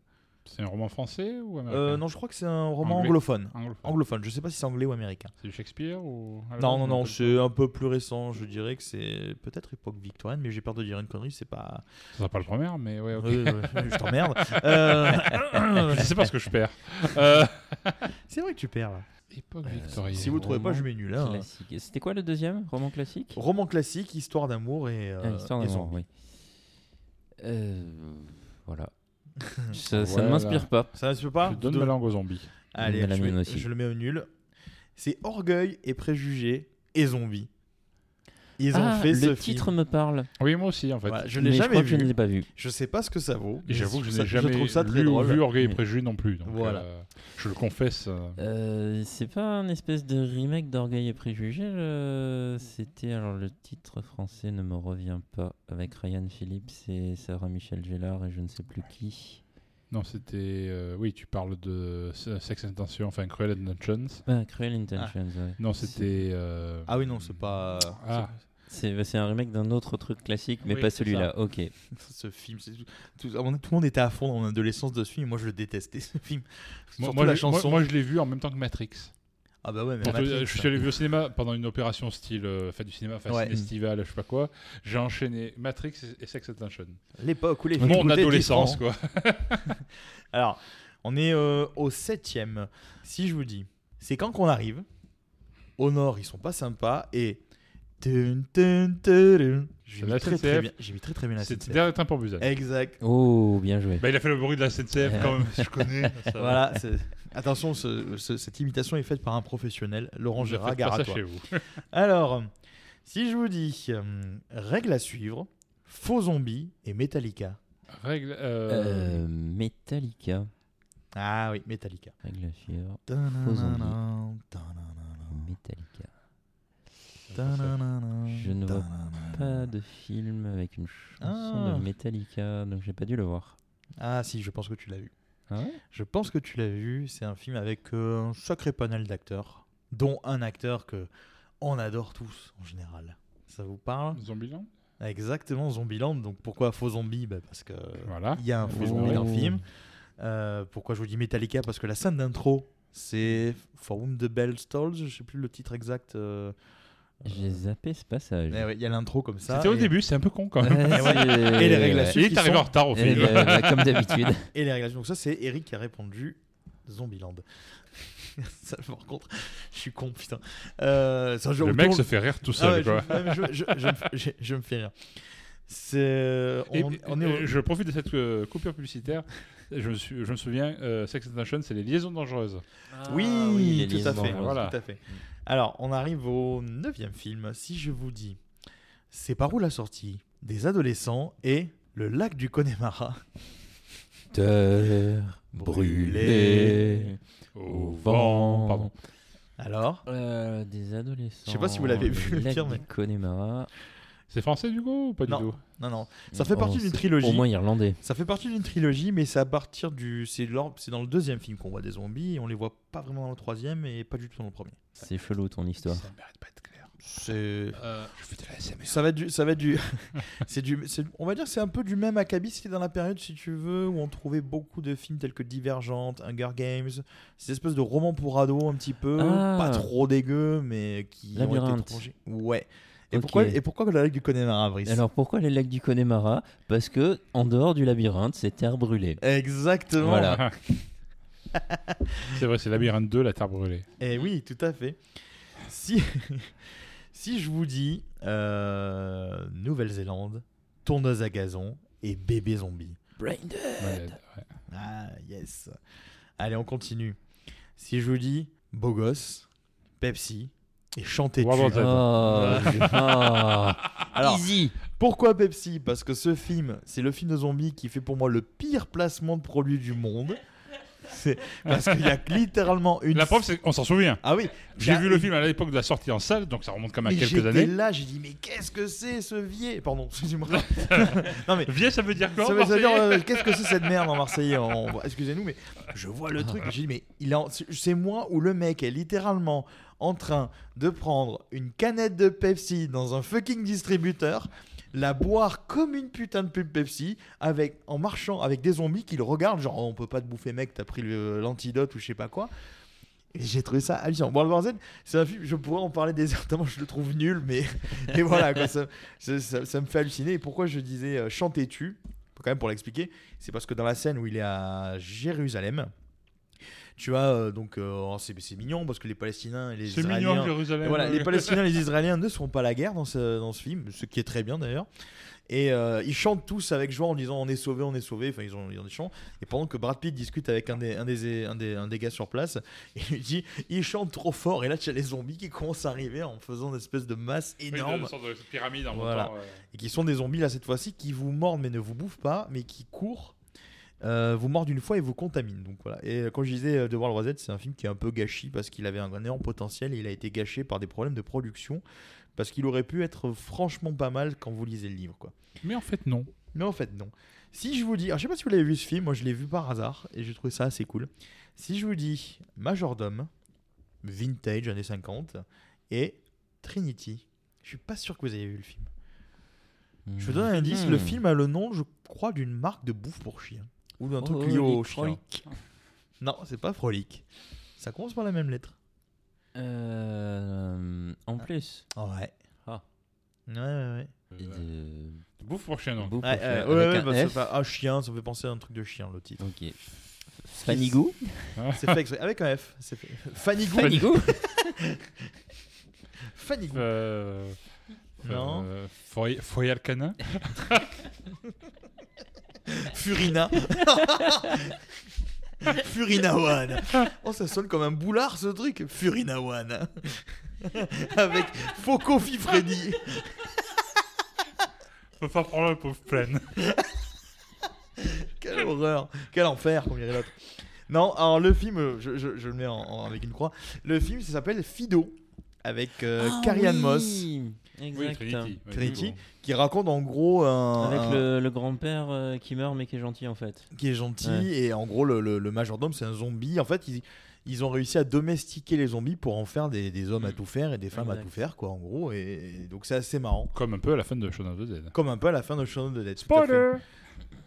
C'est un roman français ou américain Euh, non, je crois que c'est un roman Anglais. anglophone. Anglophone. Anglophone, je sais pas si c'est anglais ou américain. C'est du Shakespeare ou Non, non, non, c'est un peu plus récent. Je dirais que c'est peut-être époque victorienne, mais j'ai peur de dire une connerie, c'est pas. Ça sera pas le premier, mais ouais, ok. Oui, je t'emmerde. Euh, je sais pas ce que je perds. Euh, C'est vrai que tu perds là. Époque victorienne. Si vous trouvez pas, je mets nul. hein. C'était quoi le deuxième Roman classique Roman classique, histoire d'amour et. euh, Ah, Histoire d'amour, zombies. oui. Euh, voilà. ça, ça Voilà. ne m'inspire pas. Ça ne peut pas Je donne De- ma langue aux zombies. Allez, je, mienne mets- aussi. je le mets au nul. C'est Orgueil et Préjugés et Zombies. Ils ont ah, fait le ce titre film. me parle. Oui, moi aussi, en fait. Voilà, je l'ai je jamais vu. je ne l'ai pas vu. Je sais pas ce que ça vaut. Et j'avoue que je ça- n'ai jamais trouve ça très lu ou drôle. vu Orgueil et Oui. Préjugés non plus. Donc, Voilà. euh, je le confesse. euh, Euh, c'est pas un espèce de remake d'Orgueil et Préjugés le- C'était alors le titre français ne me revient pas avec Ryan Phillips et Sarah Michel Gellar et je ne sais plus qui. Non, c'était. euh, oui, tu parles de Sex Intention, enfin Cruel Intentions. Ah, Cruel Intentions. ouais. Non, c'était. euh, Ah oui, non, c'est pas. Ah, C'est c'est un remake d'un autre truc classique, mais Oui, pas celui-là. Ok. ce film. Tout, tout- tout le monde était à fond dans mon adolescence de ce film. et Moi, je le détestais, ce film. moi, la je- moi- chanson. moi, je l'ai vu en même temps que Matrix. Ah bah ouais, mais Donc, Matrix, je suis allé au cinéma pendant une opération style euh, fête du cinéma, enfin Ouais. festival, je sais pas quoi. J'ai enchaîné Matrix et- Sex Intention. l'époque où les films Mon coûtaient 10 adolescence, quoi. Alors, on est euh, au septième. Si je vous dis, c'est quand qu'on arrive. Au nord, ils sont pas sympas et. J'ai C'est mis la très, très bien. J'ai mis très très bien la C'était SNCF. temps pour Busan. Exact. Oh, bien joué. Bah, il a fait le bruit de la SNCF quand même, je connais. ça. Voilà. c'est- Attention, ce- ce- cette imitation est faite par un professionnel, Laurent Ne Gérard, faites pas gare à ça toi. chez vous. Alors, si je vous dis euh, règle à suivre, faux zombies et Metallica. Règle. euh, Euh, Metallica. Ah oui, Metallica. Règle à suivre. Faux zombies. Metallica. Je ne vois Pas de film avec une chanson Ah. de Metallica, donc j'ai pas dû le voir. Ah si, je pense que tu l'as vu. Ah ouais? Je pense que tu l'as vu. C'est un film avec euh, un sacré panel d'acteurs, dont un acteur que on adore tous en général. Ça vous parle? Zombieland? Exactement, Zombieland. Donc pourquoi faux zombie Bah, Parce que Voilà. il y a un faux zombie dans le film. Euh, pourquoi je vous dis Metallica? Parce que la scène d'intro, c'est For Whom the Bell Stalls, je sais plus le titre exact. euh, J'ai zappé ce passage. ouais, Il y a l'intro comme ça. C'était au début, c'est un peu con quand Ouais, même. Et les suivre. Il est arrivé sont- en retard au film. bah, comme d'habitude. Et les réglations. Donc ça, c'est Eric qui a répondu Zombieland. ça, par contre, je suis con, putain. Euh, Le mec se fait rire tout Ah seul. ouais, quoi. ouais, je, je- je me fais- je- je me fais rire. C'est. Et- On, on est et au- Je profite de cette euh, coupure publicitaire. Je me, suis- je me souviens, euh, Sex Education, c'est les liaisons dangereuses. Oui, Ah les tout à liaisons fait. dangereuses. Voilà. Tout à fait. Alors, on arrive au neuvième film. Si je vous dis, c'est par où la sortie? Des adolescents et le lac du Connemara. Terre brûlée au vent. Pardon. Alors? Euh, des adolescents. Je sais pas si vous l'avez vu, le lac film, du Connemara. C'est français du coup ou pas Non. du tout Non, non. Ça fait Oh, partie d'une c'est trilogie. Au moins irlandais. Ça fait partie d'une trilogie, mais c'est à partir du. C'est dans le deuxième film qu'on voit des zombies, et on les voit pas vraiment dans le troisième, et pas du tout dans le premier. C'est chelou ton histoire. Ça mérite pas d'être clair. C'est. Euh, je fais de la SMR. Ça va être du, ça va être du, c'est du, on va dire que c'est un peu du même acabit. C'était dans la période, si tu veux, où on trouvait beaucoup de films tels que Divergente, Hunger Games, ces espèces de romans pour ados un petit peu, Ah. pas trop dégueux, mais qui ont été prolongés. Ouais. Et pourquoi, et pourquoi la lac du Connemara, Brice? Alors pourquoi les lacs du Connemara? Parce que en dehors du labyrinthe, c'est terre brûlée. Exactement. Voilà. c'est vrai, c'est Labyrinthe 2, la terre brûlée. Et oui, tout à fait. Si, si je vous dis euh, Nouvelle-Zélande, tourneuse à gazon et bébé zombie. Brain dead. Ouais, ouais. Ah, yes. Allez, on continue. Si je vous dis beau gosse, Pepsi et chanter. Oh, ah. Alors, Easy. pourquoi Pepsi? Parce que ce film, c'est le film de zombie qui fait pour moi le pire placement de produit du monde. C'est parce qu'il y a littéralement une. La preuve, c'est qu'on s'en souvient. Ah oui. J'ai vu le film à l'époque de la sortie en salle, donc ça remonte quand même à Mais quelques j'étais années. là, j'ai dit mais qu'est-ce que c'est ce vieil? Pardon, excusez-moi. non mais Vieux, ça veut dire quoi ça veut, ça veut dire euh, qu'est-ce que c'est cette merde en Marseillais? Excusez-nous, mais je vois le truc. J'ai dit mais il c'est moi où le mec est littéralement en train de prendre une canette de Pepsi dans un fucking distributeur, la boire comme une putain de pub Pepsi, avec en marchant avec des zombies qui le regardent genre Oh, on peut pas te bouffer mec, t'as pris l'antidote ou je sais pas quoi. Et j'ai trouvé ça hallucinant. World War Z, c'est un film, je pourrais en parler des heures, tellement je le trouve nul, mais et voilà, ça, ça, me fait halluciner. Et pourquoi je disais euh, chantais-tu Quand même pour l'expliquer, c'est parce que dans la scène où il est à Jérusalem, tu as euh, donc, euh, oh, c'est mignon parce que les Palestiniens et les Israéliens. mignon, Jérusalem. Et voilà, les Palestiniens et les Israéliens ne sont pas la guerre dans ce, dans ce film, ce qui est très bien d'ailleurs. Et euh, ils chantent tous avec joie en disant on est sauvé, on est sauvé. Enfin, ils ont, ils ont des chants. Et pendant que Brad Pitt discute avec un des, un des, un des, un des gars sur place, il lui dit il chante trop fort. Et là, tu as les zombies qui commencent à arriver en faisant une espèce de masse Oui, énorme. de, sorte de pyramide en Voilà. Et qui sont des zombies là cette fois-ci qui vous mordent mais ne vous bouffent pas, mais qui courent. Euh, vous mordent une fois et vous contaminent. Donc voilà. Et euh, quand je disais euh, The World War Z, c'est un film qui est un peu gâché parce qu'il avait un énorme potentiel et il a été gâché par des problèmes de production parce qu'il aurait pu être franchement pas mal quand vous lisez le livre quoi. Mais en fait, non. Mais en fait, non. Si je vous dis, alors, je sais pas si vous l'avez vu ce film, moi je l'ai vu par hasard et j'ai trouvé ça assez cool. Si je vous dis Majordome, Vintage années 50 et Trinity, je suis pas sûr que vous ayez vu le film. Je vous donne un indice, le Hmm. film a le nom, je crois, d'une marque de bouffe pour chien. Ou d'un truc Oh, lié au chien. Frolic. Non, c'est pas Frolic. Ça commence par la même lettre. Euh, en plus. Ouais. Ah. Ouais, ouais, ouais. Et de- Bouffe pour chien, non. Bouffe Ouais, pour ouais, chien ouais, avec ouais, un bah, ça F. fait- ah, chien, ça me fait penser à un truc de chien, le titre. Ok. Fanigou. C'est fait exprès, avec un F. C'est fait. Fanigou. Fanny Gou. Euh, Non. euh, Foy- Foyal Canin Furina. Furina One. Oh, ça sonne comme un boulard ce truc. Furina One. Avec Foco Freddy. Faut pas prendre la pauvre pleine. Quelle horreur. Quel enfer, comme dirait l'autre. Non, alors le film, je, je- je le mets en- en- avec une croix. Le film, ça s'appelle Fido. Avec euh, Ah oui, Moss. Exact. Trinity. oui. Qui raconte en gros un. Avec un- le, le grand-père euh, qui meurt mais qui est gentil en fait. qui est gentil Ouais. et en gros le, le- le majordome c'est un zombie en fait ils, ils ont réussi à domestiquer les zombies pour en faire des, des hommes à tout faire et des femmes à tout faire quoi en gros et, et donc c'est assez marrant Comme un peu à la fin de Shaun of the Dead. comme un peu à la fin de Shaun of the Dead fait.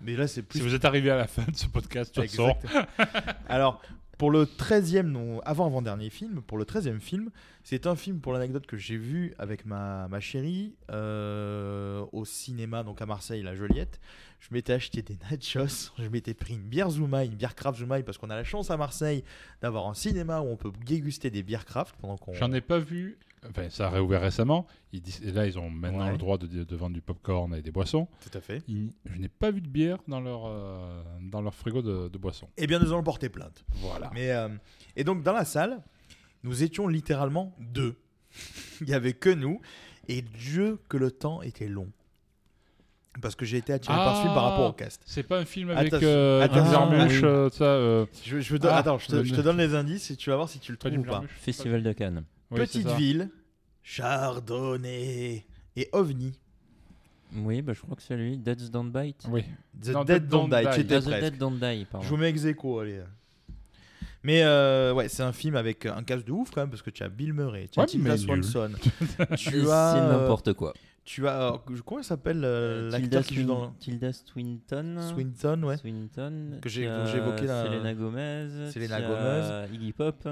Mais là, c'est plus Si vous êtes arrivé à la fin de ce podcast, façon, Exactement. Alors, pour le 13e, non, avant-avant-dernier film, pour le 13e film, c'est un film, pour l'anecdote, que j'ai vu avec ma, ma chérie euh, au cinéma, donc à Marseille, la Joliette. Je m'étais acheté des nachos, je m'étais pris une bière Zoumaï, une bière craft Zoumaï, parce qu'on a la chance à Marseille d'avoir un cinéma où on peut déguster des bières craft pendant qu'on. j'en ai pas vu. Enfin, ça a réouvert récemment. Ils disent, et là, ils ont maintenant Ouais. le droit de, de vendre du popcorn et des boissons. Tout à fait. Ils- je n'ai pas vu de bière dans leur, euh, dans leur frigo de, de boissons. Eh bien, nous allons porter plainte. Voilà. Mais, euh, et donc, dans la salle, nous étions littéralement deux. Il n'y avait que nous. Et Dieu que le temps était long. Parce que j'ai été attiré par ce film par rapport au cast. C'est pas un film avec Attention, euh, Ah, oui. ça. Je, je Ah, attends, je te, le- je te donne les indices et tu vas voir si tu le trouves ou pas. Festival de Cannes. Oui, c'est Petite ville, Chardonnay et OVNI. Oui, bah, je crois que c'est lui. Dead Don't Bite. Oui. The Non, Dead Dead Don't Don't Die, Die. tu étais Ah, The presque. Dead Don't Die, pardon. Je vous mets ex aequo, allez. Mais euh, ouais, c'est un film avec un cast de ouf quand même parce que tu as Bill Murray, tu as Ouais, Tilda mais Swanson, Et tu C'est as euh, n'importe quoi. Tu as euh, comment s'appelle euh, Tilda, l'acteur qui joue dans Tilda Swinton. Swinton, ouais. Swinton. Que j'ai- évoqué là. Selena Gomez. Selena Gomez. Iggy Pop.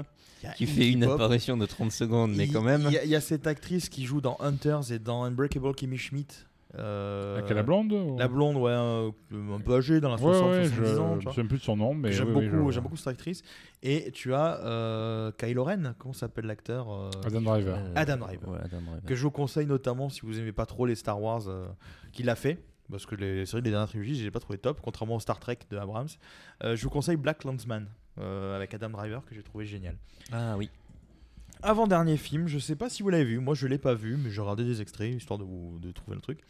Qui Iggy fait une Pop. apparition de 30 secondes, mais Il- quand même. Il y, y a cette actrice qui joue dans Hunters et dans Unbreakable Kimmy Schmidt. Euh, Avec la blonde ou- La blonde, ouais, un, un peu âgée, dans la Ouais, 60 ouais, 70 je ans. ne tu me vois. souviens plus de son nom, mais J'aime oui, oui, beaucoup, je- j'aime beaucoup cette actrice. Et tu as euh, Kylo Ren, comment s'appelle l'acteur euh, Adam Driver. Euh, Adam Driver. ouais, Adam Driver. Que je vous conseille notamment si vous aimez pas trop les Star Wars euh, qu'il a fait. Parce que les, les séries des dernières trilogies, je les ai pas trouvé top, contrairement au Star Trek de Abrams. Euh, je vous conseille Black Landsman euh, avec Adam Driver que j'ai trouvé génial. Ah oui. Avant-dernier film, je sais pas si vous l'avez vu, moi je l'ai pas vu, mais j'ai regardé des extraits histoire de vous de trouver le truc.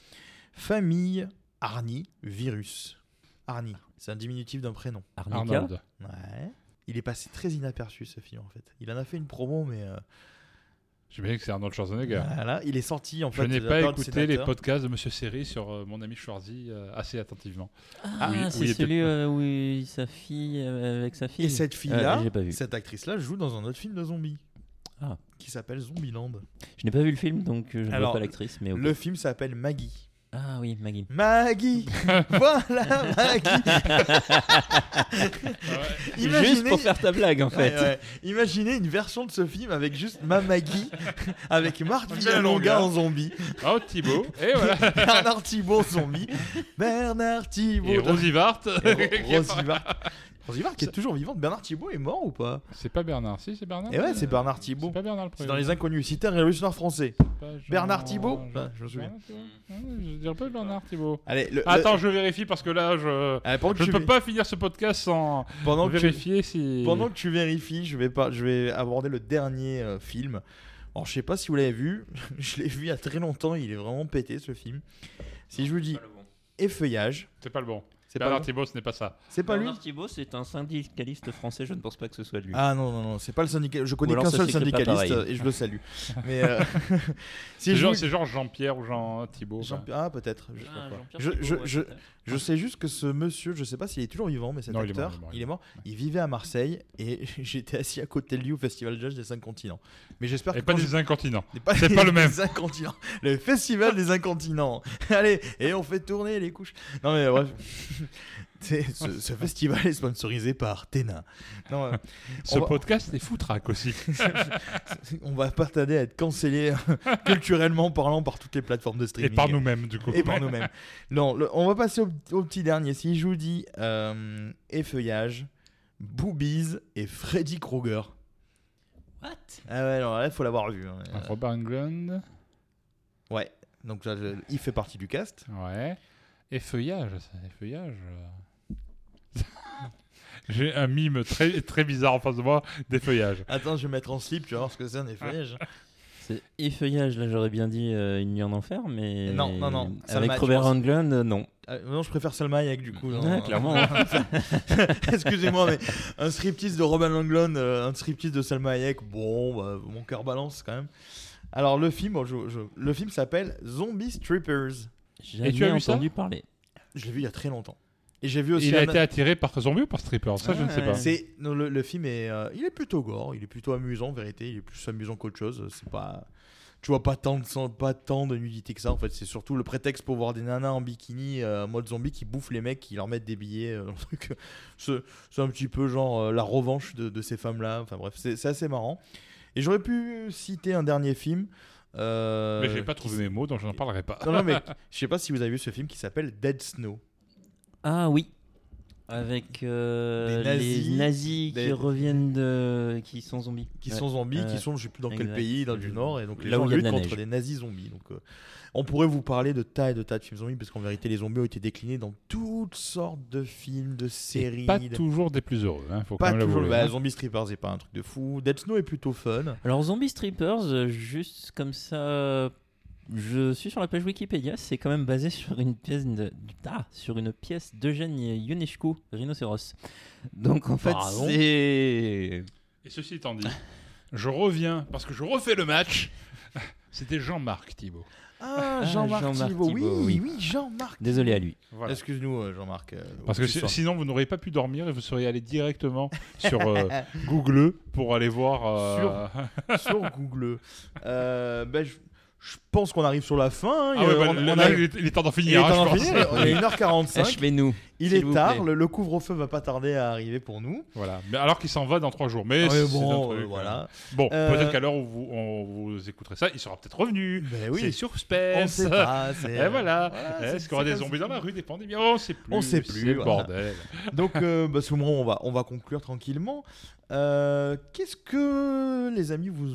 Famille Arnie Virus. Arnie, c'est un diminutif d'un prénom. Arnica. Arnold. Ouais. Il est passé très inaperçu ce film en fait. Il en a fait une promo, mais euh, J'imagine que c'est Arnold Schwarzenegger. voilà, il est sorti en Je fait. n'ai de la pas période écouté les sénateur. podcasts de Monsieur Série sur euh, mon ami Schwarzy euh, assez attentivement. Ah, Oui, c'est oui, il était- celui euh, où il- sa fille euh, avec sa fille. Et cette fille-là, Euh, j'ai pas vu. cette actrice-là, joue dans un autre film de zombies. Ah. Qui s'appelle Zombieland. Je n'ai pas vu le film, donc euh, je ne vois pas l'actrice, mais. Le film s'appelle Maggie. Ah oui, Maggie. Maggie Voilà Maggie Juste pour faire ta blague, en fait. Ouais, ouais. Imaginez une version de ce film avec juste ma Maggie, avec Marthe Villalonga. En zombie, Oh, Thibaut. Et voilà. Bernard Thibault zombie, Bernard Thibault. Et Rosy Vart. Et Ro- Rosivart. Rosivart qui est toujours vivante. Bernard Thibault est mort ou pas C'est pas Bernard, si, c'est Bernard. Et ouais, c'est Bernard Thibault. C'est pas Bernard le C'est premier. dans Les Inconnus. Citer et révolutionnaire français. Bernard Thibault je me souviens. Ouais, Je dirais pas Bernard Thibault. Allez, le- le- Attends, je vérifie parce que là, je. Ne peux pas finir ce podcast sans pendant que tu- vérifier si. Pendant que tu vérifies, je vais, pas, je vais aborder le dernier euh, film. Alors, je sais pas si vous l'avez vu. je l'ai vu il y a très longtemps. Il est vraiment pété ce film. Si je vous dis effeuillage, C'est pas le bon. C'est pas, Bernard lui Thibault, ce n'est pas ça. c'est pas lui Bernard Thibault, c'est un syndicaliste français, je ne pense pas que ce soit lui. Ah non, non, non, c'est pas le syndicat. Je connais qu'un seul syndicaliste et je le salue. Mais euh, si C'est genre, Jean-Pierre ou Jean Thibault. Jean-. Ah, peut-être. Je- Ah, Je- je- ouais, je- sais juste que ce monsieur, je sais pas s'il est toujours vivant, mais cet Non, il est acteur, mort, il est mort, il est mort. Il vivait à Marseille et j'étais assis à côté de lui au Festival Jazz des 5 continents. Mais j'espère que Et pas des incontinents. C'est pas, le même. Les incontinents. Le festival des incontinents. Allez, et on fait tourner les couches. Non mais bref. Ce, ce festival est sponsorisé par Téna. Non, euh, Ce va- podcast est foutraque aussi. on va pas tarder à être cancellé culturellement parlant par toutes les plateformes de Et streaming. par nous-mêmes, du coup. Et par nous-mêmes. Non, le- on va passer au, au petit dernier. Si je vous dis euh, effeuillage, boobies et Freddy Krueger. What? Ah ouais, alors là, il faut l'avoir vu. hein. Robert Englund. Ouais, donc là, je- il fait partie du cast. Ouais. Et feuillage, ça, et feuillage. euh. J'ai un mime très, très bizarre en face de moi, des feuillages. Attends, je vais mettre en slip, tu vas voir ce que c'est un effeuillage. C'est effeuillage, là j'aurais bien dit euh, une nuit en enfer, mais. Non, non, non, Salma, Avec tu Robert Englund, euh, non. Ah, non, je préfère Salma Hayek du coup. non. Ouais, clairement. Excusez-moi, mais un striptease de Robin Langlund, euh, un striptease de Salma Hayek, bon, bah, mon cœur balance quand même. Alors le film, bon, je- je- le film s'appelle Zombie Strippers. Jamais tu as vu ça entendu parler. Je l'ai vu il y a très longtemps. Et j'ai vu aussi. Il a un- été attiré par zombie ou par stripper Ça, je ne sais pas. C'est non, le, le film est, euh, il est plutôt gore, il est plutôt amusant en vérité, il est plus amusant qu'autre chose. C'est pas, tu vois pas tant de sang- pas tant de nudité que ça. En fait, c'est surtout le prétexte pour voir des nanas en bikini euh, mode zombie qui bouffent les mecs, qui leur mettent des billets. euh, truc. c'est c'est un petit peu genre euh, la revanche de, de ces femmes-là. Enfin bref, c'est c'est assez marrant. Et j'aurais pu citer un dernier film. Euh, Mais j'ai pas trouvé mes mots, donc je n'en parlerai pas. Non, non, mais je sais pas si vous avez vu ce film qui s'appelle Dead Snow. Ah oui. Avec euh, Des nazis, les nazis des- qui reviennent de. qui sont zombies. qui Ouais. sont zombies, Ouais. qui sont je sais plus dans quel pays, dans du nord, et donc les Là où gens il y a de luttent contre des nazis zombies. Donc euh, on pourrait vous parler de tas et de tas de films zombies, parce qu'en vérité les zombies ont été déclinés dans toutes sortes de films, de séries. Pas de- toujours des plus heureux, hein, faut Pas quand même toujours. Bah, hein. Zombie Strippers c'est pas un truc de fou. Dead Snow est plutôt fun. Alors Zombie Strippers, euh, juste comme ça, je suis sur la page Wikipédia, c'est quand même basé sur une pièce de, ah, sur une pièce d'Eugène Ionescu, Rhinocéros. Donc en fait c'est Et ceci étant dit, je reviens parce que je refais le match. C'était Jean-Marc Thibault. Ah, Ah, Jean-Marc Jean-Marc Thibault. Oui, Thibault, oui, oui. Jean-Marc. désolé à lui. Voilà. Excuse-nous, euh, Jean-Marc. euh, Parce que si- sinon, vous n'auriez pas pu dormir et vous seriez allé directement sur euh, Google pour aller voir. euh, sur Google. Euh, ben, je, je pense qu'on arrive sur la fin. hein. Ah ouais, bah, on- là, on là, a- il, est, il est temps d'en il est finir. hein, temps d'en finir. On est 1h45. Achevez-nous. Il est tard, plaît. le, le couvre-feu va pas tarder à arriver pour nous. Voilà. Mais alors qu'il s'en va dans trois jours. Mais Ouais, c'est bon, un euh, truc, voilà. euh. Bon, Euh, peut-être qu'à l'heure où vous, on- vous écouterez ça, il sera peut-être revenu. Ben oui. C'est suspense. On sait pas. c'est- Et voilà. voilà, Est-ce qu'il y aura des zombies dans la rue, des pandémies? On sait plus. On sait plus, C'est le voilà. bordel. Donc, euh, bah, ce moment, on va, on va conclure tranquillement. Euh, Qu'est-ce que, les amis, vous,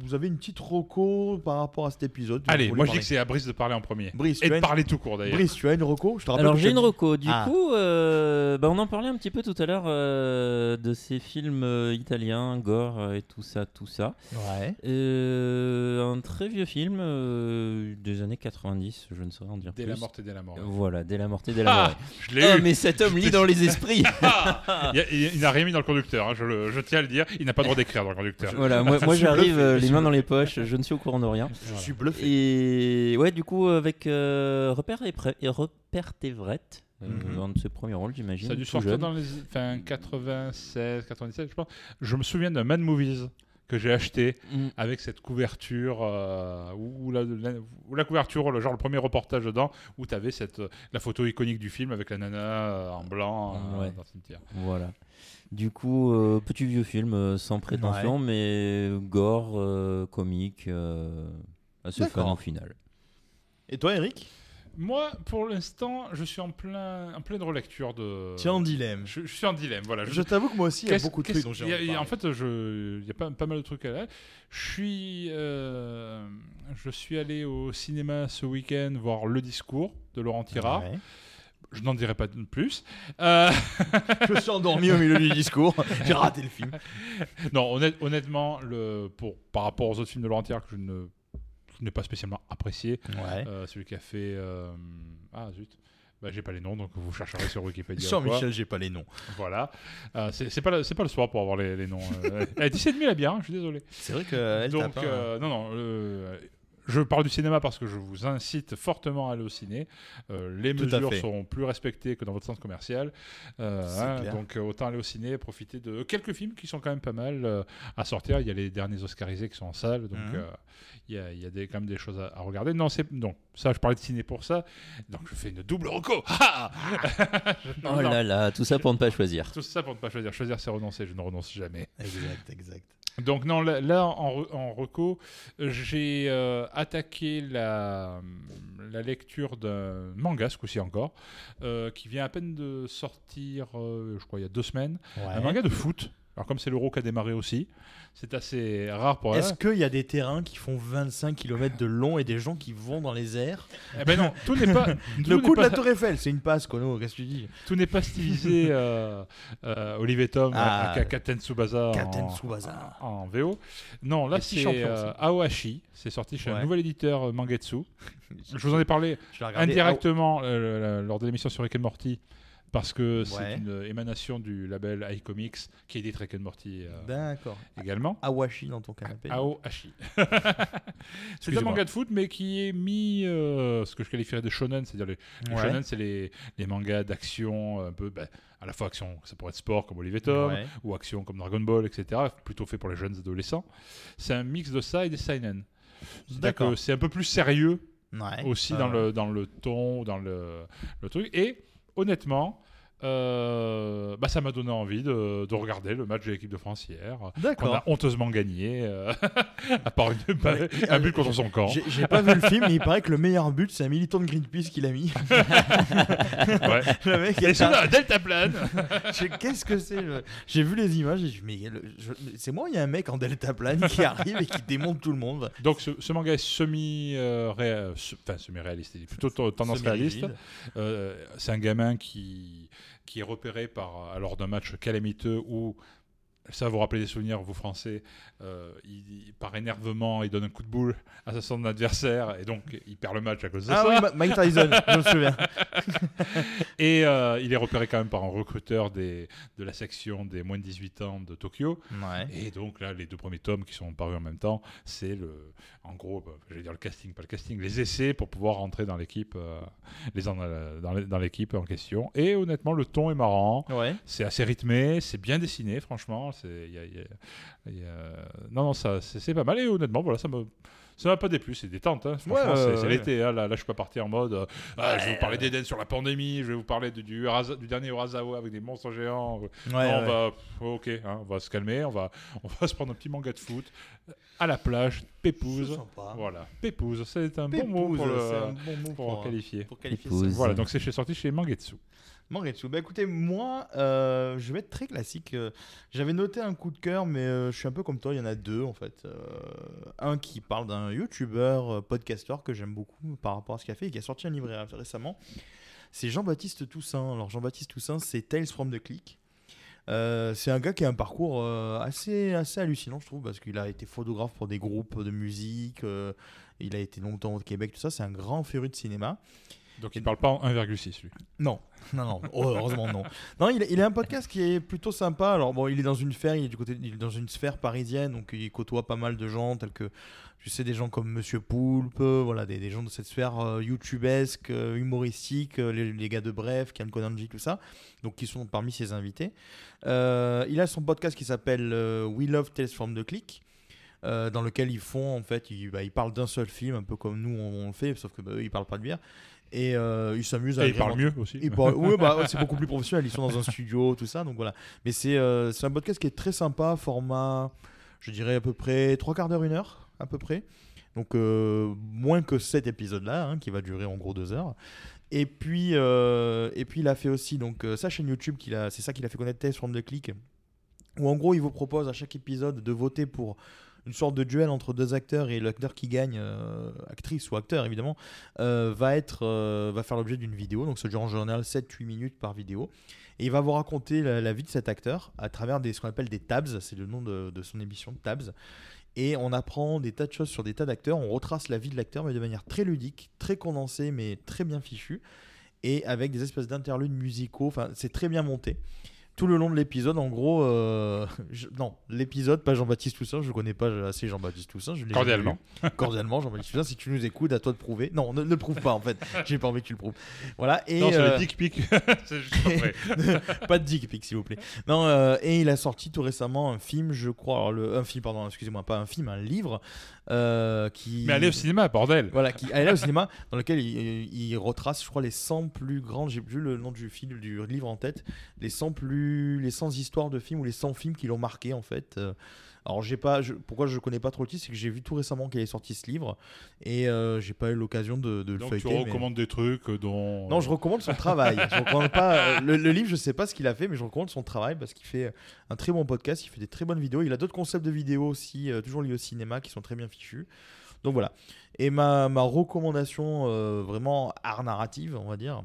vous avez une petite reco par rapport à cet épisode Allez, moi je dis que c'est à Brice de parler en premier. Brice, Et tu as de parler tout court d'ailleurs. Brice, tu as une reco? Je te rappelle Alors j'ai une reco. Du Ah. Coup, euh, bah, on en parlait un petit peu tout à l'heure euh, de ces films euh, italiens, gore euh, et tout ça, tout ça. Ouais. Euh, un très vieux film euh, des années 90, je ne saurais en dire Dès plus. la mort et dès la mort. Voilà, dès la mort et dès la Ah, mort. je l'ai Oh, eu. mais cet homme lit dans les esprits. Il, y a- il- il n'a rien mis dans le conducteur, hein, je, le- je tiens à le dire. Il n'a pas le droit d'écrire dans le conducteur. voilà, moi, j'arrive euh, les mains dans les poches, je ne suis au courant de rien. Je suis bluffé. Et ouais, du coup, avec euh, Repère et, Pré- et Repère Tevrette, euh, Mhm. un de ses premiers rôles, j'imagine. Ça a dû sortir jeune. dans les enfin, 96, 97, je pense. Je me souviens d'un Mad Movies que j'ai acheté Mm. avec cette couverture, euh, où la, la- où la couverture, le, genre le premier reportage dedans, où tu avais cette, la photo iconique du film avec la nana euh, en blanc euh, Ouais. dans le cimetière. Voilà. Du coup, euh, petit vieux film euh, sans prétention, mais gore, euh, comique, euh, assez fun D'accord. au final. Et toi, Eric? Moi, pour l'instant, je suis en, plein, en pleine relecture de. Tu es en dilemme. Je, je suis en dilemme, voilà. Je t'avoue que moi aussi, il y a beaucoup de trucs dont j'ai envie de En fait, il y a pas, pas mal de trucs à là. Je suis, euh, je suis allé au cinéma ce week-end voir Le Discours de Laurent Tirard. Ouais. Je n'en dirai pas de plus. Euh, Je suis endormi au milieu du discours. J'ai raté le film. non, honnête- honnêtement, le, pour, par rapport aux autres films de Laurent Tirard que je ne je n'ai pas spécialement apprécié, Ouais. euh, celui qui a fait... euh, ah zut, bah, j'ai pas les noms, donc vous chercherez sur Wikipédia. Sur. Michel, j'ai pas les noms. Voilà. Euh, c'est pas, pas le soir pour avoir les, les noms. Euh, eh, 17 000 à bien, je suis désolé. C'est vrai qu'elle Donc, euh, non, non. Je parle du cinéma parce que je vous incite fortement à aller au ciné. Euh, les Tout mesures sont plus respectées que dans votre centre commercial. Euh, hein, donc euh, autant aller au ciné et profiter de quelques films qui sont quand même pas mal euh, à sortir. Il y a les derniers Oscarisés qui sont en salle. Donc euh, il y a, il y a des, quand même des choses à, à regarder. Non, c'est non. Ça, je parlais de ciné pour ça. Donc je fais une double reco. Ah Je- Oh là là, tout ça pour ne pas choisir. Tout ça pour ne pas choisir. Choisir, c'est renoncer. Je ne renonce jamais. Exact, exact. Donc non, là, là, en, en reco, j'ai euh, attaqué la, la lecture d'un manga, ce coup-ci encore, euh, qui vient à peine de sortir, euh, je crois, il y a deux semaines. Un manga de foot. Alors comme c'est l'euro qui a démarré aussi, c'est assez rare pour. Est-ce qu'il y a des terrains qui font 25 km de long et des gens qui vont dans les airs? Eh ben non, tout n'est pas... tout Le coup de pas- la Tour Eiffel, c'est une passe, Kono, qu'est-ce que tu dis? Tout n'est pas stylisé euh, euh, Olivier Tom Ah. à, à Captain Tsubasa Captain en, Tsubasa. en VO. Non, là c'est euh, ça. Aohashi. C'est sorti chez un nouvel éditeur euh, Mangetsu. Je vous en ai parlé indirectement euh, lors de l'émission sur Rick and Morty parce que c'est Ouais. une émanation du label iComics qui édite Rick and Morty euh, D'accord. également. Awashi dans ton canapé. Aohashi. c'est un manga de foot, mais qui est mis euh, ce que je qualifierais de shonen, c'est-à-dire les, les Ouais. shonen, c'est les, les mangas d'action, un peu, ben, à la fois action, ça pourrait être sport comme Olivier Tom, Ouais. ou action comme Dragon Ball, etc., plutôt fait pour les jeunes adolescents. C'est un mix de ça et des seinen. D'accord. C'est un peu plus sérieux aussi dans, le, dans le ton, dans le, le truc. Et honnêtement, euh, bah, ça m'a donné envie de, de regarder le match de l'équipe de France hier. D'accord. a honteusement gagné, euh, à part une- Ouais, un but contre son camp. J'ai pas vu le film, mais il paraît que le meilleur but, c'est un militant de Greenpeace qui l'a mis. Ouais. le mec, Et est sur la Delta plane Qu'est-ce que c'est le- J'ai vu les images et je mais le- je- mais c'est moi, il y a un mec en delta plane qui arrive et qui démonte tout le monde. Donc ce, ce manga est semi, euh, enfin semi-réaliste, plutôt tendance réaliste. C'est un gamin qui, qui est repéré par, lors d'un match calamiteux où, ça vous rappeler des souvenirs, vous français, euh, il, il- par énervement, il donne un coup de boule à son adversaire et donc il perd le match à cause de Ah ça. oui, Ma- Mike Tyson, je me souviens. Et euh, il est repéré quand même par un recruteur des, de la section des moins de 18 ans de Tokyo. Ouais. Et donc là, les deux premiers tomes qui sont parus en même temps, c'est le, en gros, bah, je vais dire le casting, pas le casting, les essais pour pouvoir rentrer dans l'équipe, euh, les en- euh, dans, l'équipe en question. Et honnêtement, le ton est marrant. Ouais. C'est assez rythmé, c'est bien dessiné, franchement. C'est, Non, non, ça, c'est, c'est pas mal. Et honnêtement, voilà, ça me. Ça m'a pas déplu, c'est détente. Hein. Franchement, Ouais, c'est, ouais, c'est ouais. l'été. hein. Là, là, je suis pas parti en mode. euh, ah, je vais vous parler d'Eden sur la pandémie, je vais vous parler de- du, dernier Urasawa avec des monstres géants. Ouais, Non, ouais. on va, ok, hein, on va se calmer, on va, on va se prendre un petit manga de foot à la plage, pépouze. Voilà, pépouze, c'est un bon mot pour, le- c'est un bon mot pour pour, qualifier. pour qualifier Pépouze. ça. Voilà, donc c'est chez- sorti chez Mangetsu. Mangetsu. Bah écoutez, moi, euh, je vais être très classique. Euh, J'avais noté un coup de cœur, mais euh, je suis un peu comme toi. Il y en a deux en fait. Un qui parle d'un youtubeur, podcasteur que j'aime beaucoup par rapport à ce qu'il a fait et qui a sorti un livre ré- récemment. C'est Jean-Baptiste Toussaint. Alors Jean-Baptiste Toussaint, c'est Tales from the Click. C'est un gars qui a un parcours assez, assez hallucinant, je trouve, parce qu'il a été photographe pour des groupes de musique. il a été longtemps au Québec, tout ça. C'est un grand féru de cinéma. Donc il parle pas en 1,6 lui. Non, non. Oh, heureusement non. Non, il, il a un podcast qui est plutôt sympa. Alors bon, il est dans une sphère, il est du côté, il est dans une sphère parisienne, donc il côtoie pas mal de gens tels que, je sais, des gens comme Monsieur Poulpe, voilà, des, gens de cette sphère euh, youtubesque, euh, humoristique, euh, les, gars de Bref, Kian Konanji, tout ça, donc qui sont parmi ses invités. Euh, il a son podcast qui s'appelle We Love Tales from the Click. dans lequel ils font en fait, ils, bah, ils parlent d'un seul film, un peu comme nous on, on le fait, sauf que bah, eux, ils parlent pas de bière, et euh, ils s'amusent à Et il parle agrémenter- mieux aussi. ils parlent- ouais, bah, ouais, c'est beaucoup plus professionnel. Ils sont dans un studio, tout ça. Donc voilà. Mais c'est euh, c'est un podcast qui est très sympa, format, je dirais à peu près trois quarts d'heure, une heure, à peu près. Donc euh, moins que cet épisode-là, hein, qui va durer en gros deux heures. Et puis, euh, et puis il a fait aussi donc euh, sa chaîne YouTube, a, c'est ça qu'il a fait connaître Test from the Click, où en gros il vous propose à chaque épisode de voter pour une sorte de duel entre deux acteurs et l'acteur qui gagne, euh, actrice ou acteur évidemment, euh, va, être, euh, va faire l'objet d'une vidéo. Donc ça dure en général 7-8 minutes par vidéo. Et il va vous raconter la, vie de cet acteur à travers des, ce qu'on appelle des tabs, c'est le nom de, de son émission, tabs. Et on apprend des tas de choses sur des tas d'acteurs, on retrace la vie de l'acteur, mais de manière très ludique, très condensée, mais très bien fichue, et avec des espèces d'interludes musicaux, enfin c'est très bien monté. Tout le long de l'épisode, en gros, euh, je- non, l'épisode, pas Jean-Baptiste Toussaint, je connais pas assez Jean-Baptiste Toussaint. Je Cordialement. Cordialement, Jean-Baptiste Toussaint, si tu nous écoutes, à toi de prouver. Non, ne, ne le prouve pas en fait, j'ai pas envie que tu le prouves. Voilà, et. non, c'est euh, le dick pic. pas de dick pic, s'il vous plaît. Non, euh, et il a sorti tout récemment un film, je crois, alors le, un film, pardon, excusez-moi, pas un film, un livre euh, qui. Mais allez au cinéma, bordel. Voilà, qui allait au cinéma, dans lequel il, il retrace, je crois, les 100 plus grandes, j'ai plus le nom du film, du livre en tête, les 100 plus, les 100 histoires de films ou les 100 films qui l'ont marqué en fait. Euh, alors j'ai pas, je- pourquoi je connais pas trop le titre, c'est que j'ai vu tout récemment qu'il est sorti ce livre et euh, j'ai pas eu l'occasion de, de le Donc tu feuilleter. mais- recommandes des trucs dont. non, je recommande son travail. Je recommande pas euh, le, le livre. Je sais pas ce qu'il a fait, mais je recommande son travail parce qu'il fait un très bon podcast. Il fait des très bonnes vidéos. Il a d'autres concepts de vidéos aussi, euh, toujours liés au cinéma, qui sont très bien fichus. Donc voilà. Et ma, ma recommandation euh, vraiment art narrative, on va dire.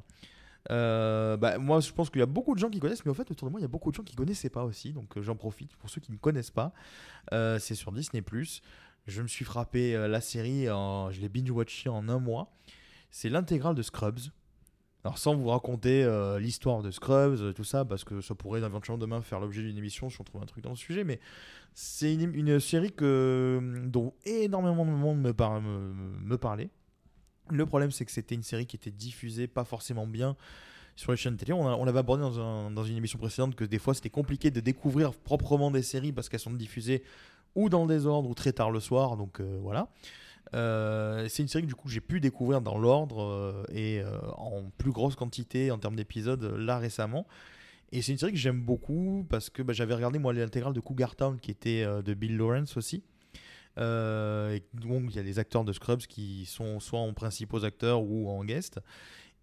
Euh, bah, moi, je pense qu'il y a beaucoup de gens qui connaissent, mais au fait, autour de moi, il y a beaucoup de gens qui connaissaient pas aussi. Donc, euh, j'en profite pour ceux qui ne connaissent pas. Euh, c'est sur Disney. Je me suis frappé euh, la série, en- je l'ai binge-watché en un mois. C'est l'intégrale de Scrubs. Alors sans vous raconter l'histoire de Scrubs, tout ça, parce que ça pourrait éventuellement demain faire l'objet d'une émission si on trouve un truc dans le sujet, mais c'est une, une série que, dont énormément de monde me, par- me, me parlait. Le problème c'est que c'était une série qui était diffusée pas forcément bien sur les chaînes télé. On, l'avait abordé dans, un- dans une émission précédente que des fois c'était compliqué de découvrir proprement des séries parce qu'elles sont diffusées ou dans le désordre ou très tard le soir, donc euh, voilà. Euh, c'est une série que du coup j'ai pu découvrir dans l'ordre euh, et en plus grosse quantité en termes d'épisodes là récemment. Et c'est une série que j'aime beaucoup parce que bah, j'avais regardé moi l'intégrale de Cougar Town qui était de Bill Lawrence aussi. Euh, et donc il y a des acteurs de Scrubs qui sont soit en principaux acteurs ou en guest.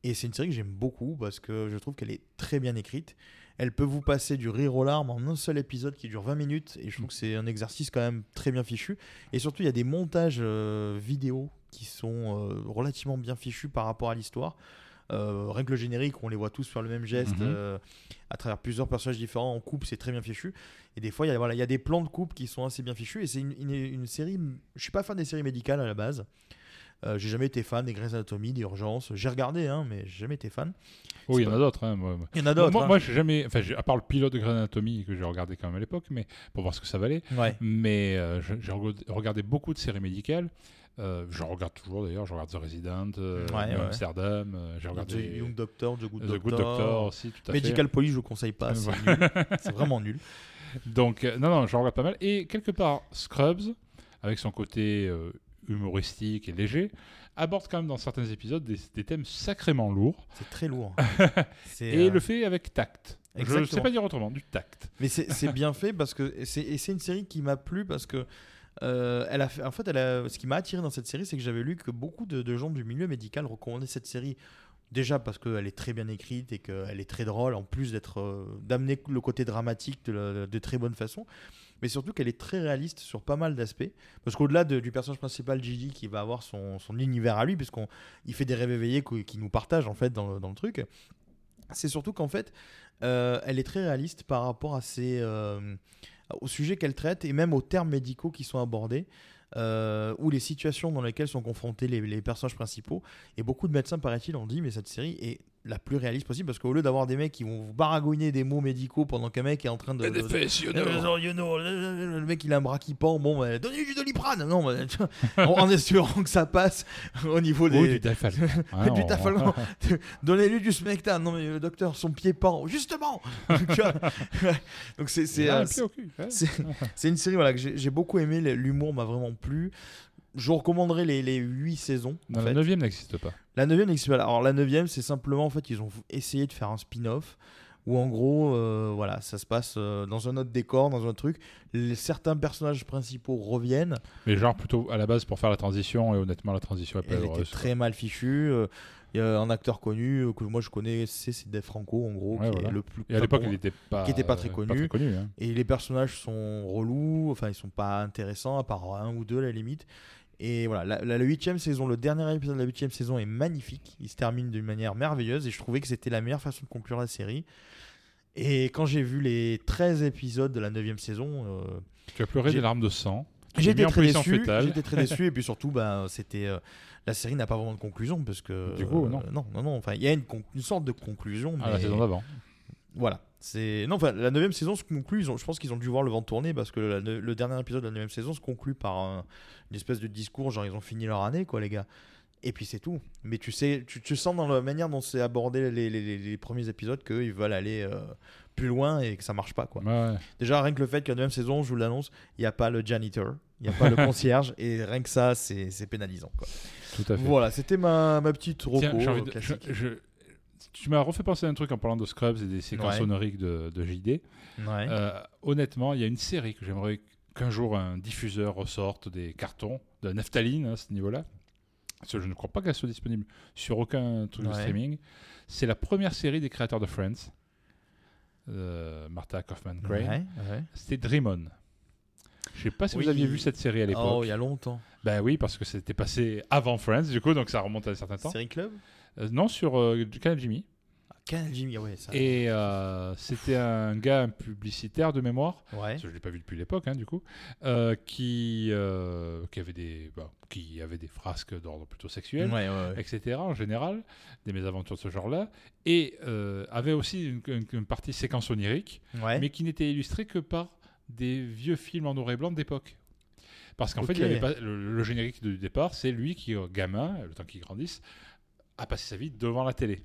Et c'est une série que j'aime beaucoup parce que je trouve qu'elle est très bien écrite. Elle peut vous passer du rire aux larmes en un seul épisode qui dure 20 minutes et je trouve que c'est un exercice quand même très bien fichu. Et surtout, il y a des montages euh, vidéo qui sont euh, relativement bien fichus par rapport à l'histoire. Euh, rien que le générique, on les voit tous faire le même geste Mhm. euh, à travers plusieurs personnages différents en coupe, c'est très bien fichu. Et des fois, il y a, voilà, il y a des plans de coupe qui sont assez bien fichus. Et c'est une, une- une série. Je suis pas fan des séries médicales à la base. Euh, j'ai jamais été fan des Grey's Anatomy, des Urgences. J'ai regardé, hein, mais j'ai jamais été fan. Oh, il y en a d'autres. hein, moi. Il y en a d'autres. Moi, hein. moi, j'ai jamais. Enfin, à part le pilote de Grey's Anatomy que j'ai regardé quand même à l'époque, mais pour voir ce que ça valait. Ouais. Mais euh, j'ai regardé beaucoup de séries médicales. Euh, je regarde toujours d'ailleurs. Je regarde The Resident, euh, Ouais, New ouais. Amsterdam. euh, j'ai The regardé Young Doctor, The Good The Doctor. Good Doctor aussi, tout à Medical Police, je ne conseille pas. C'est Ouais. nul. C'est vraiment nul. fait. Donc, euh, non, non, j'en regarde pas mal. Et quelque part, Scrubs, avec son côté euh, humoristique et léger, aborde quand même dans certains épisodes des, des thèmes sacrément lourds. C'est très lourd. C'est, Et euh, le fait avec tact. Je ne sais Exactement. pas dire autrement, du tact. Mais c'est c'est bien fait parce que et c'est et c'est une série qui m'a plu parce que euh, elle a en fait, ce qui m'a attiré dans cette série, c'est que j'avais lu que beaucoup de, gens du milieu médical recommandaient cette série. Déjà parce qu'elle est très bien écrite et qu'elle est très drôle, en plus d'être euh, d'amener le côté dramatique de, très bonne façon, mais surtout qu'elle est très réaliste sur pas mal d'aspects. Parce qu'au-delà de- du personnage principal, Gigi, qui va avoir son, univers à lui, puisqu'on il fait des rêves éveillés qu- qui nous partagent en fait dans le, truc, c'est surtout qu'en fait, euh, elle est très réaliste par rapport à ses, au sujet qu'elle traite et même aux termes médicaux qui sont abordés. euh, ou les situations dans lesquelles sont confrontés les, les personnages principaux. Et beaucoup de médecins, paraît-il, ont dit mais cette série est la plus réaliste possible parce qu'au lieu d'avoir des mecs qui vont vous baragouiner des mots médicaux pendant qu'un mec est en train de. de- euh, you know, le le mec il a un bras qui pend, bon, bah, donnez du doliprane, non, bah, tu vois, en, en espérant que ça passe au niveau des. Oh, du du on- Tafalgan. Donnez-lui du smectane, non mais le docteur, son pied pend, justement Tu vois, ouais. Donc c'est. c'est, Il a euh, un pied au cul, ouais. c'est- c'est une série voilà, que j'ai j'ai beaucoup aimé, l'humour m'a vraiment plu. Je vous recommanderais les, les 8 saisons. en Non, la fait. neuvième n'existe pas. La neuvième n'existe pas. Alors la neuvième, c'est simplement en fait ils ont essayé de faire un spin-off où en gros, euh, voilà, ça se passe euh, dans un autre décor, dans un truc. Les, certains personnages principaux reviennent. Mais genre plutôt à la base pour faire la transition, et honnêtement, la transition est pas Elle était heureuse. très mal fichue. Euh, Il y a un acteur connu que moi je connais, c'est Dave Franco en gros, Ouais, qui voilà. est le plus. Et à l'époque, il moi, était pas, qui était pas très connu. connu, hein. Et les personnages sont relous, enfin ils sont pas intéressants à part un ou deux à la limite. Et voilà, la, la, la huitième saison, le dernier épisode de la huitième saison est magnifique. Il se termine d'une manière merveilleuse et je trouvais que c'était la meilleure façon de conclure la série. Et quand j'ai vu les 13 épisodes de la neuvième saison, euh, Tu as pleuré des larmes de sang. J'étais très déçu. très déçu et puis surtout, bah, c'était euh, la série n'a pas vraiment de conclusion parce que Du coup, euh, non. non, non, non. Enfin, il y a une, sorte de conclusion, Ah, la saison d'avant. voilà. C'est non, enfin, la neuvième saison se conclut. ils ont- je pense qu'ils ont dû voir le vent tourner parce que la le dernier épisode de la neuvième saison se conclut par un- une espèce de discours genre ils ont fini leur année quoi les gars. Et puis c'est tout. Mais tu sais, tu, tu sens dans la manière dont c'est abordé les, les- les- les premiers épisodes qu'ils veulent aller euh, plus loin et que ça marche pas quoi. Ouais. Déjà rien que le fait que la neuvième saison, je vous l'annonce, il n'y a pas le janitor, il n'y a pas le concierge et rien que ça c'est pénalisant quoi. Tout à fait. Voilà, c'était ma, ma petite roco Tiens, de- classique. je- je- tu m'as refait penser à un truc en parlant de Scrubs et des séquences Ouais. sonoriques de, de JD. Ouais. Euh, honnêtement, il y a une série que j'aimerais qu'un jour un diffuseur ressorte des cartons de naphtaline à ce niveau-là. Parce que je ne crois pas qu'elle soit disponible sur aucun truc de streaming. C'est la première série des créateurs de Friends, euh, Martha Kaufman Crane. C'était Dream On. Je sais pas si Oui. vous aviez vu cette série à l'époque. Oh, il y a longtemps. Ben oui, parce que c'était passé avant Friends, du coup, donc ça remonte à un certain temps. Série Club? Non, sur euh, Canal Jimmy. Canal Jimmy, ouais, ça. Et euh, c'était un gars un publicitaire de mémoire, Ouais. je l'ai pas vu depuis l'époque, hein, du coup, euh, qui, euh, qui, avait des, bah, qui avait des frasques d'ordre plutôt sexuel, Ouais, ouais, ouais. etc. en général, des mésaventures de ce genre-là, et euh, avait aussi une, une- une partie séquence onirique, mais qui n'était illustrée que par des vieux films en noir et blanc d'époque. Parce qu'en fait, Ok. il avait pas, le, le générique du départ, c'est lui qui, euh, gamin, le temps qu'il grandisse, a passé sa vie devant la télé.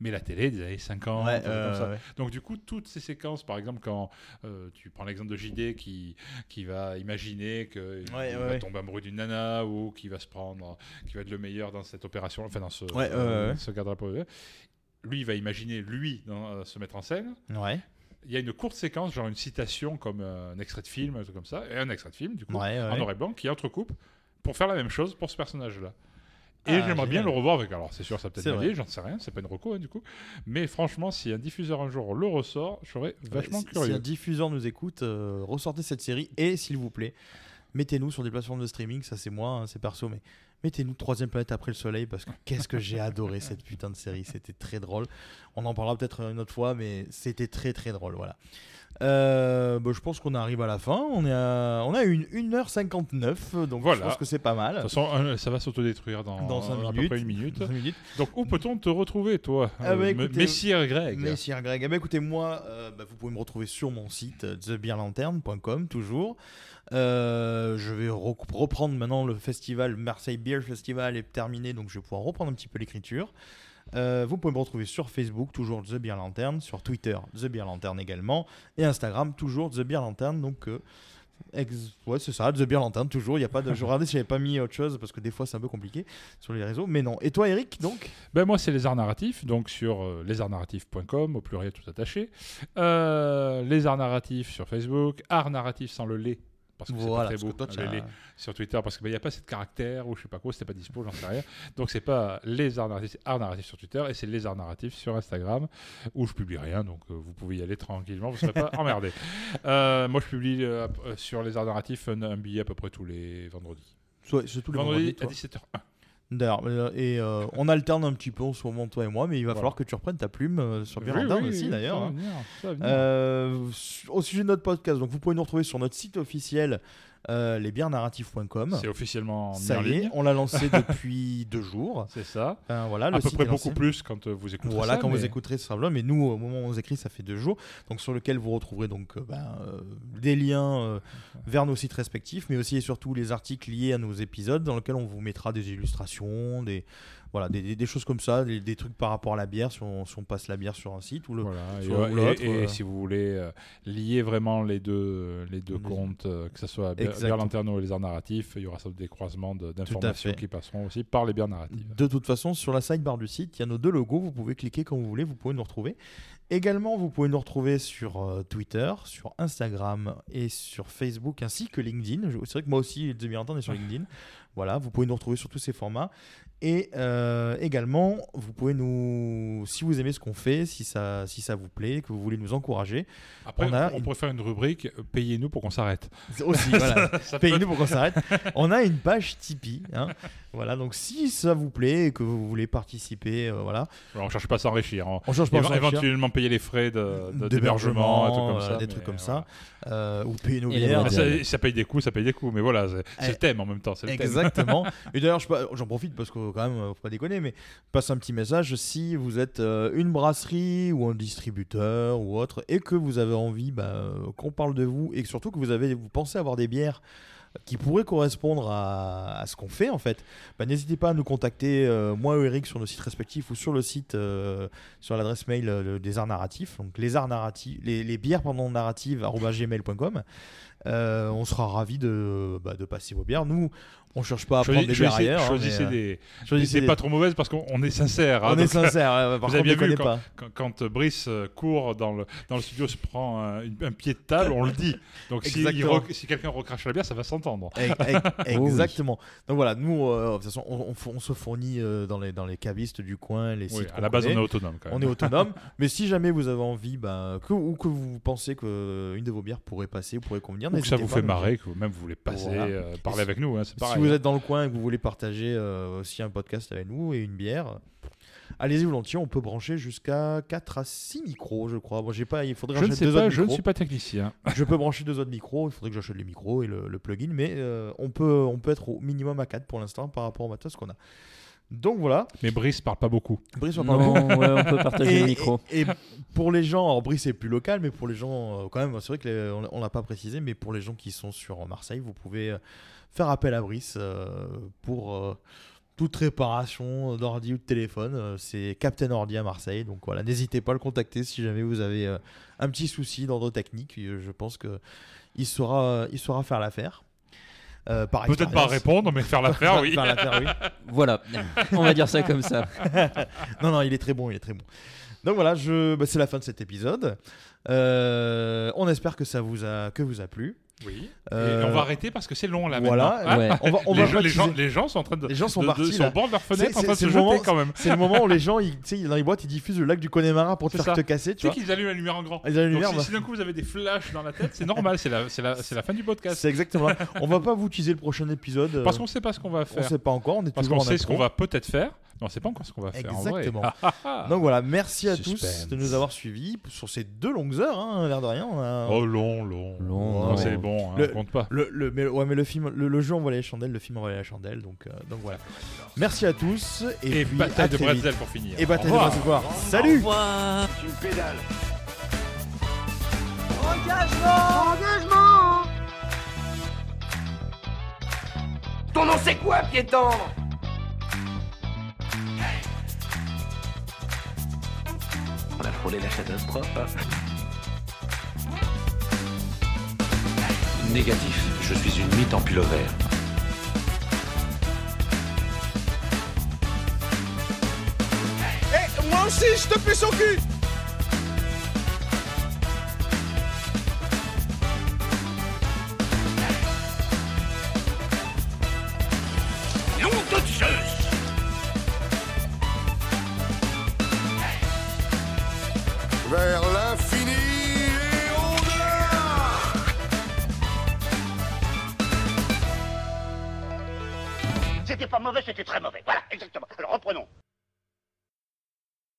mais la télé des années 50. Ouais, comme ça. ouais. Donc du coup, toutes ces séquences, par exemple, quand euh, tu prends l'exemple de JD qui, qui va imaginer qu'il Ouais, va tomber amoureux d'une nana ou qui va se prendre, qui va être le meilleur dans cette opération, enfin dans ce, euh, ce cadre-là. pour- Lui, il va imaginer, lui, dans, euh, se mettre en scène. Ouais. Il y a une courte séquence, genre une citation comme euh, un extrait de film, un truc comme ça, et un extrait de film, du coup, Ouais, ouais. en noir et blanc, qui entrecoupe pour faire la même chose pour ce personnage-là. Et Ah, j'aimerais bien le revoir avec. Alors, c'est sûr, ça peut-être vrai. j'en sais rien, c'est pas une reco, hein, du coup. Mais franchement, si un diffuseur un jour le ressort, je serais vachement Ouais, si- Si curieux. un diffuseur nous écoute, euh, ressortez cette série et s'il vous plaît, mettez-nous sur des plateformes de streaming. Ça, c'est moi, hein, c'est perso, mais mettez-nous Troisième planète après le soleil parce que qu'est-ce que j'ai adoré cette putain de série. C'était très drôle. On en parlera peut-être une autre fois, mais c'était très très drôle. Voilà. Euh, bah, je pense qu'on arrive à la fin. On, est à, on a une 1h59, donc Voilà. je pense que c'est pas mal. De toute façon, ça va s'autodétruire dans, Dans cinq à peu minutes. près une minute. Dans minutes. Donc, où peut-on te retrouver, toi Ah bah, euh, écoutez- Messire Greg Messire Greg. Eh ben, écoutez, moi, euh, bah, vous pouvez me retrouver sur mon site euh, thebeerlanterne.com toujours. Euh, je vais re- reprendre maintenant le festival Marseille Beer Festival est terminé, donc je vais pouvoir reprendre un petit peu l'écriture. Euh, vous pouvez me retrouver sur Facebook, toujours The Beer Lantern, sur Twitter, The Beer Lantern également, et Instagram, toujours The Beer Lantern. Donc, euh, ex- ouais, c'est ça, The Beer Lantern, toujours. Il y a pas de. Je regardais si j'avais pas mis autre chose parce que des fois c'est un peu compliqué sur les réseaux, mais non. Et toi, Eric, donc? Ben moi, c'est les arts narratifs, donc sur euh, lesartsnarratifs.com, au pluriel tout attaché. Euh, les arts narratifs sur Facebook, arts narratifs sans le lait, parce que Voilà, c'est pas très beau, toi, tu le as- lait sur Twitter, parce qu'il n'y a pas assez de caractères, ou je sais pas quoi, c'était pas dispo, j'en sais rien. Donc c'est pas les arts narratifs, arts narratifs sur Twitter, et c'est les arts narratifs sur Instagram, où je publie rien, donc euh, vous pouvez y aller tranquillement, vous ne serez pas emmerdés. Euh, moi, je publie euh, sur les arts narratifs un, un billet à peu près tous les vendredis. Soit- c'est tous les Vendredi vendredis, à toi. 17h01. D'ailleurs, euh, et euh, on alterne un petit peu en ce moment, toi et moi, mais il va Voilà. falloir que tu reprennes ta plume euh, sur Oui, oui, aussi, oui, d'ailleurs. hein. Euh, au sujet de notre podcast, donc vous pouvez nous retrouver sur notre site officiel, euh, lesbiernarratifs.com. C'est officiellement Ça en y est, on l'a lancé depuis deux jours. C'est ça. Voilà, à peu près beaucoup plus quand euh, vous écoutez Voilà, ça. quand vous écouterez ce sera mais nous, au moment où on écrit, ça fait deux jours. Donc, sur lequel vous retrouverez donc, euh, ben, euh, des liens vers nos sites respectifs, mais aussi et surtout les articles liés à nos épisodes, dans lesquels on vous mettra des illustrations, des, voilà, des, des- des choses comme ça, des, des trucs par rapport à la bière, si on, si on passe la bière sur un site ou le. Voilà, et, euh, ou et- l'autre, et si vous voulez euh, lier vraiment les deux, les deux comptes, euh, que ce soit Bière. Lanterneau et les arts narratifs, il y aura des croisements d'informations qui passeront aussi par les bières narratives. De toute façon, sur la sidebar du site, il y a nos deux logos. Vous pouvez cliquer quand vous voulez, vous pouvez nous retrouver. Également, vous pouvez nous retrouver sur euh, Twitter, sur Instagram et sur Facebook, ainsi que LinkedIn. C'est vrai que moi aussi, demi temps, on est sur LinkedIn. Voilà, vous pouvez nous retrouver sur tous ces formats. Et euh, également, vous pouvez nous, si vous aimez ce qu'on fait, si ça, si ça vous plaît, que vous voulez nous encourager, Après, On on, a on une- pourrait faire une rubrique euh, Payez-nous pour qu'on s'arrête. aussi, voilà, payez-nous pour qu'on s'arrête. On a une page Tipeee. hein. Voilà, donc si ça vous plaît et que vous voulez participer, euh, voilà, Alors, on cherche pas à s'enrichir. hein. on change pas à s'enrichir. éventuellement payer les frais de- de- d'hébergement, ça. des trucs comme ça, euh, ou payer nos bières. Ça, ça paye des coûts, ça paye des coûts, mais voilà, c'est c'est Eh, le thème en même temps. le thème. Exactement. Et d'ailleurs, j'en profite parce que quand même, faut pas déconner, mais je passe un petit message si vous êtes euh, une brasserie ou un distributeur ou autre et que vous avez envie bah, qu'on parle de vous et surtout que vous avez, vous pensez avoir des bières qui pourraient correspondre à, ce qu'on fait en fait, bah, n'hésitez pas à nous contacter, euh, moi ou Eric, sur nos sites respectifs ou sur le site, euh, sur l'adresse mail euh, des arts narratifs, donc les arts narratifs, les, bières pardon, narratives gmail.com. On sera ravis de, bah, de passer vos bières. Nous, on cherche pas à prendre des choisissez hein, choisissez mais, euh, des, choisissez des des- pas trop mauvaises parce qu'on on est sincère. hein, On est donc- sincère. ouais, par Vous avez bien vu quand, quand Brice euh, court dans le, dans le studio, se prend un, pied de table, on le dit. Donc si, quelqu'un recrache la bière, ça va s'entendre. Oui. Exactement. Donc voilà, nous, euh, de toute façon, on, on f- on se fournit euh, dans, les, dans les cavistes du coin, les Oui, sites. à la base, on est autonome quand même. On est autonome, mais si jamais vous avez envie, bah, que, ou que vous pensez qu'une de vos bières pourrait passer, ou pourrait convenir, Ou que ça vous pas fait marrer, que même vous voulez passer, Voilà. euh, parler si- avec nous, hein, c'est pareil. Si vous êtes dans le coin et que vous voulez partager euh, aussi un podcast avec nous et une bière, allez-y volontiers. On peut brancher jusqu'à 4 à 6 micros, je crois. Bon, j'ai pas, il faudrait Je ne que sais deux pas, autres je ne micros. suis pas technicien. Je peux brancher deux autres micros. Il faudrait que j'achète les micros et le, le plugin, mais euh, on peut, on peut être au minimum à 4 pour l'instant par rapport au matos qu'on a. Donc voilà. Mais Brice parle pas beaucoup. Brice, on parle beaucoup. Non, ouais, on peut partager Et, le micro. et- et pour les gens, alors Brice c'est plus local, mais pour les gens, euh, quand même, c'est vrai qu'on on l'a pas précisé, mais pour les gens qui sont sur Marseille, vous pouvez euh, faire appel à Brice euh, pour, euh, toute réparation d'ordi ou de téléphone, euh, c'est Captain Ordi à Marseille. Donc voilà, n'hésitez pas à le contacter si jamais vous avez euh, un petit souci d'ordre technique. Je pense que il saura, il saura faire l'affaire. Euh, Peut-être pas répondre, mais faire l'affaire, oui. Faire l'affaire, oui. Voilà, on va dire ça comme ça. non, non, il est très bon, il est très bon. Donc voilà, je... bah, c'est la fin de cet épisode. Euh, on espère que ça vous a, que vous a plu. Oui. Euh, Et on va arrêter parce que c'est long là Voilà, maintenant. Ouais. on va, on les, va gens, les, gens, baptiser- les gens sont en train de. Les gens sont de- de- partis, sont là. au bord de leur fenêtre en train de se le moment- jeter quand même. C'est le moment où les gens, ils, tu sais, dans les boîtes, ils diffusent le lac du Connemara pour te faire ça. te casser, tu sais qu'ils allument la lumière en grand. Ils allument la Donc, lumière, si, bah. si d'un coup vous avez des flashs dans la tête, c'est normal, c'est la, fin du podcast. C'est exactement. on va pas vous teaser le prochain épisode. euh, Parce qu'on sait pas ce qu'on va on faire. sait pas encore, on est Parce qu'on sait ce qu'on va peut-être faire, on sait pas encore ce qu'on va faire. en vrai. Exactement. Ah, ah, ah. Donc voilà, merci à tous de nous avoir suivis sur ces deux longues heures, hein, l'air de rien. on a- Oh long, long. Long, c'est bon, hein, Le- on compte pas. Le, le- mais, ouais, mais le film, le, le jeu envoie les chandelles, le film envoie la chandelle, donc, euh, donc voilà. Merci à tous et, Et puis bataille à de bretzel pour finir. Et bataille Au de revoir. bretzel. Salut. C'est une pédale. Ton nom c'est quoi, pied tendre On a frôlé la catastrophe. Négatif, je suis une mythe en pullover. Eh, moi aussi, je te pue son cul Vers l'infini et au-delà C'était pas mauvais, c'était très mauvais. Voilà, exactement. Alors reprenons.